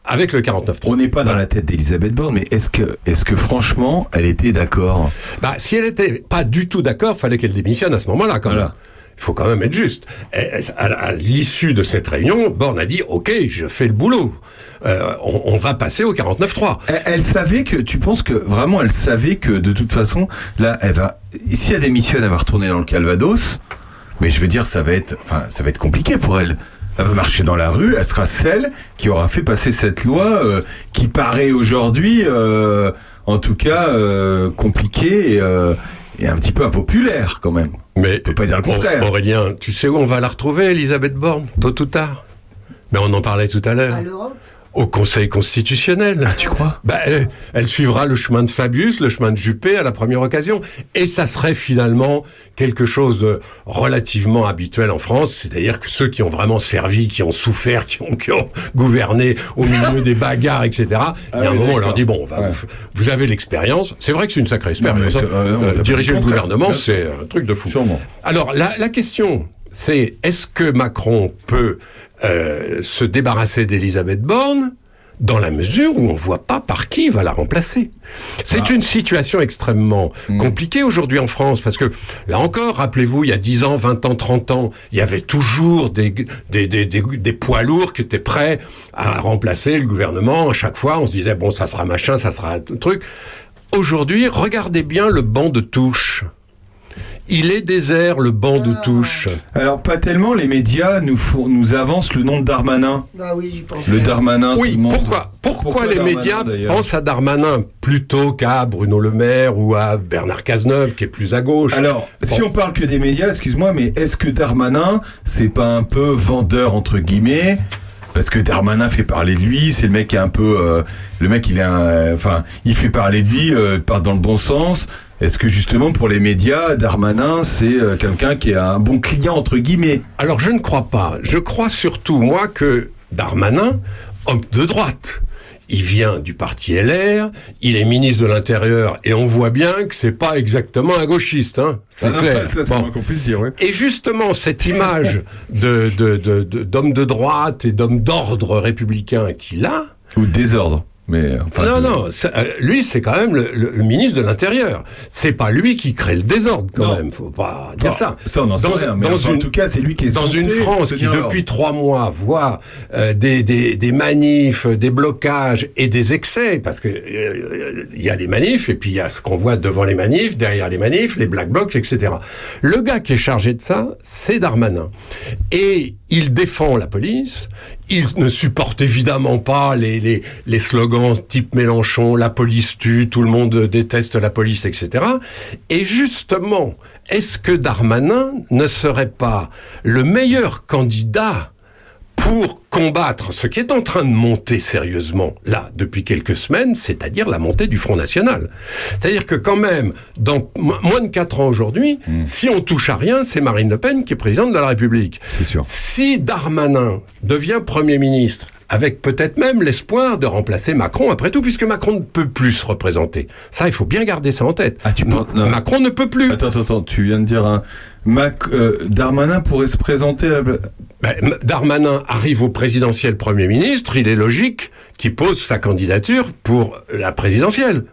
avec le 49 On n'est pas dans la tête d'Elisabeth Borne, mais est-ce que, est-ce que franchement, elle était d'accord? Bah, si elle était pas du tout d'accord, fallait qu'elle démissionne à ce moment-là, quand même. Il faut quand même être juste. À, à l'issue de cette réunion, Borne a dit OK, je fais le boulot. Euh, on, on va passer au 49-3. Elle, elle savait que, tu penses que vraiment, elle savait que de toute façon, là, elle va, si elle démissionne, elle va retourner dans le Calvados. Mais je veux dire, ça va être, enfin, ça va être compliqué pour elle. Elle va marcher dans la rue, elle sera celle qui aura fait passer cette loi euh, qui paraît aujourd'hui, euh, en tout cas, euh, compliquée et, euh, et un petit peu impopulaire quand même. Mais on peut pas dire le contraire. Aurélien, tu sais où on va la retrouver, Elisabeth Borne, tôt ou tard? Mais on en parlait tout à l'heure. Au Conseil constitutionnel. Ah, tu crois? Bah, elle, elle suivra le chemin de Fabius, le chemin de Juppé à la première occasion. Et ça serait finalement quelque chose de relativement habituel en France. C'est-à-dire que ceux qui ont vraiment servi, qui ont souffert, qui ont, qui ont gouverné au milieu des bagarres, etc. il y a un Ah oui, moment, on leur dit, bon, vous, vous avez l'expérience. C'est vrai que c'est une sacrée expérience. hein. euh, Euh, diriger le gouvernement, c'est un truc de fou. Sûrement. Alors, la, la question, c'est est-ce que Macron peut euh, se débarrasser d'Elisabeth Borne dans la mesure où on voit pas par qui il va la remplacer? C'est Ah. une situation extrêmement Hmm. compliquée aujourd'hui en France parce que là encore, rappelez-vous, il y a 10 ans, 20 ans, 30 ans, il y avait toujours des, des, des, des, des poids lourds qui étaient prêts à remplacer le gouvernement. À chaque fois, on se disait, bon, ça sera machin, ça sera un truc. Aujourd'hui, regardez bien le banc de touche. Il est désert, le banc de touche. Alors pas tellement, les médias nous, font, nous avancent le nom de Darmanin. Bah oui, j'y pense. Le Darmanin, tout Oui, le monde- pourquoi, pourquoi, Pourquoi les Darmanin, médias pensent à Darmanin plutôt qu'à Bruno Le Maire ou à Bernard Cazeneuve, qui est plus à gauche? Alors, si on parle que des médias, excuse-moi, mais est-ce que Darmanin, c'est pas un peu vendeur entre guillemets? Parce que Darmanin fait parler de lui, c'est le mec qui est un peu, euh, le mec il est, un- enfin, il fait parler de lui, euh, part dans le bon sens. Est-ce que justement pour les médias, Darmanin c'est euh, quelqu'un qui est un bon client entre guillemets? Alors je ne crois pas. Je crois surtout, moi, que Darmanin, homme de droite, il vient du parti LR, il est ministre de l'Intérieur, et on voit bien que c'est pas exactement un gauchiste, hein. C'est Ah, clair. ça, Bon. qu'on puisse dire. Et justement, cette image de, de, de, de- d'homme de droite et d'homme d'ordre républicain qu'il a, Ou désordre. Mais enfin, non, non, euh, lui, c'est quand même le, le- le ministre de l'Intérieur. C'est pas lui qui crée le désordre, quand Non. même. Faut pas dire Non, ça. ça, on en sait rien, mais enfin, en tout cas, c'est lui qui est Dans une France qui, depuis trois mois, voit euh, des, des, des manifs, des blocages et des excès, parce que euh, il y a les manifs et puis il y a ce qu'on voit devant les manifs, derrière les manifs, les black blocs, etc. Le gars qui est chargé de ça, c'est Darmanin. Et il défend la police. Il ne supporte évidemment pas les, les, les slogans type Mélenchon, la police tue, tout le monde déteste la police, etc. Et justement, est-ce que Darmanin ne serait pas le meilleur candidat pour combattre ce qui est en train de monter sérieusement, là, depuis quelques semaines, c'est-à-dire la montée du Front National. C'est-à-dire que quand même, dans mo- moins de quatre ans aujourd'hui, si on touche à rien, c'est Marine Le Pen qui est présidente de la République. C'est sûr. Si Darmanin devient Premier ministre avec peut-être même l'espoir de remplacer Macron après tout, puisque Macron ne peut plus se représenter. Ça, il faut bien garder ça en tête. Macron ne peut plus. Attends, attends, attends, tu viens de dire un. Mac, euh, Darmanin pourrait se présenter Ben, Darmanin arrive au présidentiel Premier ministre, il est logique qu'il pose sa candidature pour la présidentielle.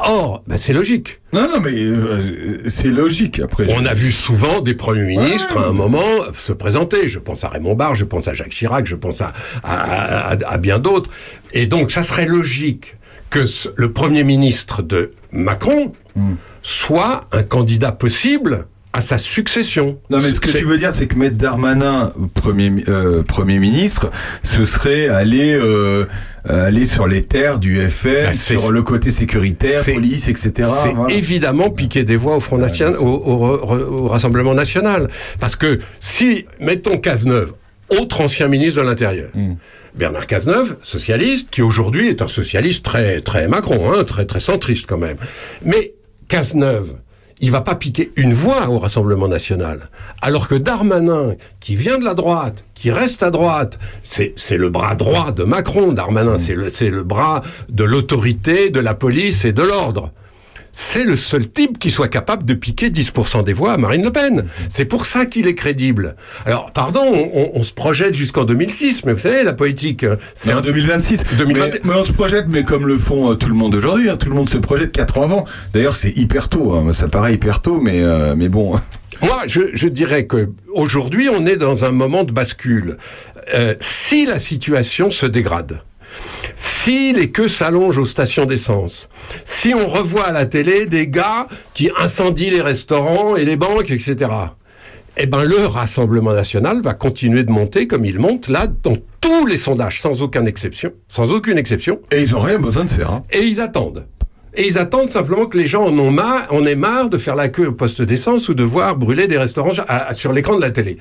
Or, ben, c'est logique. Non, non, mais euh, c'est logique après. On a vu souvent des premiers ministres à un moment se présenter. Je pense à Raymond Barre, je pense à Jacques Chirac, je pense à, à- à- à bien d'autres. Et donc, ça serait logique que le premier ministre de Macron Hmm. soit un candidat possible à sa succession. Non, mais ce que tu veux dire, c'est que mettre Darmanin premier, mi- euh, premier ministre, ce serait aller, euh, aller sur les terres du FR, c'est- sur le côté sécuritaire, police, etc. C'est voilà. évidemment piquer des voix au Front National, au, au- au- au Rassemblement National. Parce que si, mettons Cazeneuve, autre ancien ministre de l'Intérieur, Hmm. Bernard Cazeneuve, socialiste, qui aujourd'hui est un socialiste très, très Macron, hein, très, très centriste quand même. Mais Cazeneuve, il va pas piquer une voix au Rassemblement national. Alors que Darmanin, qui vient de la droite, qui reste à droite, c'est c'est le bras droit de Macron, Darmanin, c'est le, c'est le bras de l'autorité, de la police et de l'ordre. C'est le seul type qui soit capable de piquer 10% des voix à Marine Le Pen. C'est pour ça qu'il est crédible. Alors, pardon, on, on se projette jusqu'en 2006, mais vous savez, la politique, euh, c'est en un 2026. 2020. Mais, mais on se projette, mais comme le font euh, tout le monde aujourd'hui, hein, tout le monde se projette 4 ans avant. D'ailleurs, c'est hyper tôt. hein, ça paraît hyper tôt, mais, euh, mais bon. Moi, je, je dirais que aujourd'hui, on est dans un moment de bascule. Euh, si la situation se dégrade, si les queues s'allongent aux stations d'essence, si on revoit à la télé des gars qui incendient les restaurants et les banques, etc., eh ben le Rassemblement national va continuer de monter comme il monte là dans tous les sondages, sans aucune exception, sans aucune exception. Et ils ont rien besoin de faire. hein. Et ils attendent. Et ils attendent simplement que les gens en ont marre, en aient marre de faire la queue au poste d'essence ou de voir brûler des restaurants à- à- sur l'écran de la télé.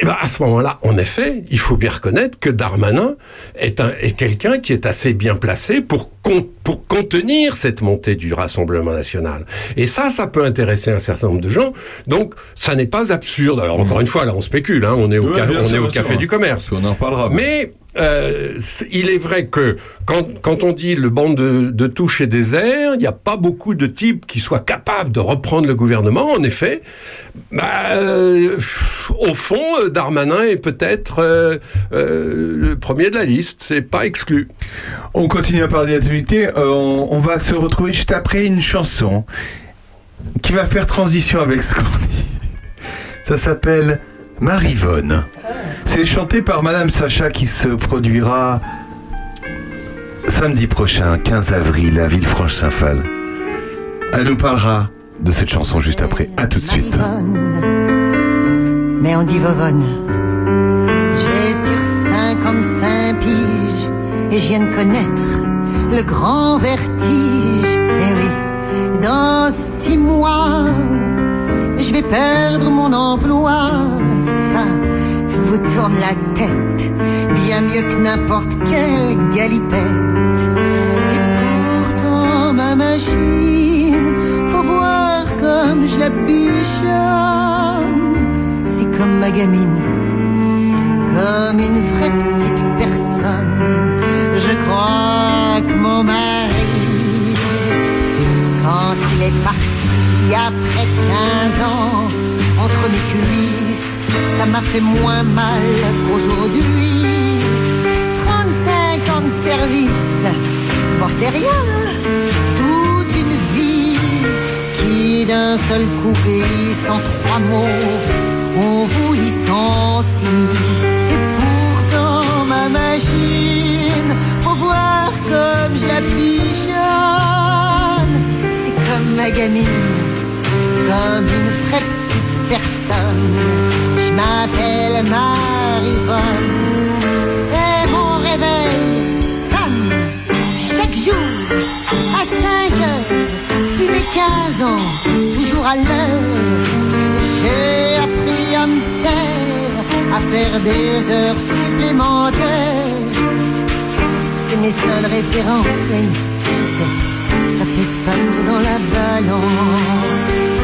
Et ben à ce moment-là, en effet, il faut bien reconnaître que Darmanin est, un, est quelqu'un qui est assez bien placé pour, con- pour contenir cette montée du Rassemblement national. Et ça, ça peut intéresser un certain nombre de gens. Donc, ça n'est pas absurde. Alors, encore une fois, là, on spécule. Hein, on est au, Ouais, ca- bien on sûr, est au bien sûr. café du commerce. On en parlera. Mais euh, il est vrai que quand, quand on dit le banc de, de touche est désert, il n'y a pas beaucoup de types qui soient capables de reprendre le gouvernement. En effet, bah, euh, au fond, euh, Darmanin est peut-être euh, euh, le premier de la liste. C'est pas exclu. On continue à parler d'actualité. Euh, on, on va se retrouver juste après une chanson qui va faire transition avec ce qu'on dit. Ça s'appelle Marivonne. C'est chanté par Madame Sacha qui se produira samedi prochain, 15 avril, à Villefranche-Saint-Phal. Elle nous parlera de cette chanson juste après. À tout de suite. mais on dit Vovonne. J'ai sur 55 piges et je viens de connaître le grand vertige. Eh oui, dans six mois, je vais perdre mon emploi. Ça, vous tourne la tête, bien mieux que n'importe quelle galipette. Et pourtant, ma machine, faut voir comme je la bichonne. C'est comme ma gamine, comme une vraie petite personne. Je crois que mon mari, quand il est parti après 15 ans, entre mes cuisses, ça m'a fait moins mal qu'aujourd'hui. 35 ans de service, bon c'est rien, toute une vie qui d'un seul coup glisse en trois mots, on vous licencie. Et pourtant ma machine, faut voir comme je la c'est comme ma gamine, comme une petite Je m'appelle Marivonne et mon réveil sonne chaque jour à 5 heures. Depuis mes 15 ans, toujours à l'heure, j'ai appris à me taire, à faire des heures supplémentaires. C'est mes seules références, oui, je sais, ça pèse pas lourd dans la balance.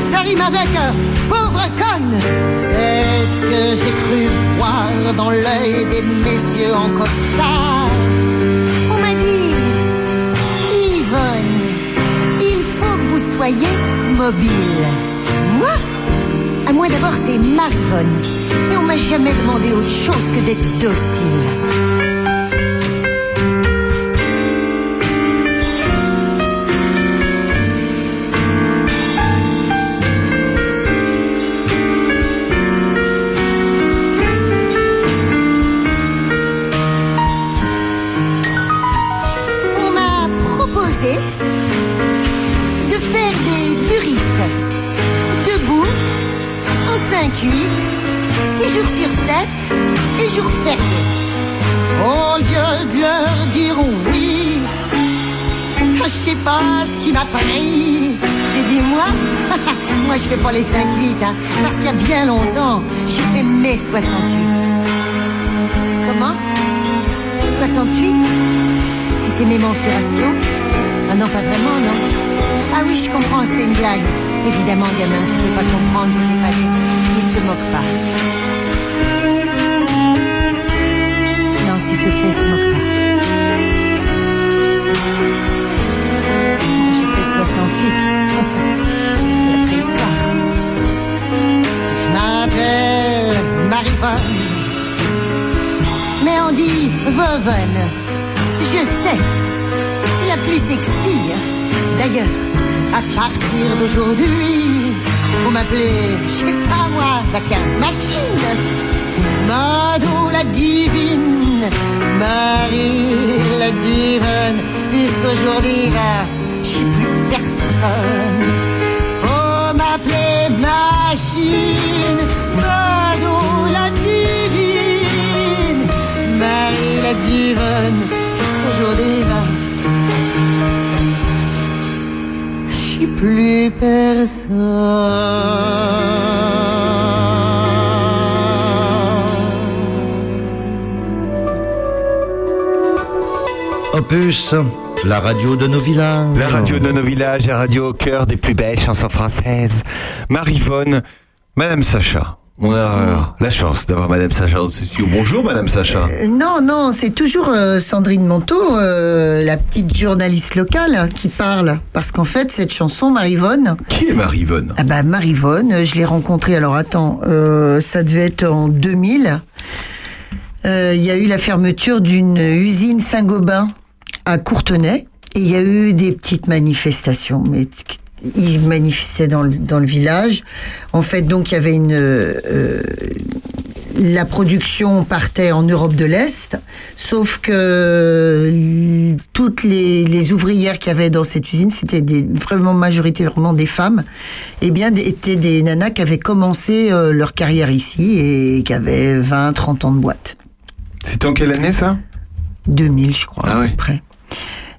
Ça rime avec pauvre conne. C'est ce que j'ai cru voir dans l'œil des messieurs en costard. On m'a dit, Yvonne, il faut que vous soyez mobile. Moi? À moi d'abord, c'est Marivonne. Et on m'a jamais demandé autre chose que d'être docile. Fais pas les 5-8, hein, parce qu'il y a bien longtemps, j'ai fait mes 68. Comment? 68 Si c'est mes mensurations Ah non, pas vraiment, non. Ah oui, je comprends, c'était une blague. Évidemment, gamin, tu peux pas comprendre, t'étais pas né. Ne te moque pas. Non, s'il te plaît, te moque pas. J'ai fait 68. m'appelle Marivonne. Mais on dit Vovonne. Je sais. La plus sexy. D'ailleurs, à partir d'aujourd'hui, faut m'appeler, je sais pas moi, bah tiens, machine. Mado la divine, Marie la divine, puisqu'aujourd'hui, bah, je suis plus personne. Machine, Mado la divine, la divine, puisqu'aujourd'hui, bah, je suis plus personne. Opus, la radio de nos villages. La radio de nos villages, la radio au cœur des plus belles chansons françaises. Marivonne, Madame Sacha. On a la chance d'avoir Madame Sacha dans ce studio. Bonjour Madame Sacha. Euh, Non, non, c'est toujours euh, Sandrine Monteau, euh, la petite journaliste locale, qui parle. Parce qu'en fait, cette chanson, Marivonne. Qui est Marivonne Ah bah Marivonne, je l'ai rencontrée. Alors attends, euh, ça devait être en 2000. Euh, Il y a eu la fermeture d'une usine Saint-Gobain à Courtenay. Et il y a eu des petites manifestations, mais ils manifestaient dans le, dans le village. En fait, donc il y avait une euh, la production partait en Europe de l'Est, sauf que toutes les, les ouvrières qu'il y avait dans cette usine, c'était des, vraiment majoritairement des femmes, et bien des- étaient des nanas qui avaient commencé euh, leur carrière ici et qui avaient 20, 30 ans de boîte. C'était en quelle année ça? 2000, je crois, à peu près.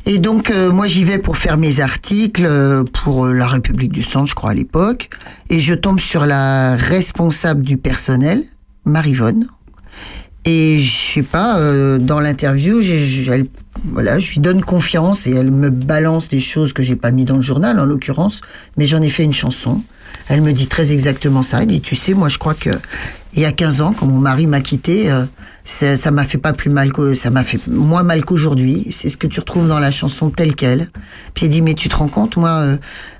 Et donc, euh, moi, j'y vais pour faire mes articles euh, pour euh, la République du Centre, je crois, à l'époque. Et je tombe sur la responsable du personnel, Marivonne. Et je sais pas, dans l'interview, elle- voilà, je lui donne confiance et elle me balance des choses que j'ai pas mis dans le journal, en l'occurrence, mais j'en ai fait une chanson. Elle me dit très exactement ça. Elle dit, tu sais, moi, je crois que il y a 15 ans, quand mon mari m'a quitté, ça m'a fait pas plus mal que ça m'a fait moins mal qu'aujourd'hui. C'est ce que tu retrouves dans la chanson telle quelle. Puis elle dit, mais tu te rends compte, moi, euh,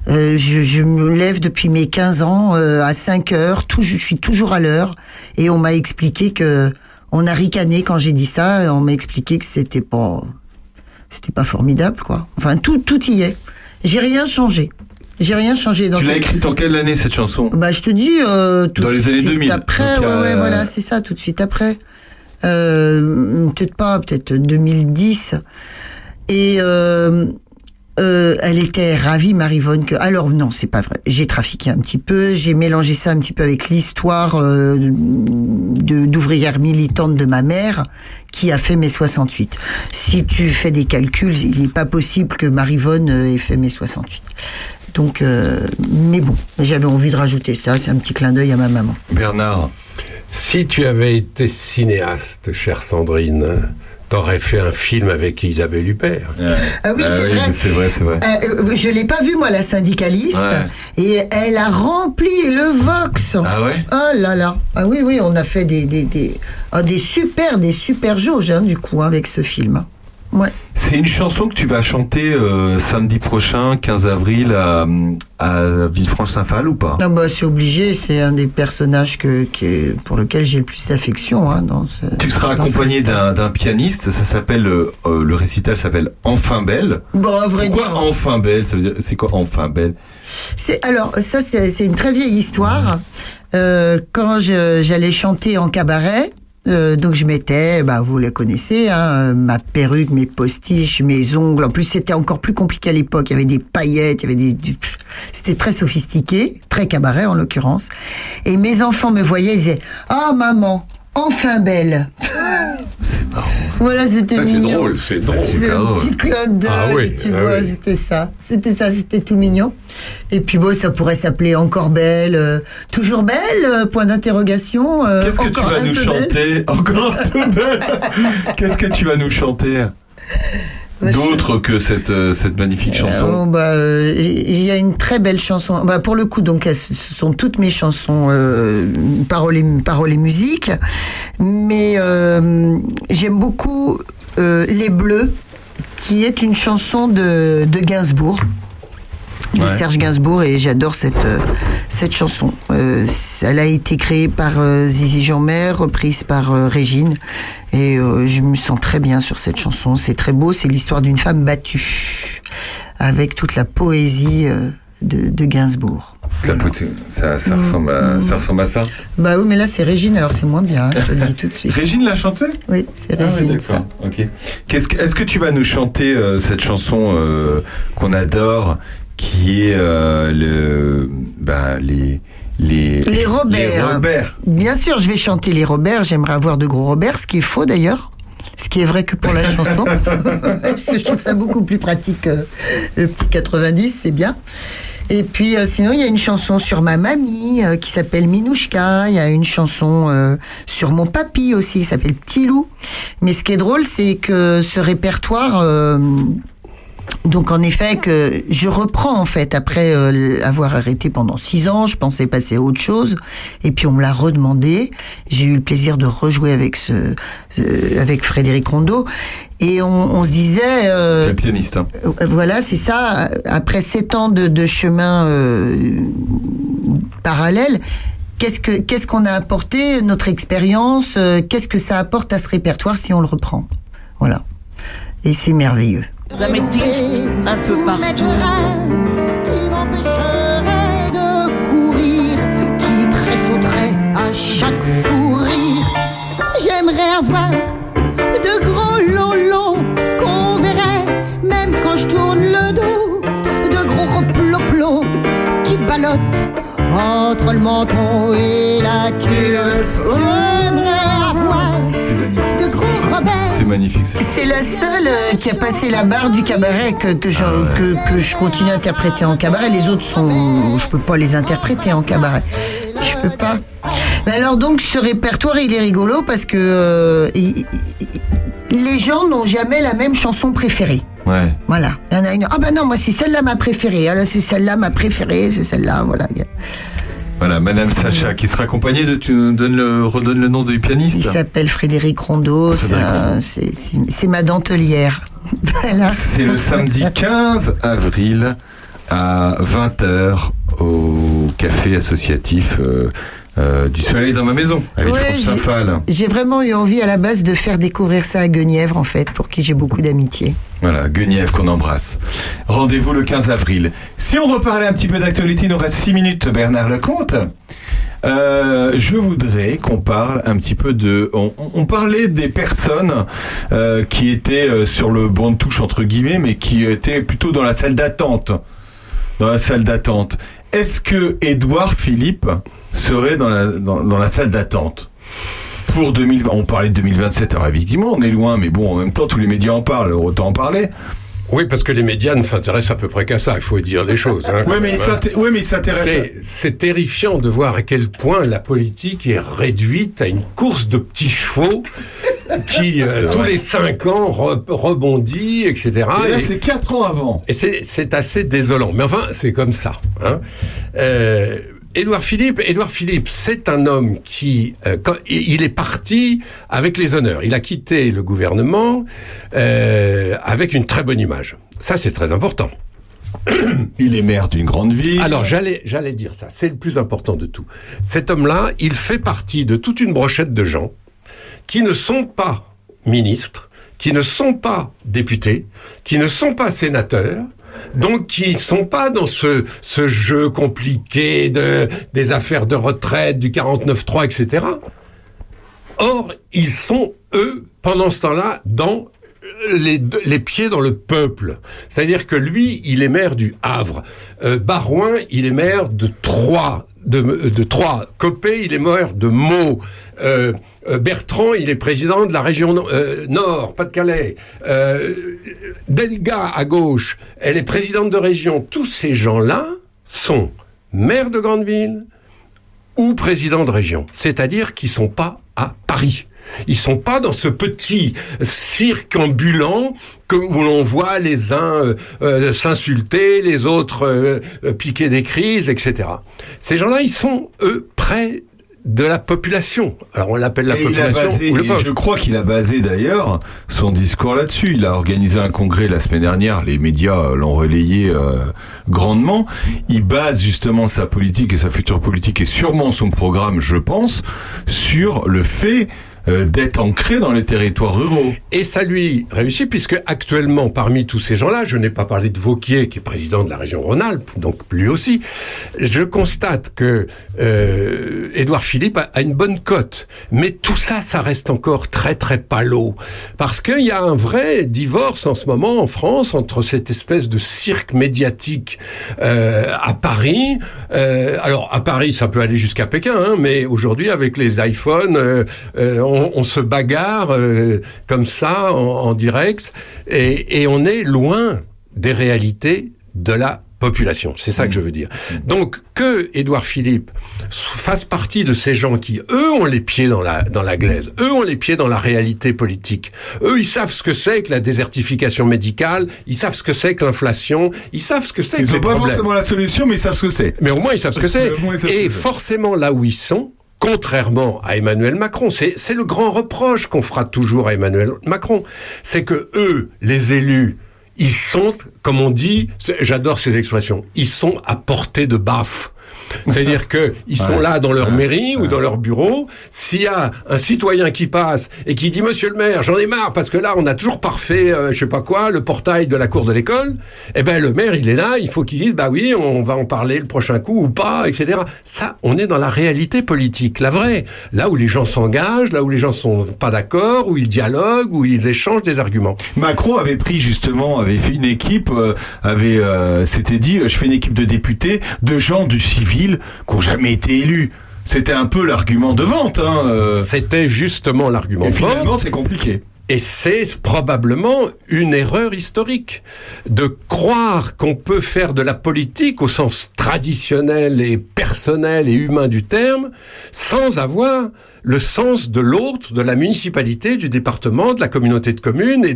euh, je, je me lève depuis mes 15 ans euh, à 5 heures, tout, je suis toujours à l'heure, et on m'a expliqué que on a ricané quand j'ai dit ça. et On m'a expliqué que c'était pas, c'était pas formidable, quoi. Enfin, tout, tout y est. J'ai rien changé. J'ai rien changé dans Tu l'as cette- écrite en quelle année cette chanson? Bah, je te dis euh, tout Dans les années suite 2000, Après, ouais, ouais, voilà, c'est ça, tout de suite après. Euh, peut-être pas, peut-être 2010. Et euh, euh, elle était ravie, Marivonne, que. Alors non, c'est pas vrai. J'ai trafiqué un petit peu, j'ai mélangé ça un petit peu avec l'histoire euh, d'ouvrière militante de ma mère qui a fait mes 68. Si tu fais des calculs, il n'est pas possible que Marivonne euh, ait fait mes 68. Donc, euh, mais bon, j'avais envie de rajouter ça. C'est un petit clin d'œil à ma maman. Bernard. Si tu avais été cinéaste, chère Sandrine, t'aurais fait un film avec Isabelle Huppert. Ah oui, c'est vrai. C'est vrai, c'est vrai. Euh, je l'ai pas vue, moi, la syndicaliste. Et elle a rempli le Vox. Ah ouais? Oh là là. Ah oui, oui, on a fait des, des, des, ah, des super, des super jauges, hein, du coup, hein, avec ce film. Ouais. C'est une chanson que tu vas chanter euh, samedi prochain, 15 avril, à, à Villefranche-Saint-Phal ou pas? Non, bah, c'est obligé, c'est un des personnages que, que- pour lequel j'ai le plus d'affection. Hein, dans ce, Tu seras accompagné d'un d'un pianiste, ça s'appelle, euh, euh, le récital s'appelle Enfin Belle. Bon, à vrai Pourquoi dire. Enfin Belle? Ça veut dire, c'est quoi Enfin Belle? C'est alors ça c'est c'est une très vieille histoire. Euh, quand je- j'allais chanter en cabaret. Euh, donc je mettais, bah vous la connaissez, hein, ma perruque, mes postiches, mes ongles. En plus c'était encore plus compliqué à l'époque. Il y avait des paillettes, il y avait des, c'était très sophistiqué, très cabaret en l'occurrence. Et mes enfants me voyaient, ils disaient, ah maman, enfin belle. Voilà, c'était Ça, c'est mignon. drôle, c'est drôle. C'est un petit clin d'œil, Ah oui, tu ah vois, oui. c'était ça. C'était ça, c'était tout mignon. Et puis bon, ça pourrait s'appeler Encore belle, euh, toujours belle, euh, point d'interrogation. euh, Qu'est-ce que tu vas nous chanter Encore un peu belle Qu'est-ce que tu vas nous chanter? D'autre que cette, euh, cette magnifique chanson Oh, bah, euh, il y a une très belle chanson. Bah, pour le coup, donc, ce sont toutes mes chansons, euh, paroles, et, paroles et musique. Mais euh, j'aime beaucoup euh, Les Bleus, qui est une chanson de, de Gainsbourg. De Ouais. Serge Gainsbourg et j'adore cette euh, cette chanson. Euh, elle a été créée par euh, Zizi Jeanmer, reprise par euh, Régine et je me sens très bien sur cette chanson. C'est très beau, c'est l'histoire d'une femme battue avec toute la poésie de, de Gainsbourg. La ça, ça, ressemble à, ça ressemble à ça? Bah oui, mais là c'est Régine, alors c'est moins bien, hein, je te le dis tout de suite. Régine l'a chanté Oui, c'est Ah ouais, Régine. est-ce que tu vas nous chanter euh, cette chanson euh, qu'on adore, qui est euh, le, bah, les, les, Les Robert. Les Robert. Bien sûr, je vais chanter les Robert. J'aimerais avoir de gros Robert, ce qui est faux d'ailleurs. Ce qui est vrai que pour la chanson. Parce que je trouve ça beaucoup plus pratique que le petit 90, c'est bien. Et puis euh, sinon, il y a une chanson sur ma mamie euh, qui s'appelle Minouchka. Il y a une chanson euh, sur mon papy aussi qui s'appelle Petit Loup. Mais ce qui est drôle, c'est que ce répertoire. Donc en effet que je reprends en fait après euh, avoir arrêté pendant six ans, je pensais passer à autre chose et puis on me l'a redemandé. J'ai eu le plaisir de rejouer avec ce euh, avec Frédéric Rondeau et on, on se disait euh, le pianiste. hein. euh, Voilà, c'est ça. Après sept ans de, de chemin euh, parallèle, qu'est-ce que qu'est-ce qu'on a apporté, notre expérience, euh, qu'est-ce que ça apporte à ce répertoire si on le reprend? Voilà. Et c'est merveilleux. Améthystes un peu partout. Qui m'empêcherait de courir, qui tressauterait à chaque fou rire. J'aimerais avoir de gros lolos qu'on verrait, même quand je tourne le dos, de gros reploplos qui ballottent entre le menton et la culotte. Magnifique. c'est- la seule euh, qui a passé la barre du cabaret que, que, je, que, que je continue à interpréter en cabaret. Les autres sont, je peux pas les interpréter en cabaret. Je peux pas. Mais alors donc ce répertoire il est rigolo parce que euh, il- il- les gens n'ont jamais la même chanson préférée. Ouais. Voilà. Il y en a une. Ah ben non, moi c'est celle-là ma préférée. Alors c'est celle-là ma préférée, c'est celle-là. Voilà. Voilà, Madame Sacha, qui sera accompagnée de, tu nous donnes le, redonne le nom du pianiste. Il s'appelle Frédéric Rondeau. C'est ma dentelière. Voilà. C'est le samedi 15 avril à 20h au café associatif euh, euh, du Soleil dans ma maison, à Ouais, Villefranche-Saint-Phal. J'ai vraiment eu envie à la base de faire découvrir ça à Guenièvre, en fait, pour qui j'ai beaucoup d'amitié. Voilà, Guenièvre qu'on embrasse. Rendez-vous le 15 avril. Si on reparlait un petit peu d'actualité, il nous reste 6 minutes, Bernard Lecomte. Euh, je voudrais qu'on parle un petit peu de. On, on parlait des personnes euh, qui étaient sur le banc de touche entre guillemets, mais qui étaient plutôt dans la salle d'attente. Dans la salle d'attente. Est-ce que Édouard Philippe serait dans la dans, la salle d'attente pour 2020 On parlait de 2027. Alors évidemment, on est loin, mais bon, en même temps, tous les médias en parlent. Autant en parler. Oui, parce que les médias ne s'intéressent à peu près qu'à ça, il faut dire les choses. hein, Ouais, mais hein. ouais, mais il s'intéresse à- C'est- terrifiant de voir à quel point la politique est réduite à une course de petits chevaux qui euh, tous vrai. les cinq ans re- rebondit, etc. Et là, Et- c'est 4 ans avant. et c'est c'est assez désolant. Mais enfin, c'est comme ça. Hein. Euh, Édouard Philippe, Édouard Philippe, c'est un homme qui, euh, quand, il il est parti avec les honneurs. Il a quitté le gouvernement euh, avec une très bonne image. Ça, c'est très important. Il est maire d'une grande ville. Alors j'allais j'allais dire ça, c'est le plus important de tout. Cet homme-là, il fait partie de toute une brochette de gens qui ne sont pas ministres, qui ne sont pas députés, qui ne sont pas sénateurs, donc qui sont pas dans ce, ce jeu compliqué de, des affaires de retraite, du 49-3, etc. Or, ils sont, eux, pendant ce temps-là, dans les, les pieds dans le peuple. C'est-à-dire que lui, il est maire du Havre. Euh, Barouin, il est maire de Troyes. De, de Troyes. Copé, il est maire de Meaux. Euh, Bertrand, il est président de la région euh, Nord, Pas-de-Calais. Euh, Delga, à gauche, elle est présidente de région. Tous ces gens-là sont maires de grande ville, ou présidents de région. C'est-à-dire qu'ils sont pas à Paris. Ils sont pas dans ce petit cirque ambulant que, où l'on voit les uns euh, euh, s'insulter, les autres euh, piquer des crises, etc. Ces gens-là, ils sont, eux, près de la population. Alors on l'appelle la Et population basé- ou le je crois qu'il a basé d'ailleurs son discours là-dessus. Il a organisé un congrès la semaine dernière, les médias l'ont relayé euh, grandement. Il base justement sa politique et sa future politique et sûrement son programme, je pense, sur le fait euh, d'être ancré dans les territoires ruraux. Et ça lui réussit puisque actuellement, parmi tous ces gens-là, je n'ai pas parlé de Vauquier, qui est président de la région Rhône-Alpes, donc lui aussi, je constate que euh, Édouard Philippe a, une bonne cote. Mais tout ça, ça reste encore très très palo. Parce qu'il y a un vrai divorce en ce moment en France entre cette espèce de cirque médiatique euh, à Paris. Euh, alors à Paris, ça peut aller jusqu'à Pékin, hein, mais aujourd'hui avec les iPhones, euh, euh, on, on se bagarre euh, comme ça en, en direct et, et on est loin des réalités de la population. C'est ça que je veux dire. Donc que Édouard Philippe fasse partie de ces gens qui, eux, ont les pieds dans la, dans la glaise, eux ont les pieds dans la réalité politique. Eux, ils savent ce que c'est que la désertification médicale, ils savent ce que c'est que l'inflation, ils savent ce que c'est Ils que n'ont les pas problèmes. forcément la solution, mais ils savent ce que c'est. Mais au moins, ils savent ce que c'est. Ils ce Et que forcément, là où ils sont, contrairement à Emmanuel Macron, c'est le grand reproche qu'on fera toujours à Emmanuel Macron, c'est que eux, les élus, ils sont, comme on dit, j'adore ces expressions, ils sont à portée de baffe. C'est-à-dire que ils sont Ouais. là dans leur Ouais. mairie ou dans leur bureau. S'il y a un citoyen qui passe et qui dit Monsieur le maire, j'en ai marre parce que là on a toujours parfait, euh, je sais pas quoi, le portail de la cour de l'école. Eh ben le maire il est là, il faut qu'il dise bah oui on va en parler le prochain coup ou pas, etc. Ça on est dans la réalité politique, la vraie, là où les gens s'engagent, là où les gens sont pas d'accord, où ils dialoguent, où ils échangent des arguments. Macron avait pris justement, avait fait une équipe, euh, avait, euh, s'était dit, je fais une équipe de députés, de gens du civil qui n'ont jamais été élus. C'était un peu l'argument de vente. Hein, euh. C'était justement l'argument de vente. finalement, c'est compliqué. Et c'est probablement une erreur historique de croire qu'on peut faire de la politique au sens traditionnel et personnel et humain du terme sans avoir le sens de l'autre, de la municipalité, du département, de la communauté de communes et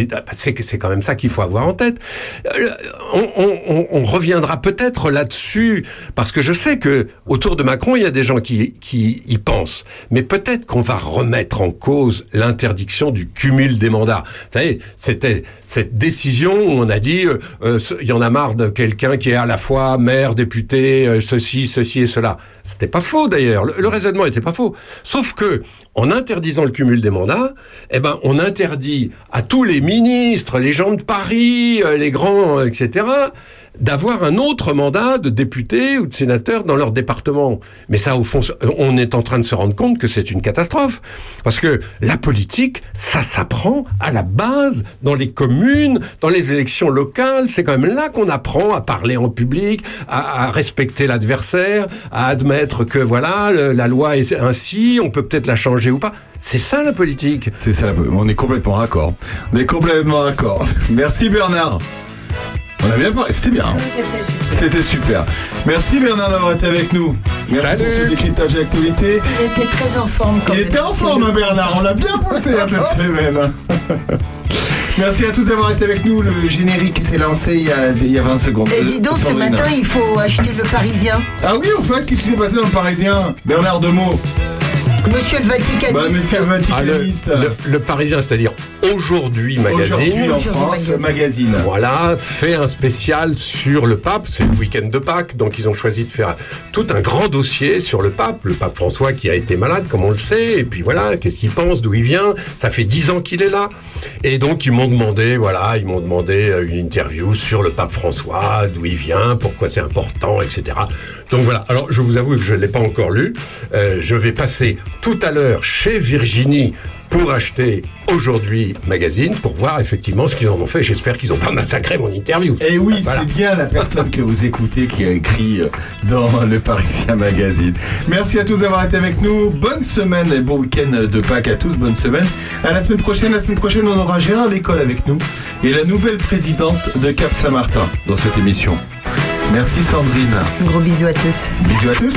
et- bah, c'est, quand même ça qu'il faut avoir en tête. Euh, On, reviendra peut-être là-dessus parce que je sais que autour de Macron il y a des gens qui, y pensent, mais peut-être qu'on va remettre en cause l'interdiction du cumul des mandats. Vous savez, c'était cette décision où on a dit euh, euh, il y en a marre de quelqu'un qui est à la fois maire, député, ceci, ceci et cela. C'était pas faux d'ailleurs. Le, le raisonnement était pas faux. Sauf que en interdisant le cumul des mandats, eh ben on interdit à tous les ministres, les gens de Paris, euh, les grands, euh, etc. d'avoir un autre mandat de député ou de sénateur dans leur département. Mais ça, au fond, on est en train de se rendre compte que c'est une catastrophe. Parce que la politique, ça s'apprend à la base, dans les communes, dans les élections locales. C'est quand même là qu'on apprend à parler en public, à, respecter l'adversaire, à admettre que voilà, la loi est ainsi, on peut peut-être la changer ou pas. C'est ça la politique. C'est ça, on est complètement d'accord. On est complètement d'accord. Merci Bernard. On a bien parlé, c'était bien. hein. C'était super. Merci Bernard d'avoir été avec nous. Merci Salut. pour ce décryptage d'actualité. Il était très en forme quand Il était en forme, Bernard. On l'a bien poussé hein, cette semaine. Merci à tous d'avoir été avec nous. Le générique s'est lancé il y a, il y a 20 secondes. Et dis donc, ce matin, il faut acheter le Parisien. Ah oui, au fait, qu'est-ce qui s'est passé dans le Parisien? Bernard Demeaux. Monsieur le Vaticaniste. Bah, monsieur le Ah, le, Vaticaniste. le- le Parisien, c'est-à-dire aujourd'hui Aujourd'hui magazine. en France, magazine. Voilà, fait un spécial sur le pape. C'est le week-end de Pâques, donc ils ont choisi de faire tout un grand dossier sur le pape. Le pape François qui a été malade, comme on le sait. Et puis voilà, qu'est-ce qu'il pense, d'où il vient. Ça fait dix ans qu'il est là. Et donc ils m'ont demandé, voilà, ils m'ont demandé euh, une interview sur le pape François, d'où il vient, pourquoi c'est important, etc. Donc voilà. Alors je vous avoue que je ne l'ai pas encore lu. Euh, je vais passer tout à l'heure chez Virginie pour acheter aujourd'hui magazine pour voir effectivement ce qu'ils en ont fait. J'espère qu'ils n'ont pas massacré mon interview. Et oui, Voilà. c'est bien la personne que vous écoutez qui a écrit euh, dans le Parisien Magazine. Merci à tous d'avoir été avec nous. Bonne semaine et bon week-end de Pâques à tous. Bonne semaine. À la semaine prochaine. La semaine prochaine, on aura Gérard L'école avec nous et la nouvelle présidente de Cap Saint-Martin dans cette émission. Merci Sandrine. Gros bisous à tous. Bisous à tous.